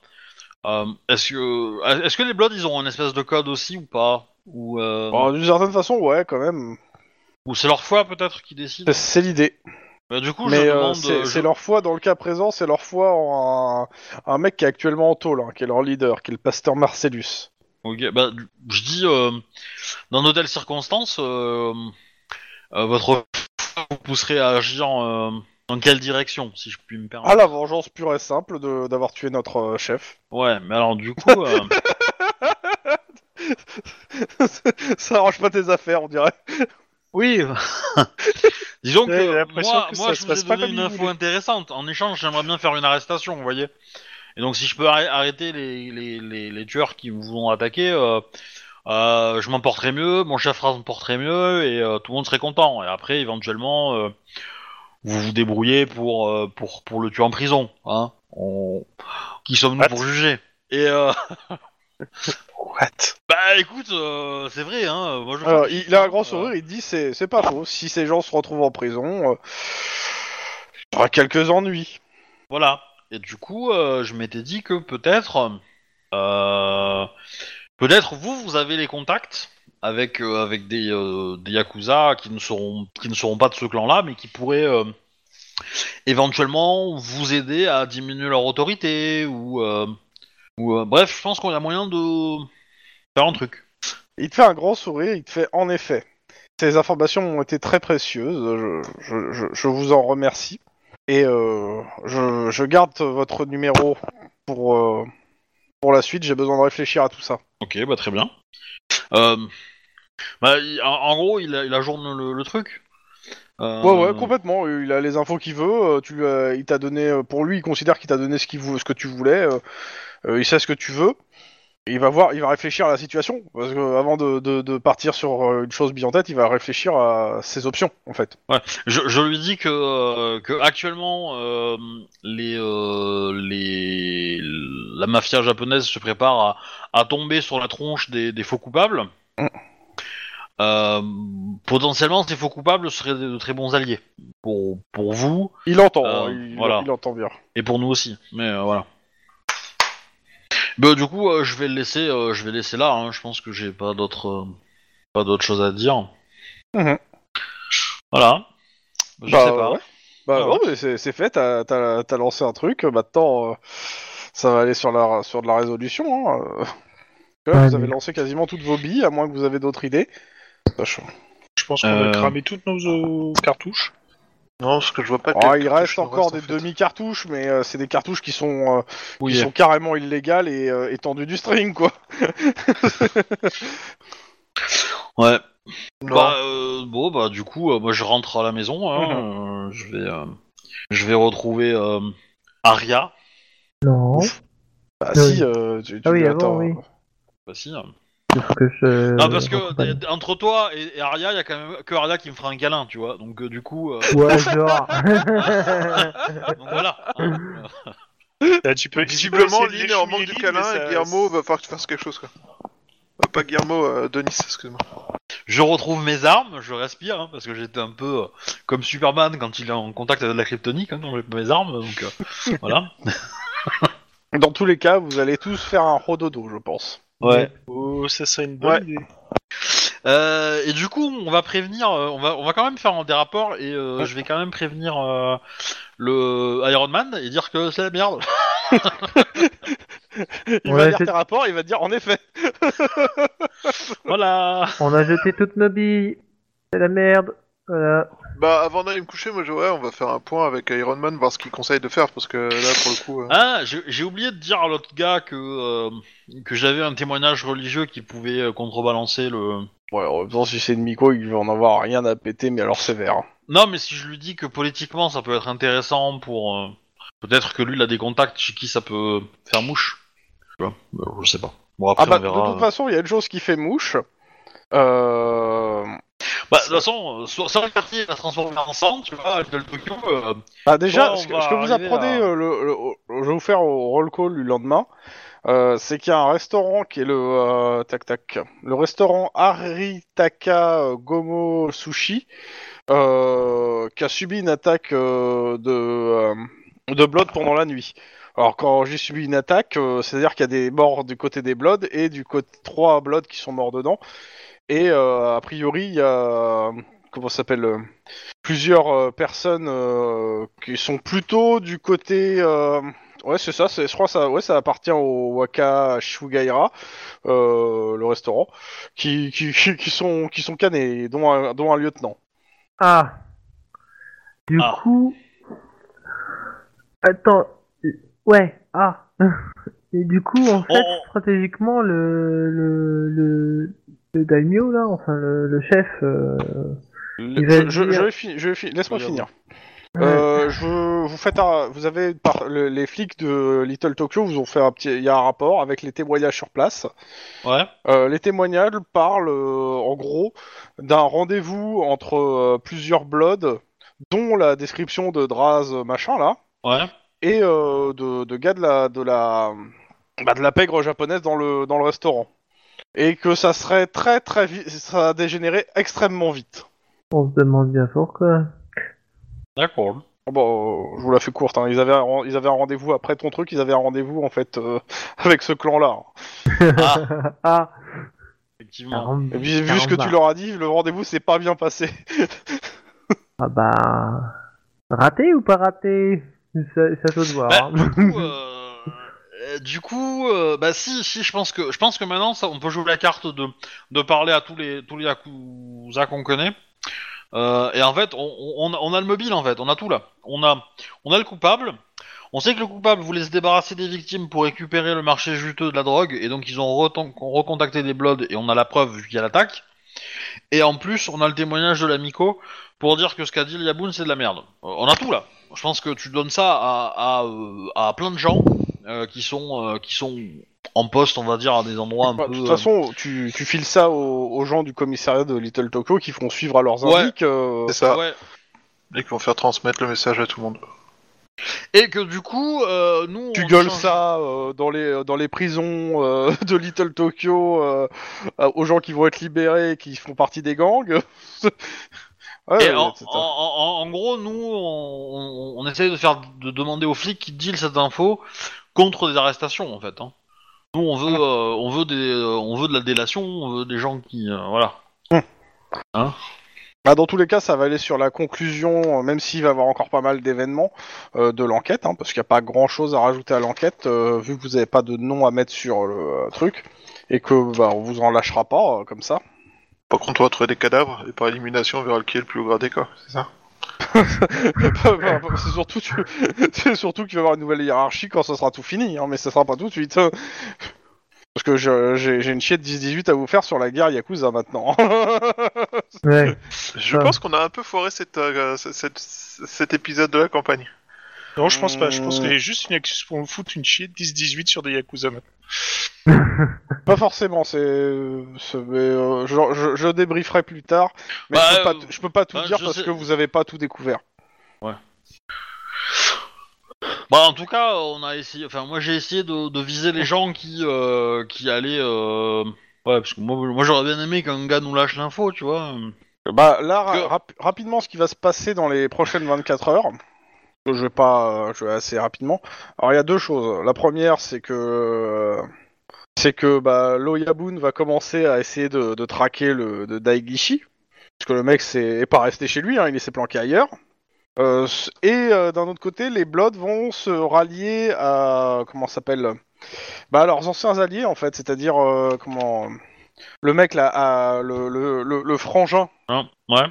euh, est-ce que, est-ce que les Bloods ils ont un espèce de code aussi ou pas? Ou, euh, Bon, D'une certaine façon, ouais, quand même. ou c'est leur foi peut-être qui décide? C'est l'idée. Bah, Du coup, Mais je euh, demande. c'est je- c'est leur foi, dans le cas présent, c'est leur foi en un, un mec qui est actuellement en tôle, hein, qui est leur leader, qui est le pasteur Marcellus. Ok, bah, je dis, euh, dans de telles circonstances, euh, euh, votre foi vous pousserait à agir euh, dans quelle direction, si je puis me permettre? Ah, la vengeance pure et simple d'avoir tué notre euh, chef. Ouais, mais alors du coup, euh, ça arrange pas tes affaires, on dirait. Oui. Disons Ouais, j'ai que l'impression moi, que moi je vous ai passe pas donné comme une il info voulait. intéressante. En échange, j'aimerais bien faire une arrestation, vous voyez. Et donc, si je peux arrê- arrêter les, les, les, les tueurs qui vous ont attaqué, euh, euh, je m'en porterai mieux, mon chef s'en porterait mieux, et euh, tout le monde serait content. Et après, éventuellement, euh, vous vous débrouillez pour, euh, pour, pour le tuer en prison. Hein On... Qui sommes-nous What? pour juger? Et euh, What? Bah écoute, euh, c'est vrai, hein. Moi, je Alors, il, il a un grand euh, sourire, il dit c'est c'est pas faux. Si ces gens se retrouvent en prison, euh, il y aura quelques ennuis. Voilà. Et du coup, euh, je m'étais dit que peut-être, euh, peut-être vous, vous avez les contacts avec euh, avec des, euh, des yakuza qui ne seront qui ne seront pas de ce clan-là, mais qui pourraient euh, éventuellement vous aider à diminuer leur autorité ou euh, ou euh, bref, je pense qu'on a moyen de faire un truc. Il te fait un grand sourire, il te fait en effet. Ces informations ont été très précieuses, je, je, je, je vous en remercie. Et euh, je, garde votre numéro pour, euh, pour la suite, j'ai besoin de réfléchir à tout ça. Ok, bah très bien. Bah, il- en, en gros, il, a- il ajourne le, le truc. Euh, Ouais, ouais, complètement. Il a les infos qu'il veut. Tu il t'a donné, pour lui, il considère qu'il t'a donné ce, qu'il ce que tu voulais. Euh, il sait ce que tu veux. Il va voir, il va réfléchir à la situation parce que avant de, de, de partir sur euh, une chose bien en tête, il va réfléchir à ses options en fait. Je, je lui dis que, euh, que actuellement euh, les, euh, les la mafia japonaise se prépare à, à tomber sur la tronche des, des faux coupables. Mm. Euh, potentiellement, ces faux coupables seraient de, de très bons alliés pour pour vous Il entend, hein, il, voilà. il entend bien. et pour nous aussi. Mais voilà. Bah, du coup, euh, je vais le laisser, euh, je vais laisser là. hein. Je pense que j'ai pas d'autres euh, pas d'autres choses à dire. Mhm. Voilà. Je Bah, sais pas. ouais. Bah Ah non, mais c'est c'est fait. T'as t'as- t'as lancé un truc. Maintenant, euh, ça va aller sur la sur de la résolution. Hein. euh. Là, Ouais, vous avez mais- lancé quasiment toutes vos billes, à moins que vous avez d'autres idées. Sachant. Je Je pense qu'on Euh. a cramé toutes nos euh, cartouches. Non, parce que je vois pas. Oh, il reste encore des en fait. demi-cartouches, mais euh, c'est des cartouches qui sont, euh, qui sont carrément illégales et euh, étendues du string, quoi. Ouais. Non. Bah, euh, bon, bah, du coup, euh, moi, je rentre à la maison. Hein, euh, je vais, euh, je vais retrouver euh, Aria. Non, Bah Oui. si, euh, tu, tu Ah oui, avant, attends, oui. Bah, si. Il faut que je. non, parce que entre toi et, et Aria, il y a quand même que Aria qui me fera un câlin, tu vois. Donc, euh, du coup, euh, Ouais, genre. donc voilà. hein. Là, tu peux, Visiblement, Lynn est en manque de câlin et Guillermo va falloir que tu fasses quelque chose, quoi. Euh, pas Guillermo, euh, Denis, excuse-moi. Je retrouve mes armes, je respire, hein, parce que j'étais un peu euh, comme Superman quand il est en contact avec la kryptonique, hein, quand j'ai mes armes, donc euh, voilà. Dans tous les cas, vous allez tous faire un rododo, je pense. Ouais. Oh, ça serait une bonne Ouais. idée. Euh, et du coup, on va prévenir, euh, on va, on va quand même faire des rapports et euh, Ouais. je vais quand même prévenir euh, le Iron Man et dire que c'est la merde. Il Ouais, va lire c'est- tes rapports, il va te dire en effet. voilà. On a jeté toutes nos billes. C'est la merde. Voilà. Bah, avant d'aller me coucher, moi, je... ouais, on va faire un point avec Iron Man, voir ce qu'il conseille de faire, parce que là, pour le coup. euh, Ah, j'ai j'ai oublié de dire à l'autre gars que euh, que j'avais un témoignage religieux qui pouvait euh, contrebalancer le. Ouais, en même temps, si c'est une micro, il va en avoir rien à péter, mais alors sévère. Non, mais si je lui dis que politiquement ça peut être intéressant pour euh, peut-être que lui il a des contacts chez qui ça peut faire mouche. Tu vois, je sais pas. Bon après Ah bah, on verra. de toute façon, il y a une chose qui fait mouche. Euh... Bah, de toute façon, soit, soit le quartier va se transformer en centre, tu vois, le Tokyo. euh, Bah déjà, ce que, va ce que vous apprenez, à- euh, le, le- je vais vous faire au roll call du lendemain, euh, c'est qu'il y a un restaurant qui est le euh, tac tac, le restaurant Aritaka euh, Gomo Sushi, euh, qui a subi une attaque de de Blood pendant la nuit. Alors quand j'ai subi une attaque, c'est-à-dire qu'il y a des morts du côté des Blood et du côté trois Blood qui sont morts dedans. Et euh, a priori, il y a comment ça s'appelle euh, plusieurs euh, personnes euh, qui sont plutôt du côté. euh, ouais, c'est ça. C'est, je crois que ça. Ouais, ça appartient au Waka Shugaira, euh, le restaurant, qui, qui, qui, sont qui sont canés, dont un, dont un lieutenant. Ah. Du Ah. coup. Attends. Ouais. Ah. Et du coup, en fait, on- stratégiquement, le le le, le daimyo là, enfin le, le chef. euh, Il va Je, je, dire- je vais fi- je vais fi- laisse-moi finir. ouais. Euh, je, vous faites un, vous avez par, le- les flics de Little Tokyo vous ont fait un petit, il y a un rapport avec les témoignages sur place. Ouais. Euh, les témoignages parlent euh, en gros d'un rendez-vous entre euh, plusieurs Bloods, dont la description de Draz machin là, Ouais. et euh, de, de gars de la de la bah, de la pègre japonaise dans le dans le restaurant, et que ça serait très très vite, ça a dégénéré extrêmement vite. On se demande bien pourquoi. D'accord. Bon, euh, je vous la fais courte. Hein. Ils avaient un, ils avaient un rendez-vous après ton truc. Ils avaient un rendez-vous en fait euh, avec ce clan-là. Ah, ah. effectivement. caramba. Et puis, vu ce que tu leur as dit, le rendez-vous s'est pas bien passé. Ah bah. Raté ou pas raté? Ça, ça peut se voir. Bah, hein. du coup, euh, du coup, euh, bah si, si, je pense que, maintenant, on peut jouer la carte de, parler à tous les, yakuza qu'on connaît. Euh, et en fait, on, a le mobile en fait, on a tout là. On a, le coupable. On sait que le coupable voulait se débarrasser des victimes pour récupérer le marché juteux de la drogue, et donc ils ont recontacté des Bloods, et on a la preuve vu qu'il y a l'attaque. Et en plus, on a le témoignage de l'amico pour dire que ce qu'a dit Yaboun, c'est de la merde. Euh, on a tout là. Je pense que tu donnes ça euh, à plein de gens euh, qui sont euh, qui sont en poste, on va dire, à des endroits un Bah, peu. de toute euh, façon, tu, tu files ça aux, aux gens du commissariat de Little Tokyo qui font suivre à leurs Ouais. indices. euh, C'est ça. ouais. Et qui vont faire transmettre le message à tout le monde. Et que du coup, euh, nous. tu on gueules change- ça euh, dans les dans les prisons euh, de Little Tokyo euh, euh, aux gens qui vont être libérés et qui font partie des gangs. Ouais, Et ouais, en, c'est- en- en- en gros, nous, on, on, on essaye de faire de demander aux flics qui deal cette info contre des arrestations, en fait. hein. Nous, on veut, euh, on veut des, euh, on veut de la délation, on veut des gens qui, euh, voilà. Bah, dans tous les cas, ça va aller sur la conclusion, euh, même s'il va y avoir encore pas mal d'événements euh, de l'enquête, hein, parce qu'il n'y a pas grand-chose à rajouter à l'enquête, euh, vu que vous n'avez pas de nom à mettre sur le euh, truc, et que bah, on vous en lâchera pas euh, comme ça. Par contre, on va trouver des cadavres et par élimination, on verra lequel est le plus gras des cas, c'est ça? c'est surtout, tu... c'est surtout qu'il va y avoir une nouvelle hiérarchie quand ça sera tout fini, hein, mais ça sera pas tout de suite. hein. Parce que je- j'ai j'ai une chiette 10-18 à vous faire sur la guerre Yakuza maintenant. Ouais. Je pense qu'on a un peu foiré cette, euh, cette- cette- cet épisode de la campagne. Non, je pense pas. Je pense qu'il y a juste une excuse pour me foutre une chier de 10-18 sur des Yakuza maintenant. pas forcément, c'est. c'est- mais, euh, je, je, je débrieferai plus tard. Mais Bah, je, peux pas, euh, t- je peux pas tout bah, dire je parce sais- que vous avez pas tout découvert. Bah en tout cas, on a essayé. Enfin, moi j'ai essayé de, de viser les gens qui euh, qui allaient. euh, Ouais, parce que moi, moi j'aurais bien aimé qu'un gars nous lâche l'info, tu vois. Bah là, ra- Que- rap- rapidement, ce qui va se passer dans les prochaines 24 heures, je vais pas, je vais assez rapidement. Alors il y a deux choses. La première, c'est que c'est que bah, Loyabun va commencer à essayer de, traquer le de Daigishi, parce que le mec c'est est pas resté chez lui, hein, il s'est planqué ailleurs. Euh, et euh, d'un autre côté, les Bloods vont se rallier à comment s'appelle Bah leurs anciens alliés en fait, c'est-à-dire euh, comment le mec là, le, le, le, frangin Hein ouais.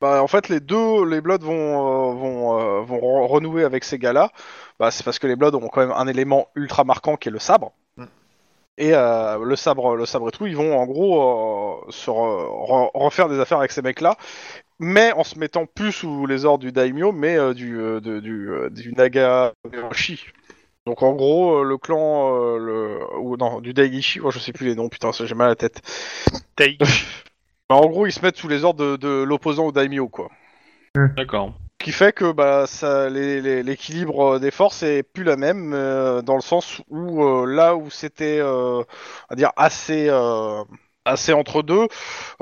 Bah, en fait, les deux, les Bloods vont, euh, vont, euh, vont renouer avec ces gars-là. Bah, c'est parce que les Bloods ont quand même un élément ultra marquant qui est le sabre. Mm. Et euh, le sabre, le sabre et tout, ils vont en gros euh, se re- re- refaire des affaires avec ces mecs-là, mais en se mettant plus sous les ordres du daimyo, mais euh, du, de- du, euh, du Naga Hiroshi. Donc en gros, euh, le clan, euh, le, ou non, du Daigishi, oh, je sais plus les noms, putain, ça, j'ai mal à la tête. Bah, en gros, ils se mettent sous les ordres de, de l'opposant au daimyo, quoi. D'accord. qui fait que bah, ça, les- les- l'équilibre des forces est plus la même euh, dans le sens où euh, là où c'était euh, dire assez euh, assez entre deux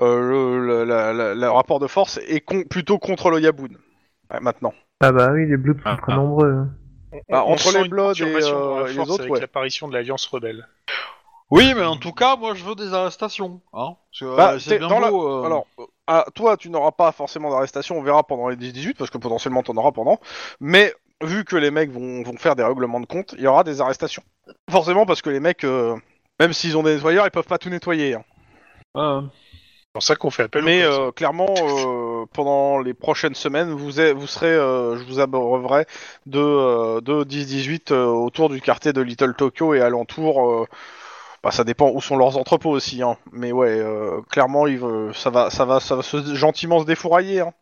euh, le, le- la- la- le rapport de force est con- plutôt contre le Yabun Ouais, maintenant Ah bah oui, les Bloods sont Ah, très ah. nombreux. hein. Bah, On entre sent les une Bloods et, perturbation dans la euh, et les force autres, avec ouais. l'apparition de l'Alliance rebelle. Oui, mais en tout cas, moi je veux des arrestations. Hein Parce que, Bah, euh, c'est t'es bien dans la- beau. euh, Alors, euh, ah, toi, tu n'auras pas forcément d'arrestation, on verra pendant les 10-18, parce que potentiellement t'en auras pendant. Mais vu que les mecs vont, vont faire des règlements de compte, il y aura des arrestations. Forcément, parce que les mecs, euh, même s'ils ont des nettoyeurs, ils peuvent pas tout nettoyer. hein. euh, C'est pour ça qu'on fait appel Mais aux euh, clairement, euh, pendant les prochaines semaines, vous, êtes- vous serez, euh, je vous abreuverai de, euh, de 10-18 euh, autour du quartier de Little Tokyo et alentour. euh, bah, ça dépend où sont leurs entrepôts aussi, hein. Mais ouais, euh, clairement, il veut- ça va, ça va, ça va se, gentiment se défourailler. Hein.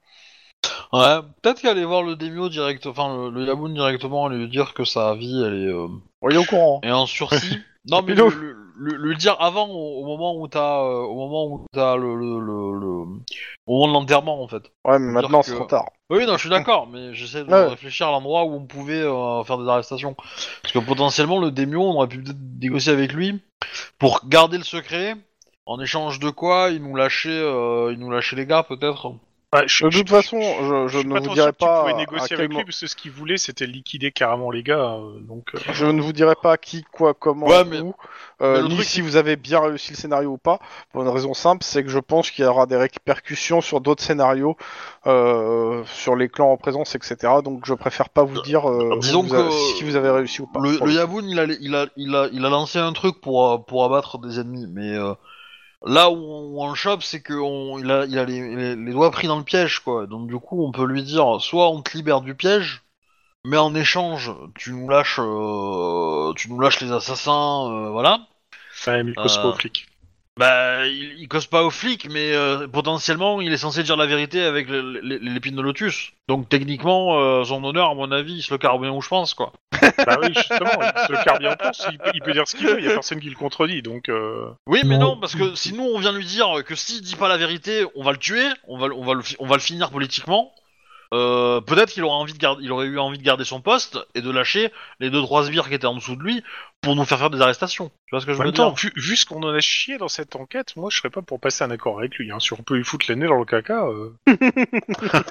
Ouais, peut-être qu'aller voir le Demio direct, enfin le, le Yaboun directement et lui dire que sa vie elle est, euh, Bon, il est au courant. est en sursis. non mais le, le- le- le dire avant au, au moment où t'as euh, au moment où t'as le, le, le, le- au moment de l'enterrement en fait. Ouais, mais maintenant que- c'est trop tard. Oui non je suis d'accord mais j'essaie de Ouais. réfléchir à l'endroit où on pouvait euh, faire des arrestations parce que potentiellement le Demio on aurait pu peut-être négocier avec lui pour garder le secret. En échange de quoi, il nous lâchait, euh, il nous lâchait les gars peut-être? Je- De je- toute façon, je, je ne vous dirai sûr que tu pas pouvais à négocier quel avec mo- lui parce que ce qu'il voulait c'était liquider carrément les gars. euh, donc, euh, Je ne vous dirai pas qui, quoi, comment, Ouais, mais- où, euh, mais ni truc, si vous avez bien réussi le scénario ou pas. Pour une raison simple, c'est que je pense qu'il y aura des répercussions sur d'autres scénarios, euh, sur les clans en présence, etc. Donc je préfère pas vous dire euh, où disons vous a- que si vous avez réussi ou pas. Le, le le- Yaboun, il a, il, a, il, a, il a lancé un truc pour, pour abattre des ennemis, mais euh, là où on, où on le chope, c'est qu'il a, il a les, les, les doigts pris dans le piège, quoi. Donc du coup, on peut lui dire, soit on te libère du piège, mais en échange, tu nous lâches, euh, tu nous lâches les assassins, euh, voilà. ouais, mais Euh, pas aux flics. Bah, il, il cause pas aux flics, mais euh, potentiellement, il est censé dire la vérité avec l'épine de lotus. Donc techniquement, euh, son honneur, à mon avis, il se le carre bien où je pense, quoi. bah oui, justement, il se le carre bien en plus. Il peut, il peut dire ce qu'il veut, il y a personne qui le contredit. Donc, euh, Oui, mais Non. non, parce que si nous on vient lui dire que s'il dit pas la vérité, on va le tuer, on va, le- on va, le, on va le finir politiquement. Euh, peut-être qu'il aurait envie de garder, il aurait eu envie de garder son poste et de lâcher les deux trois sbires qui étaient en dessous de lui pour nous faire faire des arrestations. Tu vois ce que je en veux même temps, dire? vu, vu ce qu'on en a chié dans cette enquête, moi je serais pas pour passer un accord avec lui. Hein. Si on peut lui foutre le nez dans le caca. euh,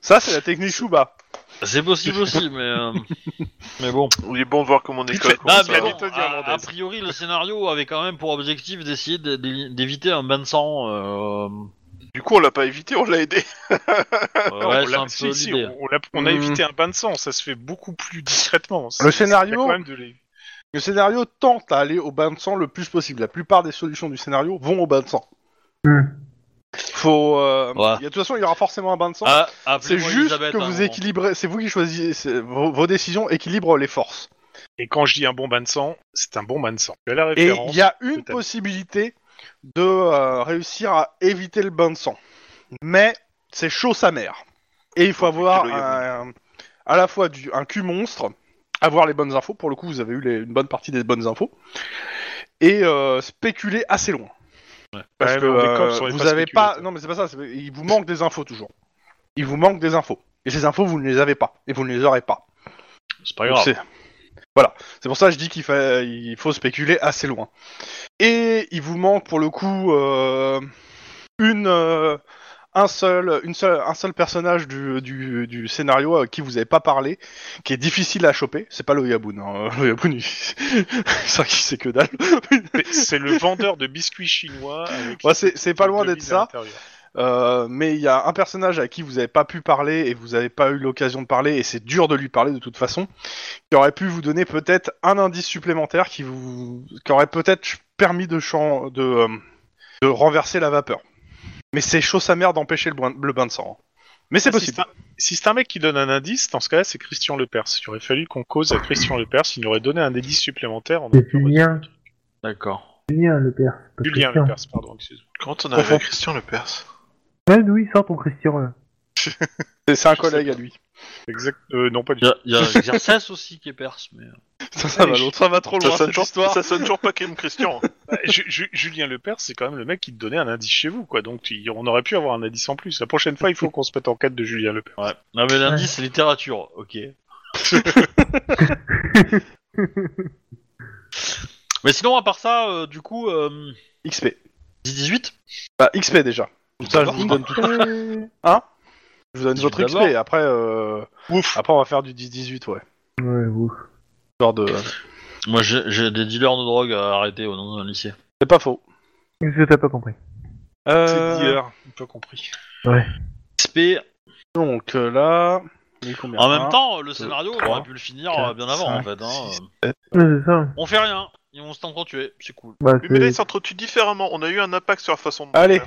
Ça, c'est la technique Shuba. C'est possible aussi, mais euh, mais bon. Il est bon de voir comment on école. Ah, mais bon, a, a priori, le scénario avait quand même pour objectif d'essayer d'é- d'é- d'éviter un bain de sang. Du coup, on l'a pas évité, on l'a aidé. on ouais, l'a- c'est un si, peu si, l'idée. on, on l'a- on a Hmm. évité un bain de sang, ça se fait beaucoup plus discrètement. Le C'est- scénario- il y a quand même de les- Le scénario tente à aller au bain de sang le plus possible. La plupart des solutions du scénario vont au bain de sang. Hmm. Faut. euh, Ouais. il y a- De toute façon, il y aura forcément un bain de sang. Ah, c'est appelez-moi juste Elisabeth, que un vous équilibrez. C'est vous qui choisissez. c'est- Vos, vos décisions équilibrent les forces. Et quand je dis un bon bain de sang, c'est un bon bain de sang. Tu as la Et référence. il y a une peut-être. possibilité de euh, réussir à éviter le bain de sang. Mais c'est chaud sa mère. Et il faut avoir kilo un- à la fois du, un cul monstre, avoir les bonnes infos. Pour le coup, vous avez eu les- une bonne partie des bonnes infos. Et euh, spéculer assez loin. Parce Ouais, que mais on est euh, cops, on est vous pas avez pas. spéculateurs. Non, mais c'est pas ça. c'est- Il vous manque des infos toujours. Il vous manque des infos. Et ces infos, vous ne les avez pas. Et vous ne les aurez pas. C'est pas Donc grave. c'est- Voilà, c'est pour ça que je dis qu'il fa- il faut spéculer assez loin. Et il vous manque pour le coup euh, une, euh, un seul, une seule, un seul personnage du, du, du scénario à qui vous n'avez pas parlé, qui est difficile à choper. C'est pas le Yaboun. Hein. Le Yaboun, il... ça qui c'est que dalle. C'est le vendeur de biscuits chinois. Ouais, c'est- c'est pas loin d'être ça. Euh, mais il y a un personnage à qui vous n'avez pas pu parler et vous n'avez pas eu l'occasion de parler et c'est dur de lui parler de toute façon, qui aurait pu vous donner peut-être un indice supplémentaire qui vous, qui aurait peut-être permis de, chan- de, euh, de renverser la vapeur. Mais c'est chaud sa mère d'empêcher le, bain- le bain de sang. hein. Mais c'est Ah, Si possible. c'est un- Si c'est un mec qui donne un indice, dans ce cas-là, c'est Christian Lepers. Il aurait fallu qu'on cause à Christian Lepers. Il nous aurait donné un indice supplémentaire. on C'est Julien. D'accord. Julien, le père. pas Julien. Lepers, pardon, excuse-moi. Comment on à Christian le Ouais, oui, sors ton Christian là. C'est un collègue à lui. Exact. Euh, non, pas du Il y tout. a, il y a Xerxes aussi qui est perse, mais... Ça, ça va, Allez, l'autre, ça va trop ça loin sonne, cette toujours, histoire. ça sonne toujours pas comme Christian. Bah, Ju- Ju- Julien Lepers, c'est quand même le mec qui te donnait un indice chez vous, quoi. Donc, il- on aurait pu avoir un indice en plus. La prochaine fois, il faut qu'on se mette en quête de Julien Lepers. Ouais. Non mais l'indice c'est littérature, ok. mais sinon à part ça, euh, du coup, euh, XP. 10-18 Bah, XP déjà. Ça, je vous donne tout. ouais, Hein Je vous donne votre XP d'abord. et après, euh... Ouf. après on va faire du 10-18, ouais. ouf. Genre de... Moi j'ai j'ai des dealers de drogue à arrêter au nom d'un lycée. C'est pas faux. Que t'as pas compris Euh, C'est d'hier. Pas compris. XP, Donc euh, là... il est combien en même Un, temps, le scénario on trois, aurait pu le finir quatre, euh, bien avant en cinq, fait. Hein. six, euh. Ouais, c'est ça. On fait rien, ils vont s'entretuer, c'est cool. Bah, mais là, c'est- ils s'entretuent différemment. On a eu un impact sur la façon de. Allez.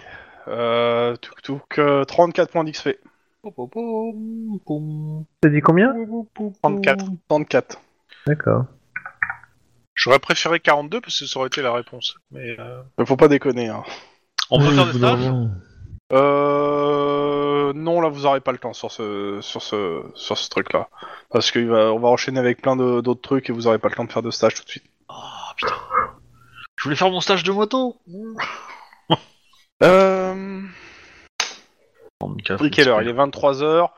Euh, touk touk, euh, 34 points d'XP. T'as dit combien 34. 34. D'accord. J'aurais préféré 42 parce que ça aurait été la réponse. Mais euh, Mais Faut pas déconner. Hein. On peut Oui, faire des stages. Euh, non, là vous aurez pas le temps sur ce sur ce sur ce truc-là, parce qu'on va on va enchaîner avec plein de- d'autres trucs et vous aurez pas le temps de faire de stage tout de suite. Ah putain. Je voulais faire mon stage de moto. Euh, 34, il est quelle heure Il est 23 h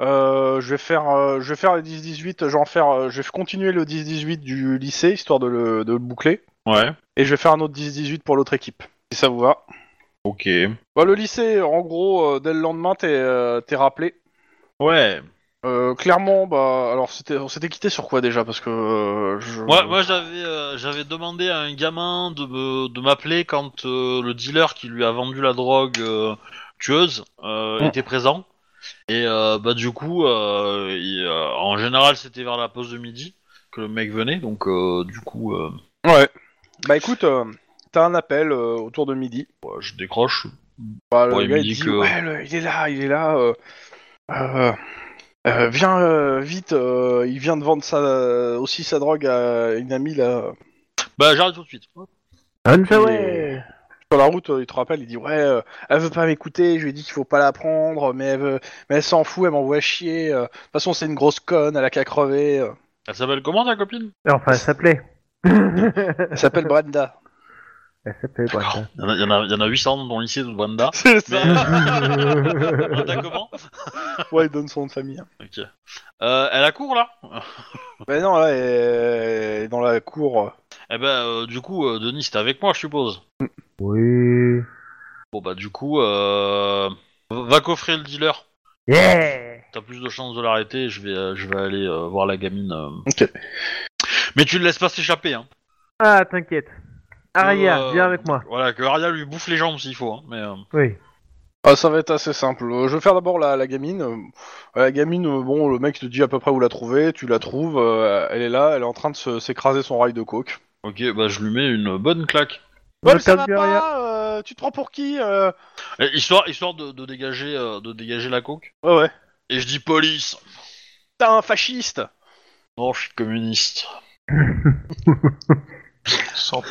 Euh, je vais faire, euh, je vais faire le 10-18. Je vais en faire, euh, je vais continuer le 10-18 du lycée histoire de le, de le boucler, Ouais. et je vais faire un autre 10-18 pour l'autre équipe. Si ça vous va. Ok. Bah, le lycée, en gros, euh, dès le lendemain, t'es t'es rappelé. Ouais. Euh, clairement, bah, alors c'était, on s'était quitté sur quoi déjà Parce que euh, je... Moi, moi j'avais euh, j'avais demandé à un gamin de, me- de m'appeler quand euh, le dealer qui lui a vendu la drogue euh, tueuse euh, Mm. était présent. Et euh, bah du coup, euh, il, euh, en général c'était vers la pause de midi que le mec venait, donc euh, du coup euh, Ouais. Bah écoute, euh, t'as un appel euh, autour de midi. ouais, je décroche. Bah, le Ouais, il gars me il dit dit que- ouais, le- il est là, il est là. euh, euh, euh, viens euh, vite, euh, il vient de vendre sa, aussi sa drogue à une amie là. Bah j'arrive tout de suite. Ansaway Sur la route, euh, il te rappelle, il dit ouais, euh, elle veut pas m'écouter, je lui ai dit qu'il faut pas la prendre, mais elle veut, mais elle s'en fout, elle m'envoie chier. euh, De toute façon, c'est une grosse conne, elle a qu'à crever. euh. Elle s'appelle comment ta copine? Enfin, elle s'appelait. Elle s'appelle Brenda. Il y, en a, il y en a- il y en a 800 dans ton lycée de. C'est Mais... ça. Brenda comment? Ouais, il donne son nom de famille. Ok. Euh, elle a cours là? Mais non, là, elle est dans la cour. Eh ben euh, du coup, euh, Denis c'était avec moi je suppose. oui. Bon bah du coup, euh... va coffrer le dealer. Yeah T'as plus de chances de l'arrêter. Je vais, euh, je vais aller euh, voir la gamine. euh. Ok. Mais tu le laisses pas s'échapper, hein. Ah, t'inquiète. Aria, Euh, viens avec moi. Voilà, que Aria lui bouffe les jambes s'il faut. Hein, mais euh, Oui. Ah, ça va être assez simple. Euh, Je vais faire d'abord la, la gamine. Euh, La gamine, euh, bon, le mec te dit à peu près où la trouver, tu la trouves, euh, elle est là, elle est en train de se- s'écraser son rail de coke. ok, bah je lui mets une bonne claque. Ouais, mais ça va perdu Aria. pas, euh, tu te prends pour qui euh Et histoire, histoire de, de dégager, euh, de dégager la coke. Ouais, ouais. Et je dis police. T'es un fasciste Non, je suis communiste. Sans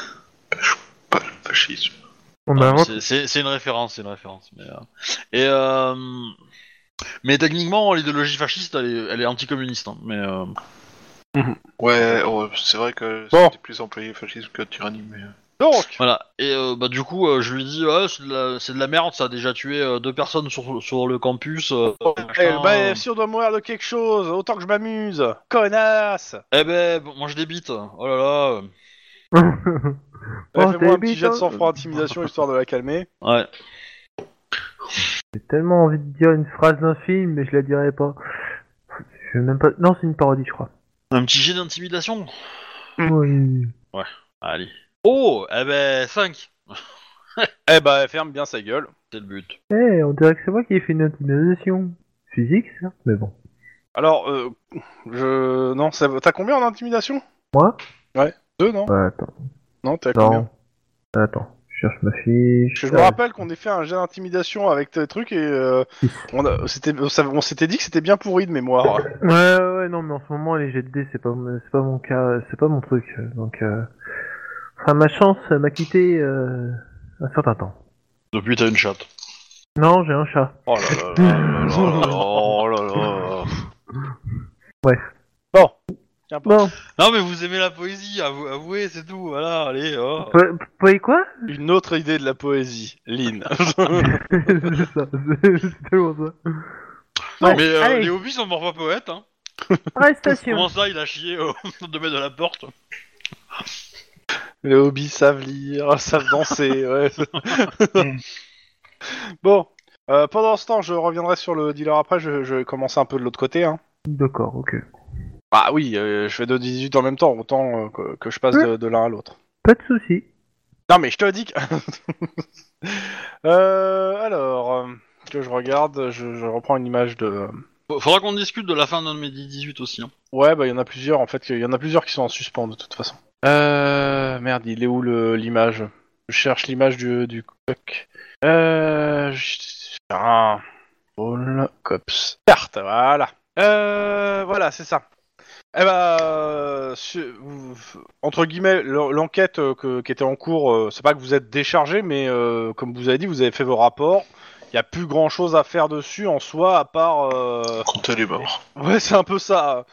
pas le fascisme. On Non, invente. c'est- C'est c'est une référence, c'est une référence. Mais, euh, et euh, mais techniquement, l'idéologie fasciste, elle est, elle est anticommuniste. hein, mais euh, Ouais, oh, c'est vrai que Bon. c'était plus employé fascisme que tyrannie, mais... Donc, voilà. Et euh, bah du coup, euh, je lui dis, ouais, c'est de, la- c'est de la merde. Ça a déjà tué euh, deux personnes sur, sur le campus. euh, eh, machin, bah, euh. si on doit mourir de quelque chose, autant que je m'amuse Connasse Eh ben, bon, moi je débite. Oh là là. Ouais, Oh, Fais-moi un petit jet de sang-froid hein. intimidation histoire de la calmer. Ouais. J'ai tellement envie de dire une phrase d'un film, mais je la dirai pas. Je vais même pas. Non, c'est une parodie, je crois. Un petit jet d'intimidation? Oui. Allez. Oh, eh ben 5 Eh bah, elle ferme bien sa gueule. C'est le but. Eh, on dirait que c'est moi qui ai fait une intimidation. Physique, ça Mais bon. Alors, euh, je... Non, ça... t'as combien en intimidation? Moi? Deux, non? Bah, attends. Non, t'as combien Non. Attends. Je cherche ma fiche. Je me rappelle qu'on ait fait un jet d'intimidation avec tes trucs et euh, on, a- c'était- ça- on s'était dit que c'était bien pourri de mémoire. Ouais, ouais, ouais, non, mais en ce moment, les jets de dés, c'est pas, c'est pas mon cas, c'est pas mon truc. Donc, euh... enfin, ma chance m'a quitté euh... un certain temps. Depuis, t'as une chatte. Non, j'ai un chat. Oh là là là là là là. Oh là là. Bon, Bon, Non, mais vous aimez la poésie, avou- avouez, c'est tout. Voilà, allez. Oh. quoi? Une autre idée de la poésie, Lynn. C'est ça, c'est c'est tellement ça. Non, Ouais, mais euh, allez. les hobbies sont parfois poètes. Hein. Arrestation. Comment ça, il a chié au mètres de la porte? Les hobbies savent lire, savent danser, ouais. bon, euh, pendant ce temps, je reviendrai sur le dealer après, je, je vais commencer un peu de l'autre côté. Hein. D'accord, ok. Ah oui, euh, je fais 2 18 en même temps, autant euh, que, que je passe de, de l'un à l'autre. Pas de soucis. Non mais je te dis que... euh, alors, euh, que je regarde, je, je reprends une image de... Faudra qu'on discute de la fin d'un de mes 18 aussi. Hein. Ouais, bah il y en a plusieurs en fait, il y en a plusieurs qui sont en suspens de toute façon. Euh, merde, il est où le- l'image? Je cherche l'image du, du coq. Euh, je- ah, All cops. Carte, voilà. Euh, voilà, c'est ça. Eh ben, euh, entre guillemets, l'en- l'enquête euh, que- qui était en cours, euh, c'est pas que vous êtes déchargé, mais euh, comme vous avez dit, vous avez fait vos rapports. Il y a plus grand chose à faire dessus en soi, à part. euh, elle est morte. Ouais, c'est un peu ça.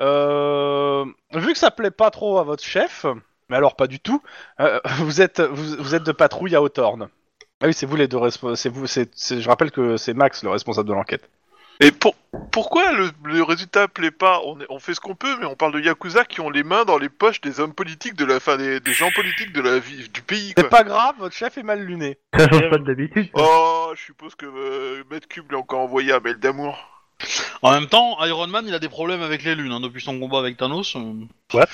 Euh, vu que ça plaît pas trop à votre chef, mais alors pas du tout, euh, vous êtes vous, vous êtes de patrouille à Hawthorne. Ah oui, c'est vous les deux responsables. C'est vous. C'est, c'est- je rappelle que c'est Max le responsable de l'enquête. Et pour, pourquoi le, le résultat plaît pas? On, est- on fait ce qu'on peut, mais on parle de Yakuza qui ont les mains dans les poches des hommes politiques de la fin des, des gens politiques de la vie du pays. C'est pas grave, votre chef est mal luné. Ça change pas de d'habitude. Oh, je suppose que euh, Maître Cube l'a encore envoyé un mail d'amour. En même temps, Iron Man, il a des problèmes avec les lunes hein, depuis son combat avec Thanos. euh. What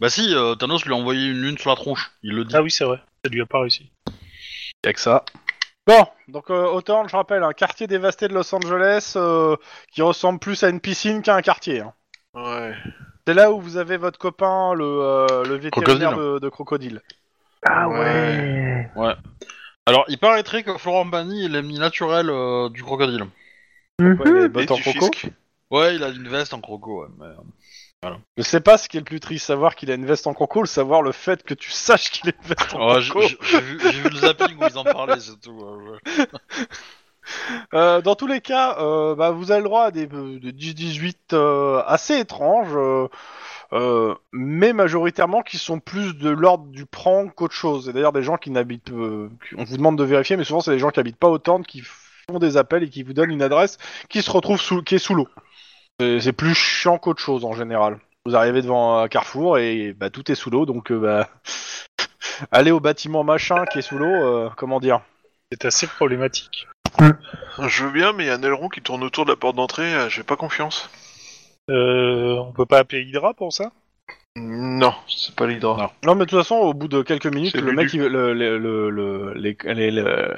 Bah si, euh, Thanos lui a envoyé une lune sur la tronche. Il le dit. Ah oui, c'est vrai. Ça lui a pas réussi. Y'a que ça. Bon, donc euh, Hawthorne, je rappelle, un quartier dévasté de Los Angeles euh, qui ressemble plus à une piscine qu'à un quartier. hein. Ouais. C'est là où vous avez votre copain, le, euh, le vétérinaire Crocodile. de, de crocodile. Ah Ouais. ouais. Alors, il paraîtrait que Florent Pagny est l'ennemi naturel euh, du crocodile. Ouais, Mhm. Et bottes en du croco. fisc. Ouais, il a une veste en croco, ouais. Mais... euh, Je sais pas ce qui est le plus triste, savoir qu'il a une veste en croco ou savoir le fait que tu saches qu'il a une veste en Ouais, j'ai vu, j'ai vu le zapping où ils en parlaient, c'est tout. euh, ouais. Euh, dans tous les cas, euh, bah, vous avez le droit à des, euh, des 10-18 euh, assez étranges, euh, euh, mais majoritairement qui sont plus de l'ordre du prank qu'autre chose. Et d'ailleurs des gens qui n'habitent... euh, qui- on vous demande de vérifier, mais souvent c'est des gens qui habitent pas autant, qui font des appels et qui vous donnent une adresse qui se retrouve sous, qui est sous l'eau. C'est plus chiant qu'autre chose en général. Vous arrivez devant un carrefour et bah, tout est sous l'eau, donc euh, bah, aller au bâtiment machin qui est sous l'eau, euh, comment dire? C'est assez problématique. Je veux bien, mais il y a un aileron qui tourne autour de la porte d'entrée, euh, j'ai pas confiance. Euh, on peut pas appeler Hydra pour ça? Non, c'est pas l'hydra. Non, mais de toute façon, au bout de quelques minutes, C'est le mec, il- le, le, le, le- les- les- le-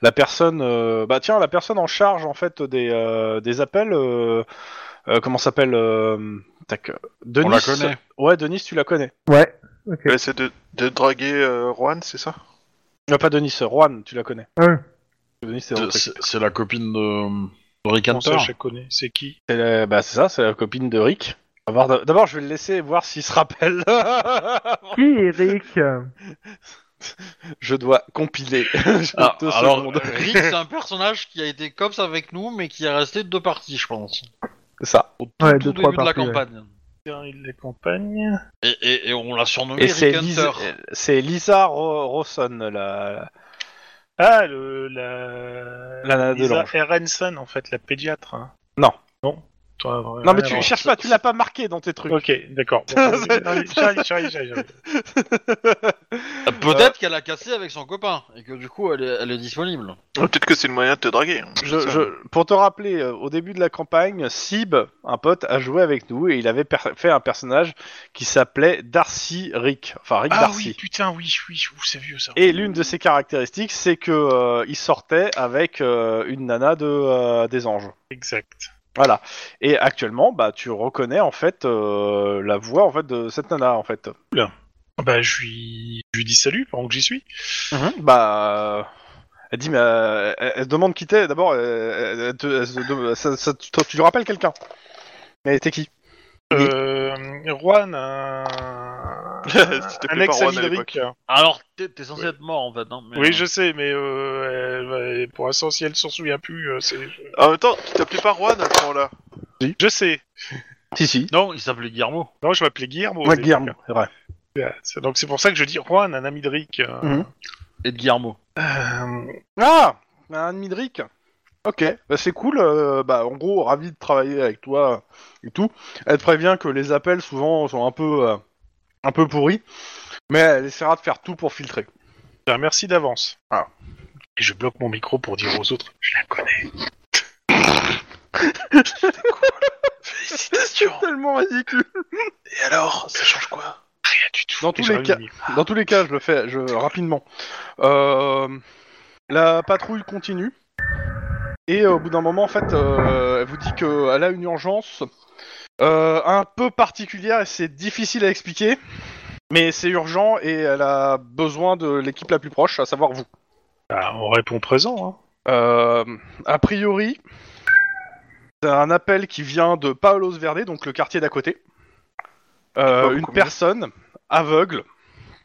la personne, euh, bah tiens, la personne en charge en fait des, euh, des appels, euh, euh, comment s'appelle euh, tac, Denis. On la connaît. Ouais, Denis, tu la connais. Ouais. Ok. Ouais, c'est de, de draguer euh, Juan, c'est ça? Non, pas Denis, Juan, tu la connais. Ouais. Denis, c'est la copine de, de Rick Comment ça, Hunter. je la connais C'est qui? C'est la- bah, c'est ça, c'est la copine de Rick. On va voir- D'abord, je vais le laisser voir s'il se rappelle. Qui Eric je dois compiler. Ah, Deux alors, secondes. Rick, c'est un personnage qui a été cops avec nous, mais qui est resté deux parties, je pense. C'est ça. Au tout, Ouais, tout deux, trois début de la parties, ouais. campagne. Il les campagne. Et, et- et on l'a surnommé Et c'est Rick Lisa, Hunter. c'est Lisa Ro- Rawson, la, Ah, le, la... La nana de Lisa l'ange. Aronson, en fait, la pédiatre. hein. Non. Non Toi, ouais, Non mais tu alors- cherches pas, tu l'as pas marqué dans tes trucs. Ok, d'accord. Peut-être qu'elle a cassé avec son copain, et que du coup, elle est, elle est disponible. Peut-être que c'est le moyen de te draguer. hein. Je, je- pour te rappeler, euh, au début de la campagne, Sib, un pote, a joué avec nous et il avait fait un personnage qui s'appelait Darcy Rick, enfin Rick Ah Darcy. oui, putain, oui, oui, c'est vieux ça. Et l'une de ses caractéristiques, c'est que euh, il sortait avec euh, une nana de euh, des anges. Exact. Voilà. Et actuellement, bah tu reconnais en fait euh, la voix en fait de cette nana en fait. Bah, je lui, je lui dis salut pendant que j'y suis. Bah, euh, elle dit mais euh, elle, elle se demande qui t'es. D'abord, euh, elle- elle te- elle se dem- ça- ça- tu, tu lui rappelles quelqu'un? Mais t'es qui? Euh, Juan, un, Si t'appelais un ex ami. Alors, t'es censé être mort, en fait. Hein, mais, Oui, euh, je sais, mais euh, elle- elle- pour l'instant, si elle s'en souvient plus, euh, c'est. En même temps, tu t'appelais pas Juan à ce moment-là. Je sais. Si si. Non, il s'appelait Guillermo. Non, je m'appelais Guillermo. Ouais. Guillermo, c'est vrai. Ouais, c'est- Donc c'est pour ça que je dis Juan, un ami de Rick. euh, Mhm. Et de Guillermo. euh, Ah, un ennemi de Rick. Ok, bah c'est cool. euh, bah en gros, ravi de travailler avec toi et tout. Elle te prévient que les appels souvent sont un peu euh, un peu pourris, mais elle essaiera de faire tout pour filtrer. merci d'avance. Ah. Et je bloque mon micro pour dire aux autres, je la connais. Félicitations. tellement ridicule. Et alors, ça change quoi? Rien du tout. Dans tous les cas- au micro. Dans tous les cas, je le fais je, rapidement. Euh, la patrouille continue. Et euh, au bout d'un moment, en fait, euh, elle vous dit qu'elle a une urgence euh, un peu particulière et c'est difficile à expliquer. Mais c'est urgent et elle a besoin de l'équipe la plus proche, à savoir vous. Bah, on répond présent. Hein. Euh, a priori, c'est un appel qui vient de Paolos Verde, donc le quartier d'à côté. Euh, une personne aveugle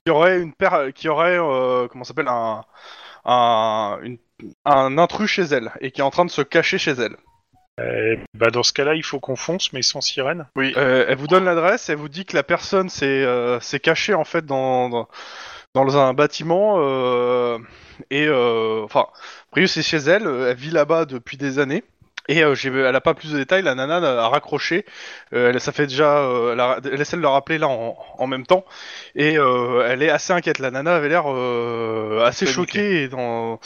qui aurait une per- qui aurait euh, comment s'appelle un un, une- un intrus chez elle et qui est en train de se cacher chez elle. Euh, bah, dans ce cas-là, il faut qu'on fonce, mais sans sirène. Oui. Euh, elle vous donne l'adresse, elle vous dit que la personne s'est euh, s'est cachée en fait dans dans, dans un bâtiment euh, et enfin, a priori c'est chez elle, elle vit là-bas depuis des années. Et euh, j'ai- elle a pas plus de détails, la nana a raccroché, euh, elle, ça fait déjà, euh, elle, a- elle essaie de le rappeler là en, en même temps, et euh, elle est assez inquiète, la nana avait l'air euh, assez choquée et dans...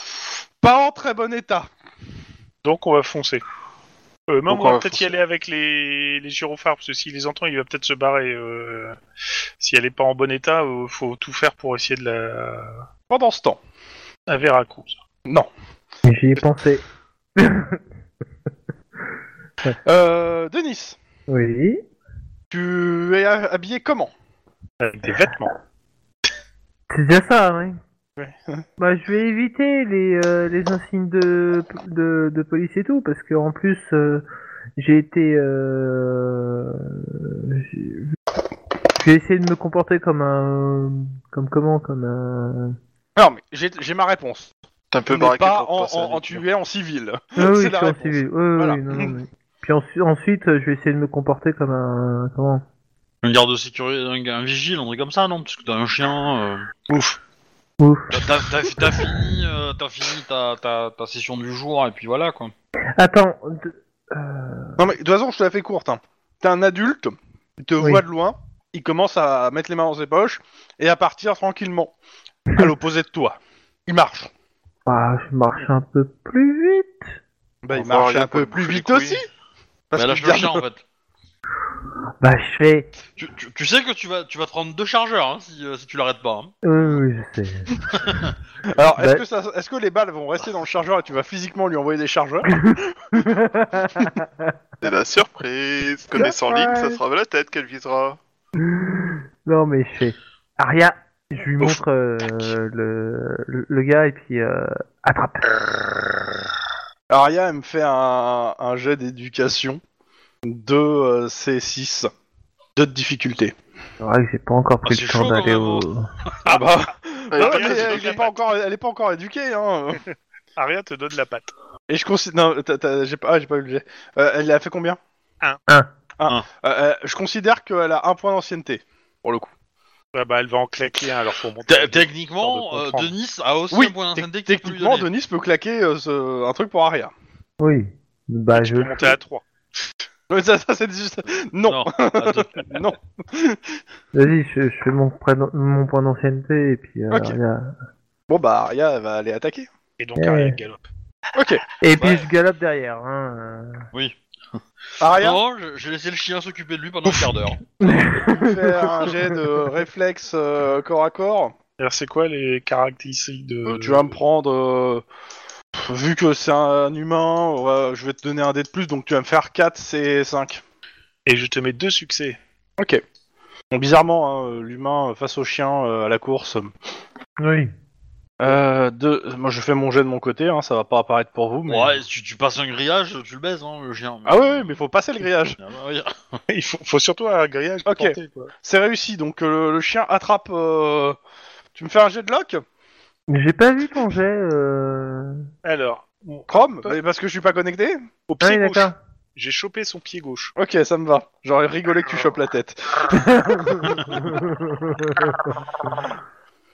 pas en très bon état. Donc on va foncer. Euh, même on va peut-être y aller avec les, les gyrophares, parce que s'il les entend, il va peut-être se barrer. Euh... Si elle est pas en bon état, euh, faut tout faire pour essayer de la... Pendant ce temps, à Veracruz. non. J'y ai pensé. Euh, Denis, Oui. tu es ha- habillé comment? Avec des vêtements. C'est déjà ça, oui. Ouais. bah, je vais éviter les, euh, les insignes de, de, de police et tout, parce que en plus, euh, j'ai été. Euh, j'ai- je vais essayer de me comporter comme un. Comme comment Comme un. Non, mais j'ai j'ai ma réponse. T'es un peu baraqué pas en, en- en- nuit. tu es en civil. Ah oui, la en civil. Oui, oui, non, non, mais- Puis ensu- ensuite, je vais essayer de me comporter comme un. Comment? Un garde de sécurité, un, un vigile, un truc comme ça, non? Parce que t'as un chien. euh, Ouf. Ouf. T'as t'as- t'as- t'as fini, euh, t'as fini ta, ta, ta session du jour, et puis voilà, quoi. Attends. de- euh, Non mais de toute façon, je te la fais courte. Hein. T'es un adulte, il te Oui. voit de loin, il commence à mettre les mains dans ses poches et à partir tranquillement, à l'opposé de toi. Il marche. Ah, je marche un peu plus vite. Bah, il marche un peu plus vite couilles. aussi. Bah, Parce lâche qu'il le garde- chien, en fait. Bah, je fais. Tu, tu, tu sais que tu vas, tu vas te prendre deux chargeurs, hein, si, euh, si tu l'arrêtes pas. Hein. Oui, oui, je sais. Alors, est-ce Bah- que, ça- est-ce que les balles vont rester dans le chargeur et tu vas physiquement lui envoyer des chargeurs? C'est la surprise. Connaissant Lynn, ça sera la tête qu'elle visera. non, mais je fais. Aria, Je lui montre euh, le, le, le gars et puis euh, attrape. Aria, elle me fait un, un jet d'éducation de euh, C6. De difficulté. C'est vrai que j'ai pas encore pris Ah, le c'est temps chaud, d'aller au. Ah bah, Elle non, est pas mais bien elle, éduquée. est pas encore, elle est pas encore éduquée, hein. Aria te donne la patte. Et je considère, non, t'as- t'as- j'ai pas, ah, j'ai pas eu le jet. Euh, elle a fait combien? Un. Un. Un. Un. Euh, euh, je considère qu'elle a un point d'ancienneté, pour le coup. Ouais, bah, elle va en claquer un alors pour monter. Te- Techniquement, Histoire de euh, comprendre. Denis a aussi Oui, un point tec- d'ancienneté que tu peux lui techniquement, donner. Denis peut claquer euh, ce- un truc pour Aria. Oui. Bah Tu je. peux monter à 3. Ouais, ça, ça, c'est juste... Non, deux. non. Vas-y, je, je fais mon, prénom- mon point d'ancienneté et puis. euh, Ok. Aria- Bon bah, Aria, elle va aller attaquer. Et donc Eh Aria ouais. galope. Ok. Et puis Ouais. je galope derrière. Hein. euh. Oui. Aria, Non, je- j'ai laissé le chien s'occuper de lui pendant un quart d'heure. fais un jet de réflexe euh, corps à corps. Alors, c'est quoi les caractéristiques de. Euh, tu vas me prendre... euh, Vu que c'est un humain, je vais te donner un dé de plus, donc tu vas me faire 4, c'est 5. Et je te mets deux succès. Ok. Bon, bizarrement, hein, l'humain face au chien euh, à la course. Oui. Euh, deux... Moi, je fais mon jet de mon côté, hein, ça va pas apparaître pour vous. Mais... Ouais, tu, tu passes un grillage, tu le baises, hein, le chien. Ah oui, oui, mais faut passer le grillage. Ah bah. Il faut, faut surtout un grillage pour Ok. C'est réussi, donc euh, le, le chien attrape. euh, Tu me fais un jet de lock Mais J'ai pas vu ton jet. Euh... Alors, Chrome Parce que je suis pas connecté au Ah pied oui, gauche, d'accord. j'ai chopé son pied gauche. Ok, ça me va. J'aurais rigolé que tu chopes la tête.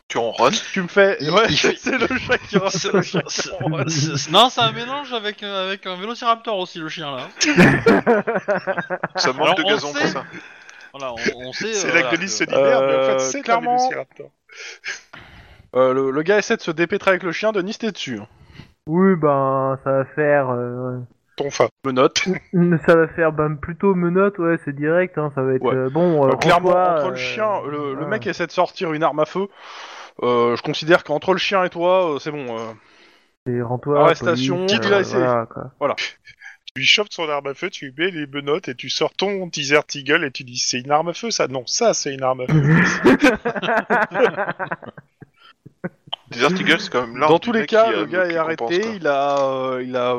Tu ronronnes. Tu me fais. Il- Ouais, il fait- c'est le chat qui rentre. C'est le chien. c'est- c'est- Non, c'est un mélange avec, euh, avec un vélociraptor aussi, le chien là. Ça manque Alors, de on gazon sait- pour ça. Voilà, on, on sait. C'est euh, là voilà, que Denis que- se libère, mais en Euh, fait, c'est clairement- un Vélociraptor. Euh, le, le gars essaie de se dépêtrer avec le chien, Denis, t'es dessus. oui, ben ça va faire. euh, Ton fa. Me note. Ça va faire ben, plutôt menotte, ouais, c'est direct. Hein, ça va être Ouais. euh, bon. euh, Euh, clairement, entre euh, le chien, le, le voilà. mec essaie de sortir une arme à feu. Euh, je considère qu'entre le chien et toi, euh, c'est bon. euh. Et rends-toi. Arrestation, police, voilà, quoi. Tu lui chopes son arme à feu, tu lui mets les menottes et tu sors ton teaser Eagle et tu dis c'est une arme à feu ça Non, ça c'est une arme à feu. Desert Eagle, c'est quand même l'arme Dans tous les cas, qui, le euh, gars est arrêté. quoi. Il a, euh, il a,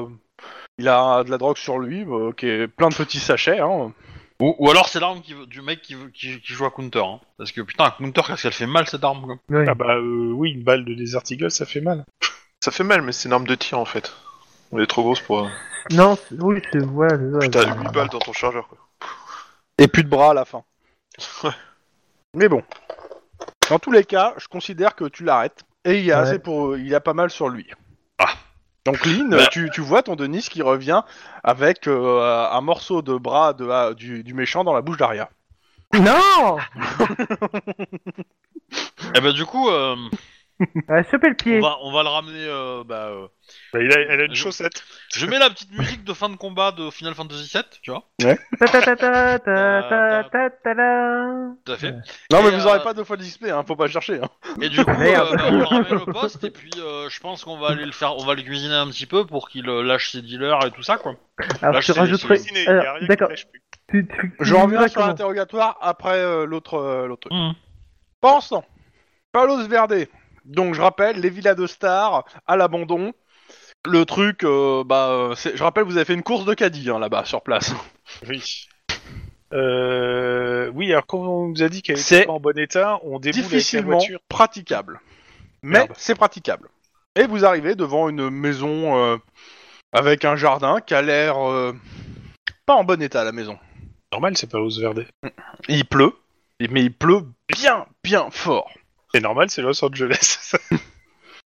il a de la drogue sur lui, euh, qui est plein de petits sachets. Hein. Ou, ou alors c'est l'arme qui veut- du mec qui, veut- qui, qui joue à counter. Hein. Parce que putain, à counter, qu'est-ce qu'elle fait mal cette arme quoi. Ouais. ah bah euh, oui, une balle de Desert Eagle ça fait mal. Ça fait mal, mais c'est une arme de tir en fait. Elle est trop grosse pour. euh, Non, c'est- oui, c'est ça. Puis t'as 8 balles dans ton chargeur quoi. Et plus de bras à la fin. Ouais. Mais bon. Dans tous les cas, je considère que tu l'arrêtes. Et il y a Ouais. assez pour, il y a pas mal sur lui. Ah. Donc Lynn, Bah. tu, tu vois ton Denis qui revient avec euh, un morceau de bras de, ah, du, du méchant dans la bouche d'Aria. Non Et bah du coup, euh, Ouais, se le pied. On va, on va le ramener. Euh, bah, euh, bah, il a, elle a une chaussette. Je mets la petite musique de fin de combat de Final Fantasy VII, tu vois. Ta. Tout à fait. Non, mais Et, vous euh, pas deux fois d'XP, hein, faut pas chercher. Hein. Et du coup, euh, bah, on ramène poste et puis euh, je pense qu'on va aller le faire, on va le cuisiner un petit peu pour qu'il euh, lâche ses dealers et tout ça quoi. Alors, je rajouterai. d'accord. Je reviens diras sur l'interrogatoire après euh, l'autre euh, mmh. en. Palos Verde, donc je rappelle, les villas de stars à l'abandon. Le truc, euh, bah, c'est- je rappelle, vous avez fait une course de caddie hein, là-bas sur place. Oui. Euh, oui, alors quand on nous a dit qu'elle C'est était pas en bon état, on déboule avec la Difficilement voiture. praticable, mais Merde. c'est praticable. Et vous arrivez devant une maison euh, avec un jardin qui a l'air euh, pas en bon état la maison. Normal, c'est pas Los Verde. Il pleut, mais il pleut bien, bien fort. C'est normal, c'est Los Angeles.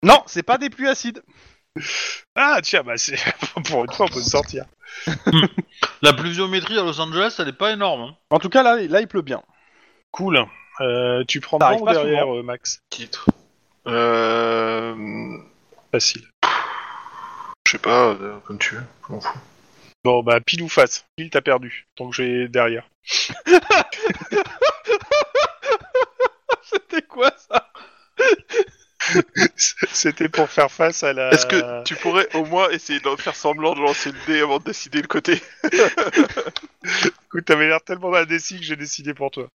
Non, c'est pas des pluies acides. ah tiens, bah c'est pour une fois on peut se sortir. La pluviométrie à Los Angeles, elle est pas énorme. hein. En tout cas, là, là il pleut bien. Cool. Euh, tu prends arrive ou pas derrière, souvent. euh, Max Titre. Euh. Facile. Je sais pas, euh, comme tu veux, je m'en fous. Bon bah pile ou face. Pile t'as perdu. Donc j'ai derrière. C'était quoi ça C'était pour faire face à la. Est-ce que tu pourrais au moins essayer de faire semblant de lancer le dé avant de décider le côté Écoute, t'avais l'air tellement indécis que j'ai décidé pour toi.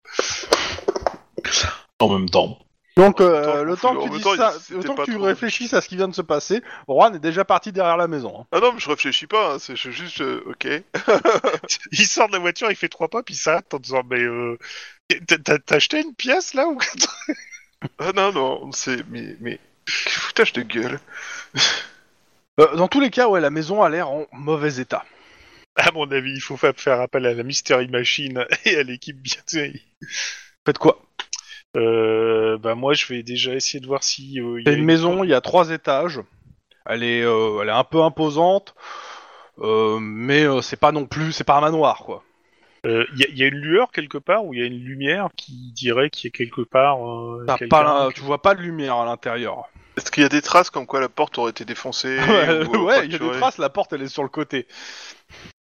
En même temps. Donc, euh, le temps que tu même dises temps, ça, c'était le temps que pas tu trop- réfléchisses à ce qui vient de se passer, Juan est déjà parti derrière la maison. hein. Ah non, mais je réfléchis pas, hein, c'est je- juste... euh, ok. Il sort de la voiture, il fait trois pas, puis il s'arrête en disant Mais euh, t'as- t'as t'as acheté une pièce là ou quoi? Ah non, non, c'est... Mais... mais... Quel foutage de gueule. Euh, dans tous les cas, ouais, la maison a l'air en mauvais état. À mon avis, il faut fa- faire appel à la Mystery Machine et à l'équipe bien. Faites quoi? Euh, bah moi, je vais déjà essayer de voir si. euh, il y C'est a une maison, il y a trois étages. Elle est, euh, elle est un peu imposante, euh, mais euh, c'est pas non plus, c'est pas un manoir quoi. Euh, Il y, a- il y a une lueur quelque part ou il y a une lumière qui dirait qu'il y a quelque part. euh, T'as quelqu'un pas, la- qui- tu vois pas de lumière à l'intérieur. Est-ce qu'il y a des traces comme quoi la porte aurait été défoncée ouais, ou, euh, ouais, il y a des fracturée traces. La porte, elle est sur le côté.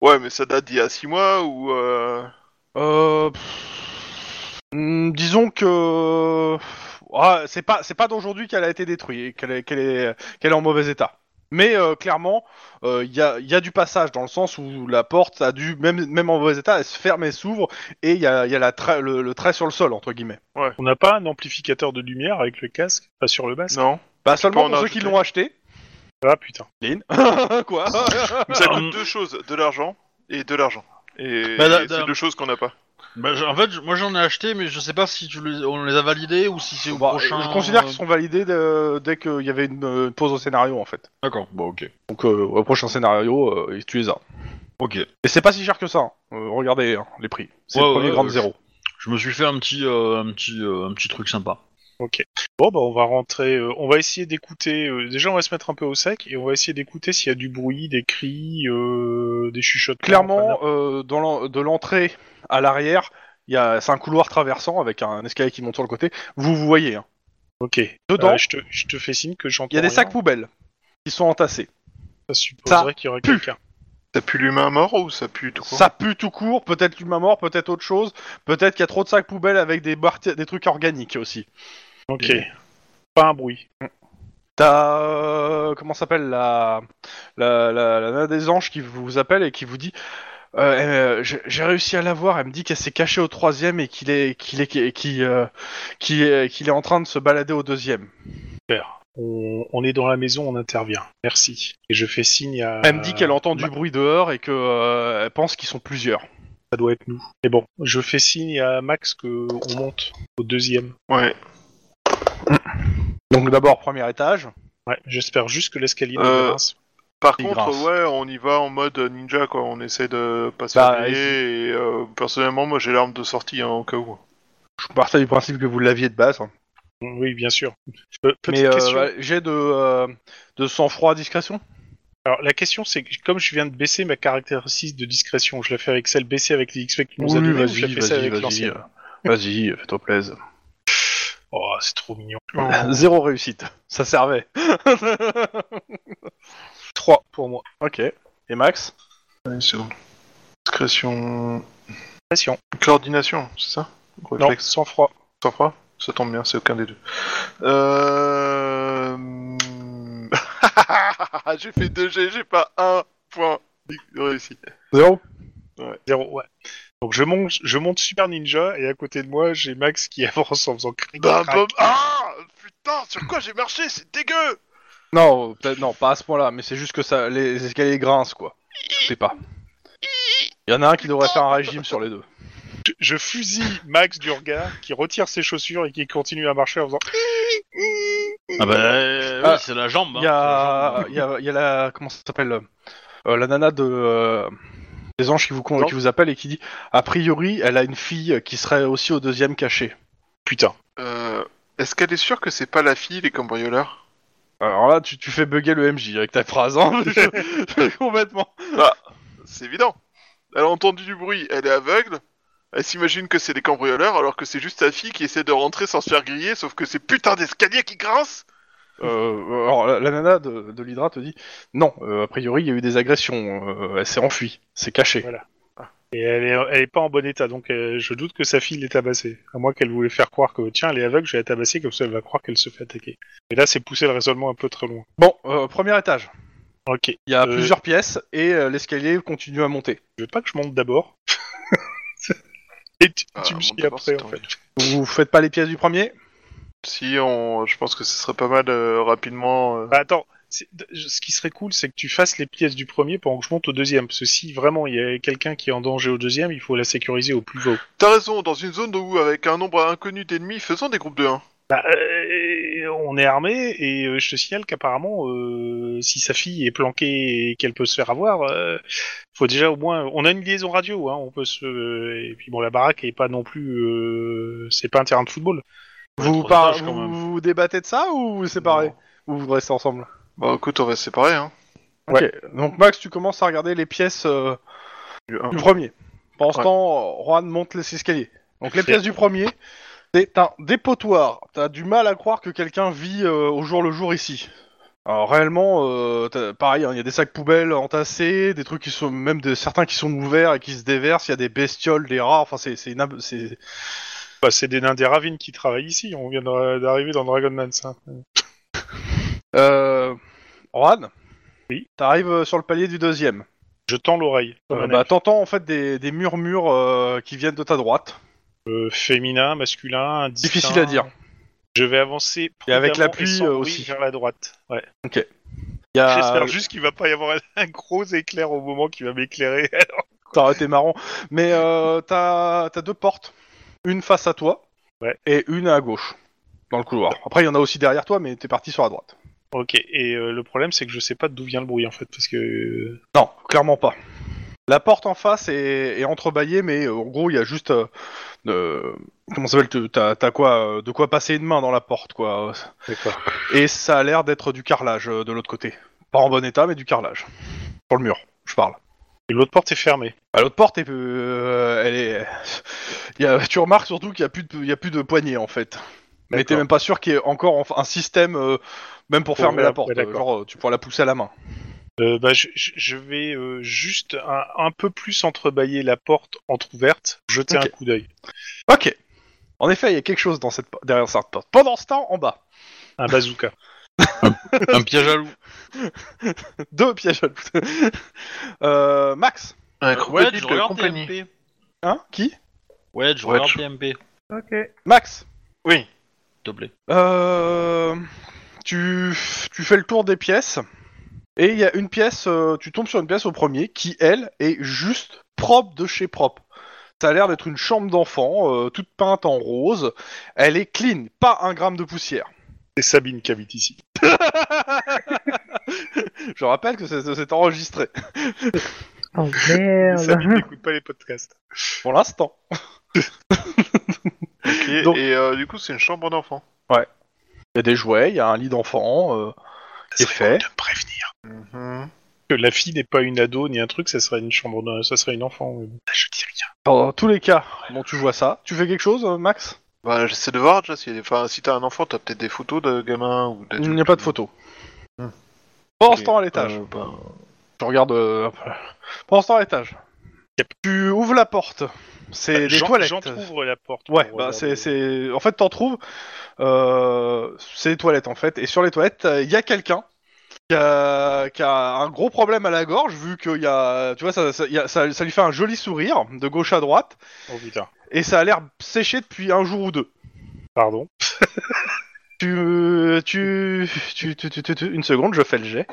Ouais, mais ça date d'il y a 6 mois ou... Euh... Euh, pff, hmm, disons que ah, c'est pas, c'est pas d'aujourd'hui qu'elle a été détruite, qu'elle est, qu'elle est, qu'elle est en mauvais état. Mais euh, clairement, euh, il y, a, il y a du passage dans le sens où la porte a dû, même, même en mauvais état, elle se ferme et s'ouvre, et il y a, il y a la trait- le, le trait sur le sol entre guillemets. On n'a pas un amplificateur de lumière avec le casque, pas sur le masque? Non. Bah seulement en pour ceux qui l'ont acheté. Ah putain. Lynn. Quoi? Mais ça coûte deux choses, de l'argent et de l'argent. Et, Bah, et da- c'est deux choses qu'on n'a pas. Bah, en fait, moi j'en ai acheté, mais je sais pas si tu les, on les a validés ou si c'est au Bah, prochain. Je considère euh, qu'ils sont validés de- dès qu'il y avait une euh, pause au scénario en fait. D'accord, bon, ok. Donc euh, au prochain scénario, euh, tu les as. Ok. Et c'est pas si cher que ça. hein. Euh, regardez hein, les prix. C'est Ouais, le premier ouais, grand ouais, zéro. Je me suis fait un petit, euh, un petit, euh, un petit truc sympa. Ok. Bon, bah on va rentrer. euh, on va essayer d'écouter. euh, déjà, on va se mettre un peu au sec et on va essayer d'écouter s'il y a du bruit, des cris, euh, des chuchotements. Clairement, enfin, euh, dans l'en- de l'entrée à l'arrière, il y a, c'est un couloir traversant avec un escalier qui monte sur le côté. Vous vous voyez. hein. Ok. Dedans, Euh, je, te, je te fais signe que j'entends. il y a des rien. sacs poubelles qui sont entassés. Ça supposerait qu'il y aurait pue. quelqu'un. Ça pue l'humain mort ou ça pue tout court? Ça pue tout court. Peut-être l'humain mort, peut-être autre chose. Peut-être qu'il y a trop de sacs poubelles avec des, barti- des trucs organiques aussi. Ok. Et- Pas un bruit. T'as euh, comment s'appelle la la, la la nana des anges qui vous appelle et qui vous dit euh, euh, j'ai réussi à la voir. Elle me dit qu'elle s'est cachée au troisième et qu'il est qu'il est qu'il est qu'il est en train de se balader au deuxième. Super. On, on est dans la maison, on intervient. Merci. Et je fais signe à. Elle me dit qu'elle entend du Ma- bruit dehors et que euh, elle pense qu'ils sont plusieurs. Ça doit être nous. Mais bon, je fais signe à Max que on monte au deuxième. Ouais. Donc d'abord premier étage. Ouais. J'espère juste que l'escalier Euh, grince. Par Il contre, grince. ouais, on y va en mode ninja, quoi. On essaie de pas se Bah, faire griller, et euh, personnellement, moi j'ai l'arme de sortie hein, au cas où. Je partais du principe que vous l'aviez de base. hein. Oui, bien sûr. Euh, petite Mais euh, question. ouais, j'ai de euh, de sang-froid discrétion? Alors la question c'est que comme je viens de baisser ma caractéristique de discrétion, je la fais avec celle baissée avec les XP que tu nous donné ou je la fais avec l'ancienne? Vas-y, fais-toi plaisir. Oh, c'est trop mignon. Zéro réussite. Ça servait. 3 pour moi. ok. Et Max seconde. Discrétion. Passion. Coordination, c'est ça Non, sans froid. Sans froid Ça tombe bien, c'est aucun des deux. Euh... j'ai fait 2 G, j'ai pas un point réussi. Zéro Zéro, ouais. Donc je monte, je monte Super Ninja et à côté de moi j'ai Max qui avance en faisant cric Bah, crac. bah, ah Putain, sur quoi j'ai marché? C'est dégueu Non, peut-être non, pas à ce point-là, mais c'est juste que ça, les escaliers grincent, quoi. Je sais pas. Il y en a un qui devrait faire un régime sur les deux. Je, je fusille Max du regard qui retire ses chaussures et qui continue à marcher en faisant. Ah bah, euh, Ah, oui, c'est la jambe. hein, Il y a, y a, il y a la, comment ça s'appelle euh, La nana de euh, des anges qui vous con- qui vous appelle et qui dit, a priori, elle a une fille qui serait aussi au deuxième cachet. Putain. Euh... Est-ce qu'elle est sûre que c'est pas la fille, les cambrioleurs? Alors là, tu, tu fais bugger le MJ avec ta phrase, hein Complètement. C'est évident. Elle a entendu du bruit, elle est aveugle. Elle s'imagine que c'est des cambrioleurs alors que c'est juste sa fille qui essaie de rentrer sans se faire griller, sauf que c'est putain d'escalier qui grince Euh, alors, la, la nana de, de l'Hydra te dit non, euh, a priori il y a eu des agressions, euh, elle s'est enfuie, c'est caché. Voilà. Et elle est, elle est pas en bon état, donc euh, je doute que sa fille l'ait tabassée. À moins qu'elle voulait faire croire que tiens, elle est aveugle, je vais la tabasser, comme ça elle va croire qu'elle se fait attaquer. Et là, c'est pousser le raisonnement un peu très loin. Bon, euh, premier étage. Ok. Il y a Euh, plusieurs pièces et euh, l'escalier continue à monter. Je veux pas que je monte d'abord. Et tu, Ah, tu me monte suis après, en fait. Vous faites pas les pièces du premier? Si on, je pense que ce serait pas mal euh, rapidement. euh, Bah, attends, c'est- ce qui serait cool, c'est que tu fasses les pièces du premier pendant que je monte au deuxième. Parce que si vraiment il y a quelqu'un qui est en danger au deuxième, il faut la sécuriser au plus haut. T'as raison, dans une zone où avec un nombre inconnu d'ennemis, faisons des groupes de 1. Bah, euh, on est armé et euh, je te signale qu'apparemment, euh, si sa fille est planquée et qu'elle peut se faire avoir, euh, faut déjà au moins. On a une liaison radio, hein, on peut se. Et puis bon, la baraque est pas non plus. euh, C'est pas un terrain de football. Vous, Trop par- d'étages, quand même. vous, vous débattez de ça ou vous séparez Ou vous restez ensemble Bah écoute, on va se séparer, hein. Ok. Donc Max, tu commences à regarder les pièces euh, Du un. du premier. Pendant ce Ouais. temps, Juan monte les escaliers. Donc les pièces du premier, c'est un dépotoir. T'as du mal à croire que quelqu'un vit euh, au jour le jour ici. Alors réellement, euh, t'as- pareil, hein, il y a des sacs poubelles entassés, des trucs qui sont même de certains qui sont ouverts et qui se déversent. Il y a des bestioles, des rats. Enfin, c'est c'est une ab- c'est Bah, c'est des nains des ravines qui travaillent ici. On vient d'arriver dans Dragonlance. Hein. Euh... Juan Oui. T'arrives euh, sur le palier du deuxième. Je tends l'oreille. Euh, bah, t'entends en fait des, des murmures euh, qui viennent de ta droite. Euh, féminin, masculin, indistinct. Difficile à dire. Je vais avancer Et avec la pluie, aussi. vers la droite. Ouais. A... J'espère juste qu'il va pas y avoir un gros éclair au moment qui va m'éclairer. Ça aurait été marrant. Mais t'as t'as deux portes. Une face à toi Ouais. et une à gauche, dans le couloir. Après, il y en a aussi derrière toi, mais t'es parti sur la droite. ok. Et euh, le problème, c'est que je sais pas d'où vient le bruit en fait, parce que Non, clairement pas. La porte en face est, est entrebâillée, mais euh, en gros, il y a juste... euh, euh, comment ça s'appelle T'as t'as quoi euh, De quoi passer une main dans la porte, quoi. Et ça a l'air d'être du carrelage euh, de l'autre côté. Pas en bon état, mais du carrelage. Sur le mur, je parle. Et l'autre porte est fermée. Ah, L'autre porte, est, euh, elle est. Il y a, tu remarques surtout qu'il n'y a plus de, il y a plus de poignée en fait. Mais t'es D'accord. même pas sûr qu'il y ait encore enfin, un système, euh, même pour Pour fermer la- la porte. ouais, d'accord. genre, euh, tu pourras la pousser à la main. Euh, bah, je, je- je vais euh, juste un, un peu plus entrebâiller la porte entrouverte, jeter Ok. un coup d'œil. Ok. En effet, il y a quelque chose dans cette, po- derrière cette porte. Pendant ce temps, en bas, Un bazooka. Un piège à loup. deux pièges à loup. euh, Max. Un Ouais, crocodile je de regarde compagnie. TMP. Hein Qui Ouais, je Ouais, regarde je- TMP, Ok. Max. Oui. s'il te plaît. Euh, tu, tu fais le tour des pièces et il y a une pièce, euh, tu tombes sur une pièce au premier qui, elle, est juste propre de chez propre. Ça a l'air d'être une chambre d'enfant, euh, toute peinte en rose. Elle est clean, pas un gramme de poussière. C'est Sabine qui habite ici. Je rappelle que c'est c'est enregistré Oh merde. Sabine n'écoute pas les podcasts. pour l'instant. Ok, Donc- Et euh, du coup, c'est une chambre d'enfant. Il y a des jouets, il y a un lit d'enfant. euh, C'est fait. De me prévenir. Mhm. Que la fille n'est pas une ado ni un truc, ça serait une chambre, de- ça serait une enfant. mais bon. Rien. Dans tous les cas, bon, tu vois ça. Tu fais quelque chose, euh, Max? Bah, j'essaie de voir déjà si, enfin, si t'as un enfant, t'as peut-être des photos de gamins ou Il n'y a pas de photo. Hmm. Pendant ce temps, à l'étage. Euh, bah, Je regarde. euh. Pendant ce temps, à l'étage. Yep. Tu ouvres la porte. C'est des J'en- toilettes. J'entrouvre la porte. Ouais, bah regarder. c'est, c'est, en fait, t'en trouves. Euh, c'est les toilettes en fait. Et sur les toilettes, il y a quelqu'un qui a, qui a un gros problème à la gorge vu qu'il y a, tu vois, ça, ça, il y a- ça- ça lui fait un joli sourire de gauche à droite Oh putain. et ça a l'air séché depuis un jour ou deux. Pardon. Tu, tu, tu, tu, tu, tu- tu- une seconde, je fais le jet.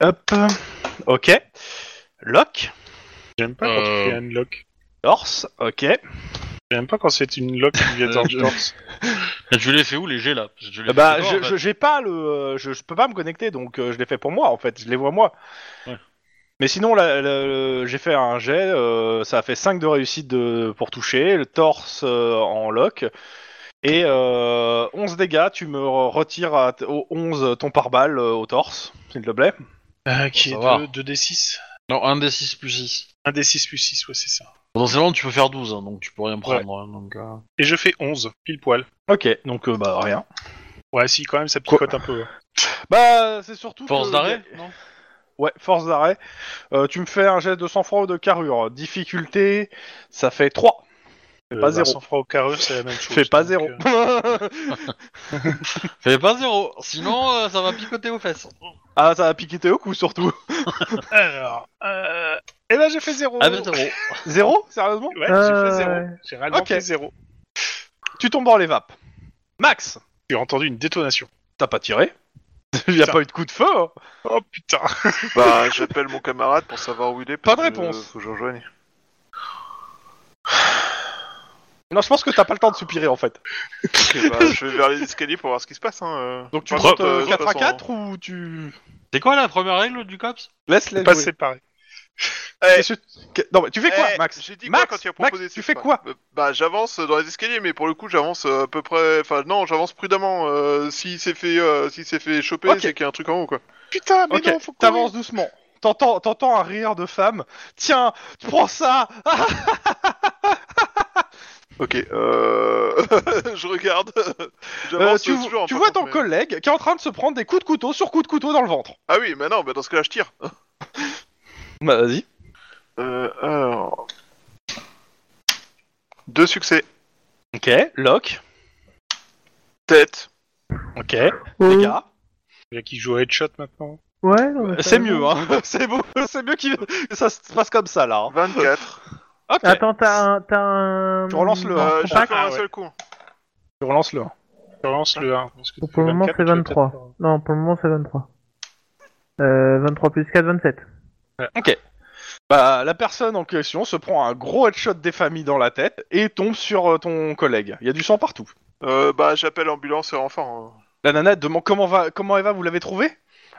Hop, ok. Lock, J'aime pas quand Euh. tu fais un lock. torse, ok. J'aime pas quand c'est une lock qui vient Euh, dans je- le torse. Et tu les fais où les jets là? Parce que tu les fais Bah, dehors, je, en fait. je- j'ai pas le, euh, je, je peux pas me connecter, donc euh, je l'ai fait pour moi en fait, je les vois moi. Ouais. Mais sinon, la- la- le- j'ai fait un jet, euh, ça a fait 5 de réussite de, pour toucher, le torse euh, en lock, et euh, 11 dégâts, tu me re- retires à t- au 11 ton pare-balles euh, au torse, s'il te plaît. Euh, qui Ça est va. de 2d6 Non, un des 6 plus 6. 1d6 plus 6, ouais, c'est ça. Potentiellement, tu peux faire 12, hein, donc tu peux rien prendre. hein, donc, euh, Et je fais 11, pile poil. Ok, donc euh, bah rien. Ouais, si, quand même, ça picote un peu. Bah, c'est surtout. Force que- d'arrêt Non? Ouais, force d'arrêt. Euh, tu me fais un jet de sang-froid ou de carrure. Difficulté, ça fait 3. Euh, pas bah, zéro. Sans froid au carrure, c'est la même chose. Fais pas zéro. euh, Fais pas 0, sinon euh, ça va picoter aux fesses. ah, ça a piqué tes au cou surtout. Alors, euh... eh ben j'ai fait 0. Ah ben 0. Zéro Sérieusement Ouais, j'ai fait 0. ouais. J'ai réellement Ok. fait 0. Tu tombes dans les vapes. Max J'ai entendu une détonation. T'as pas tiré Il y a pas eu de coup de feu hein. Oh putain Bah, j'appelle mon camarade pour savoir où il est. Pas de que, réponse. euh, Faut que je rejoigne. Non, je pense que t'as pas le temps de soupirer en fait. Ok, bah, je vais vers les escaliers pour voir ce qui se passe. Hein. euh. Donc tu Par comptes contre, euh, euh, de 4 toute à façon, 4 ou tu... C'est quoi la première règle du COPS? Laisse les Pas jouer. Qu'est-ce que- Non mais tu fais quoi Eh, Max? J'ai dit Max, quoi quand tu as Max, proposé tu ça fais quoi? Euh, Bah j'avance dans les escaliers, mais pour le coup j'avance euh, à peu près. Enfin non, j'avance prudemment. Euh, s'il s'est fait, euh, s'est fait choper, Ok. c'est qu'il y a un truc en haut quoi. Putain, mais Ok, non, faut t'avances doucement. T'entends, t'entends un rire de femme. Tiens, tu prends ça Ah, Ok, euh... je regarde. Euh, J'avance tu, toujours en tu par vois contre, ton mais- collègue qui est en train de se prendre des coups de couteau sur coups de couteau dans le ventre. Ah oui, mais non, bah dans ce cas-là je tire. Bah vas-y. Euh, alors... Deux succès. Ok, lock. Tête. Ok, Oh. les gars. Il y a qui joue à headshot maintenant. Ouais, non, mais ça C'est va. mieux, hein. c'est beau, c'est mieux qu'il- que ça se passe comme ça là. hein. 24. Ok. Attends, t'as un, t'as un. Tu relances le Euh, un. compact un Ah, ouais. seul coup. Tu relances le 1. Je relance le 1. parce que Pour le moment, 24, c'est tu vas 23. peut-être Non, pour le moment, c'est 23. Euh, 23 plus 4, 27. Ok. Bah, la personne en question se prend un gros headshot des familles dans la tête et tombe sur euh, ton collègue. Il y a du sang partout. Euh, bah j'appelle l'ambulance et renfort. hein. La nana elle demande comment va, comment Eva, vous l'avez trouvée?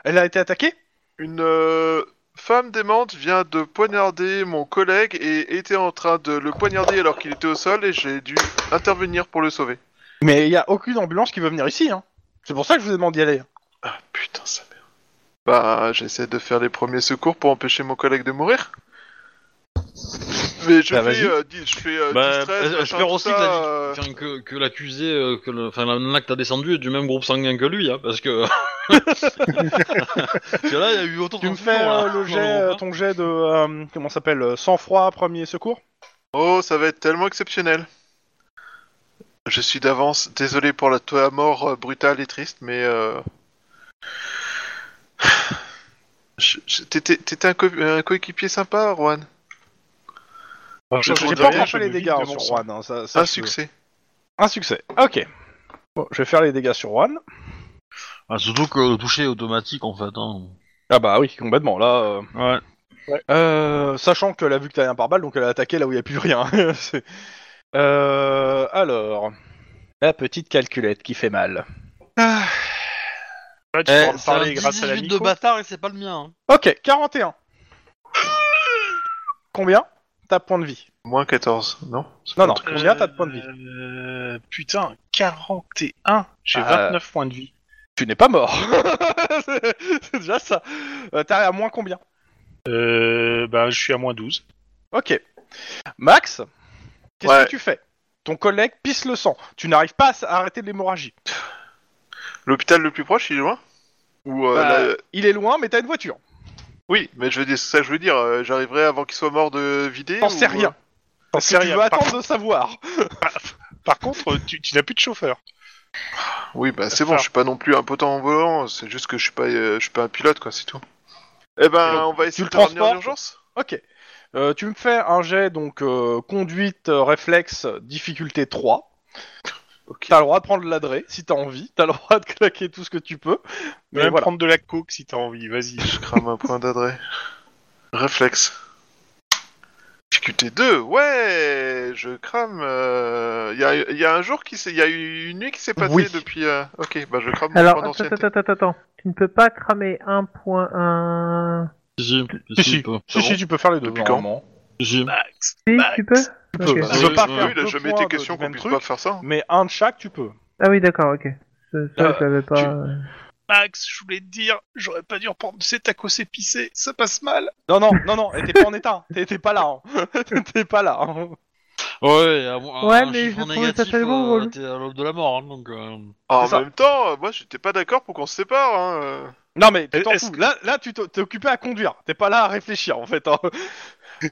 Elle a été attaquée? Une euh, femme démente vient de poignarder mon collègue et était en train de le poignarder alors qu'il était au sol et j'ai dû intervenir pour le sauver. Mais il y a aucune ambulance qui veut venir ici. Hein. C'est pour ça que je vous ai demandé d'y aller. Ah putain, ça merde. Bah j'essaie de faire les premiers secours pour empêcher mon collègue de mourir. Mais je Bah, fais, vas-y. euh, dis- je fais euh, Bah, distress, euh, machin, j'espère tout aussi ça, que la- euh, Enfin, que, que l'accusé, euh, que le, enfin la nana que t'as descendu est du même groupe sanguin que lui, hein, parce que. parce que là, il y a eu autant de Tu me fais euh, là, le jet, euh, hein. ton jet de euh, comment ça s'appelle euh, sang-froid premier secours? Oh, ça va être tellement exceptionnel. Je suis d'avance désolé pour la toi mort euh, brutale et triste, mais euh... je- je- T'étais t'étais un, co- un coéquipier sympa, Juan. Pas. Je- Je J'ai dis pas rien, encore je fait les dégâts hein, sur. Juan. hein, ça- ça, Un je- succès. Un succès. Ok. Bon, je vais faire les dégâts sur Juan. Ah, surtout que le toucher est automatique en fait. Hein. Ah bah oui, complètement. Là, euh, Ouais. Euh, sachant qu'elle a vu que t'avais un pare-balles, donc elle a attaqué là où il n'y a plus rien. Euh, alors, la petite calculette qui fait mal. Ouais, tu Eh, c'est un parler grâce à la 18 de bâtard et c'est pas le mien. Hein. Ok, 41. Combien? T'as point de vie Moins 14, non? Non, non. Combien t'as de points de vie? Euh, putain, 41 J'ai Euh, 29 points de vie. Tu n'es pas mort. c'est c'est déjà ça. Euh, T'as à moins combien? Euh, bah, je suis à moins 12. Ok. Max, qu'est-ce Ouais. que tu fais? Ton collègue pisse le sang. Tu n'arrives pas à arrêter l'hémorragie. L'hôpital le plus proche, il est loin? Ou euh, Bah, la- Il est loin, mais t'as une voiture. Oui, mais je veux dire, c'est ça que je veux dire. euh, J'arriverai avant qu'il soit mort de vider T'en ou- sais rien. Parce que tu rien. veux Par attendre de savoir. Par contre, tu, tu n'as plus de chauffeur. Oui, bah c'est bon, je suis pas non plus un potent en volant, c'est juste que je suis pas, euh, je suis pas un pilote, quoi, c'est tout. Eh ben, on va essayer le de te ramener en transportes urgence? Ok. Euh, tu me fais un jet, donc euh, conduite, euh, réflexe, difficulté 3. T'as le droit de prendre l'adré si t'as envie. T'as le droit de claquer tout ce que tu peux. Mais Même voilà. prendre de la coke si t'as envie, vas-y. Je crame un point d'adresse. Réflexe. Difficulté 2, ouais, je crame. Il y, a, y a un jour qui s'est, il y a eu une nuit qui s'est passée Oui. depuis. euh, Ok, bah je crame mon Alors, point attends, attends, attends, attends. Tu ne peux pas cramer un point, un... Si, si, Si, si. tu peux faire les deux. Depuis quand normalement. Si, si. Max, Si, Max. tu peux Tu peux. Pas oui, faire Oui, là, deux jamais points été de- question du qu'on même puisse truc, pas faire ça. mais un de chaque, tu peux. Ah oui, d'accord, ok. Ça, ça, Euh, je l'avais pas... tu- euh. Max, je voulais te dire, j'aurais pas dû reprendre ces tacos épicés, ça passe mal. Non, non, non, non. T'es pas en état. T'es t'es pas là. Hein. T'es pas là. hein. Ouais, un, Ouais, un mais chiffre je trouvais ça négatif, tellement euh, drôle. t'es à l'aube de la mort, hein, donc. euh, En C'est ça. même temps, euh, moi j'étais pas d'accord pour qu'on se sépare. Hein. euh. Non, mais tu t'en Est-ce fous. Là, là, tu t'es t'es occupé à conduire. T'es pas là à réfléchir, en fait. hein.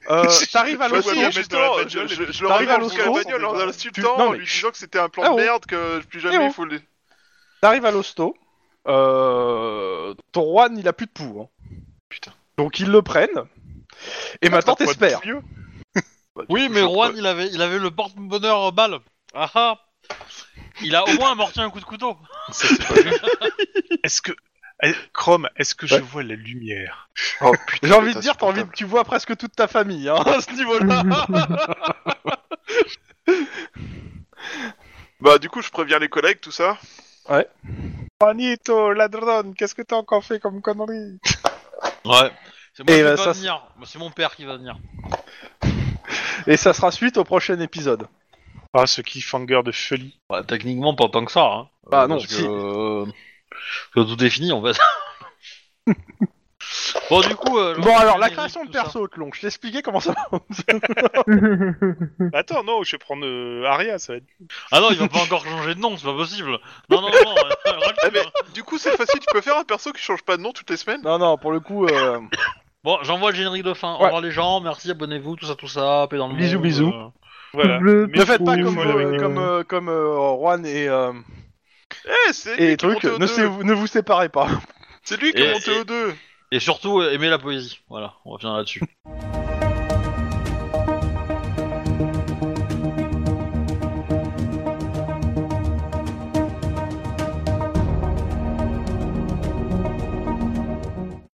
Euh, T'arrives à l'hosto. je, et je, puis je le t'arrives ramène à la bagnole en non, en lui disant que c'était un plan Ah, oh. de merde, que plus jamais Eh, oh. il faut le. T'arrives à l'hosto. Euh, ton Juan, il a plus de poux. hein. Putain. Donc ils le prennent. Et maintenant t'espères. Bah, Oui, coup, mais Juan, il avait, il avait le porte-bonheur balle. Ah ah il a au moins amorti un coup de couteau. Est-ce que. Eh, Chrome, est-ce que je Ouais. vois la lumière? Oh putain. J'ai envie de dire, t'as envie, tu vois presque toute ta famille hein, à ce niveau-là. Bah du coup, je préviens les collègues, tout ça. Juanito, ladron, qu'est-ce que t'as encore fait comme connerie? Ouais. C'est moi Et qui bah, va ça, venir. C'est mon père qui va venir. Et ça sera suite au prochain épisode. Ah, ce cliffhanger de folie. Ouais, techniquement, pas tant que ça. Hein. Bah Euh, non, parce que, si. euh, que tout est fini en fait. bon, du coup. euh, Bon alors, la création de perso, Tlon, je t'ai expliqué comment ça va. Attends, non, je vais prendre euh, Aria, ça va être. Ah non, il va pas encore changer de nom, c'est pas possible. Non, non, non. euh, Ah, mais euh. du coup, cette fois-ci, tu peux faire un perso qui change pas de nom toutes les semaines? Non, non, pour le coup, euh, Bon, j'envoie le générique de fin. Au Ouais. revoir les gens, merci, abonnez-vous, tout ça, tout ça, paix dans le Bisous, monde, bisous. euh. Voilà. Bleu, Mais ne faites pas comme, euh, comme, euh, comme euh, Juan et, euh, Eh, c'est lui et qui truc, au ne, deux. sé- ne vous séparez pas. C'est lui qui Et- est monté et- au 2. Et surtout, euh, aimez la poésie. Voilà, on va finir là-dessus.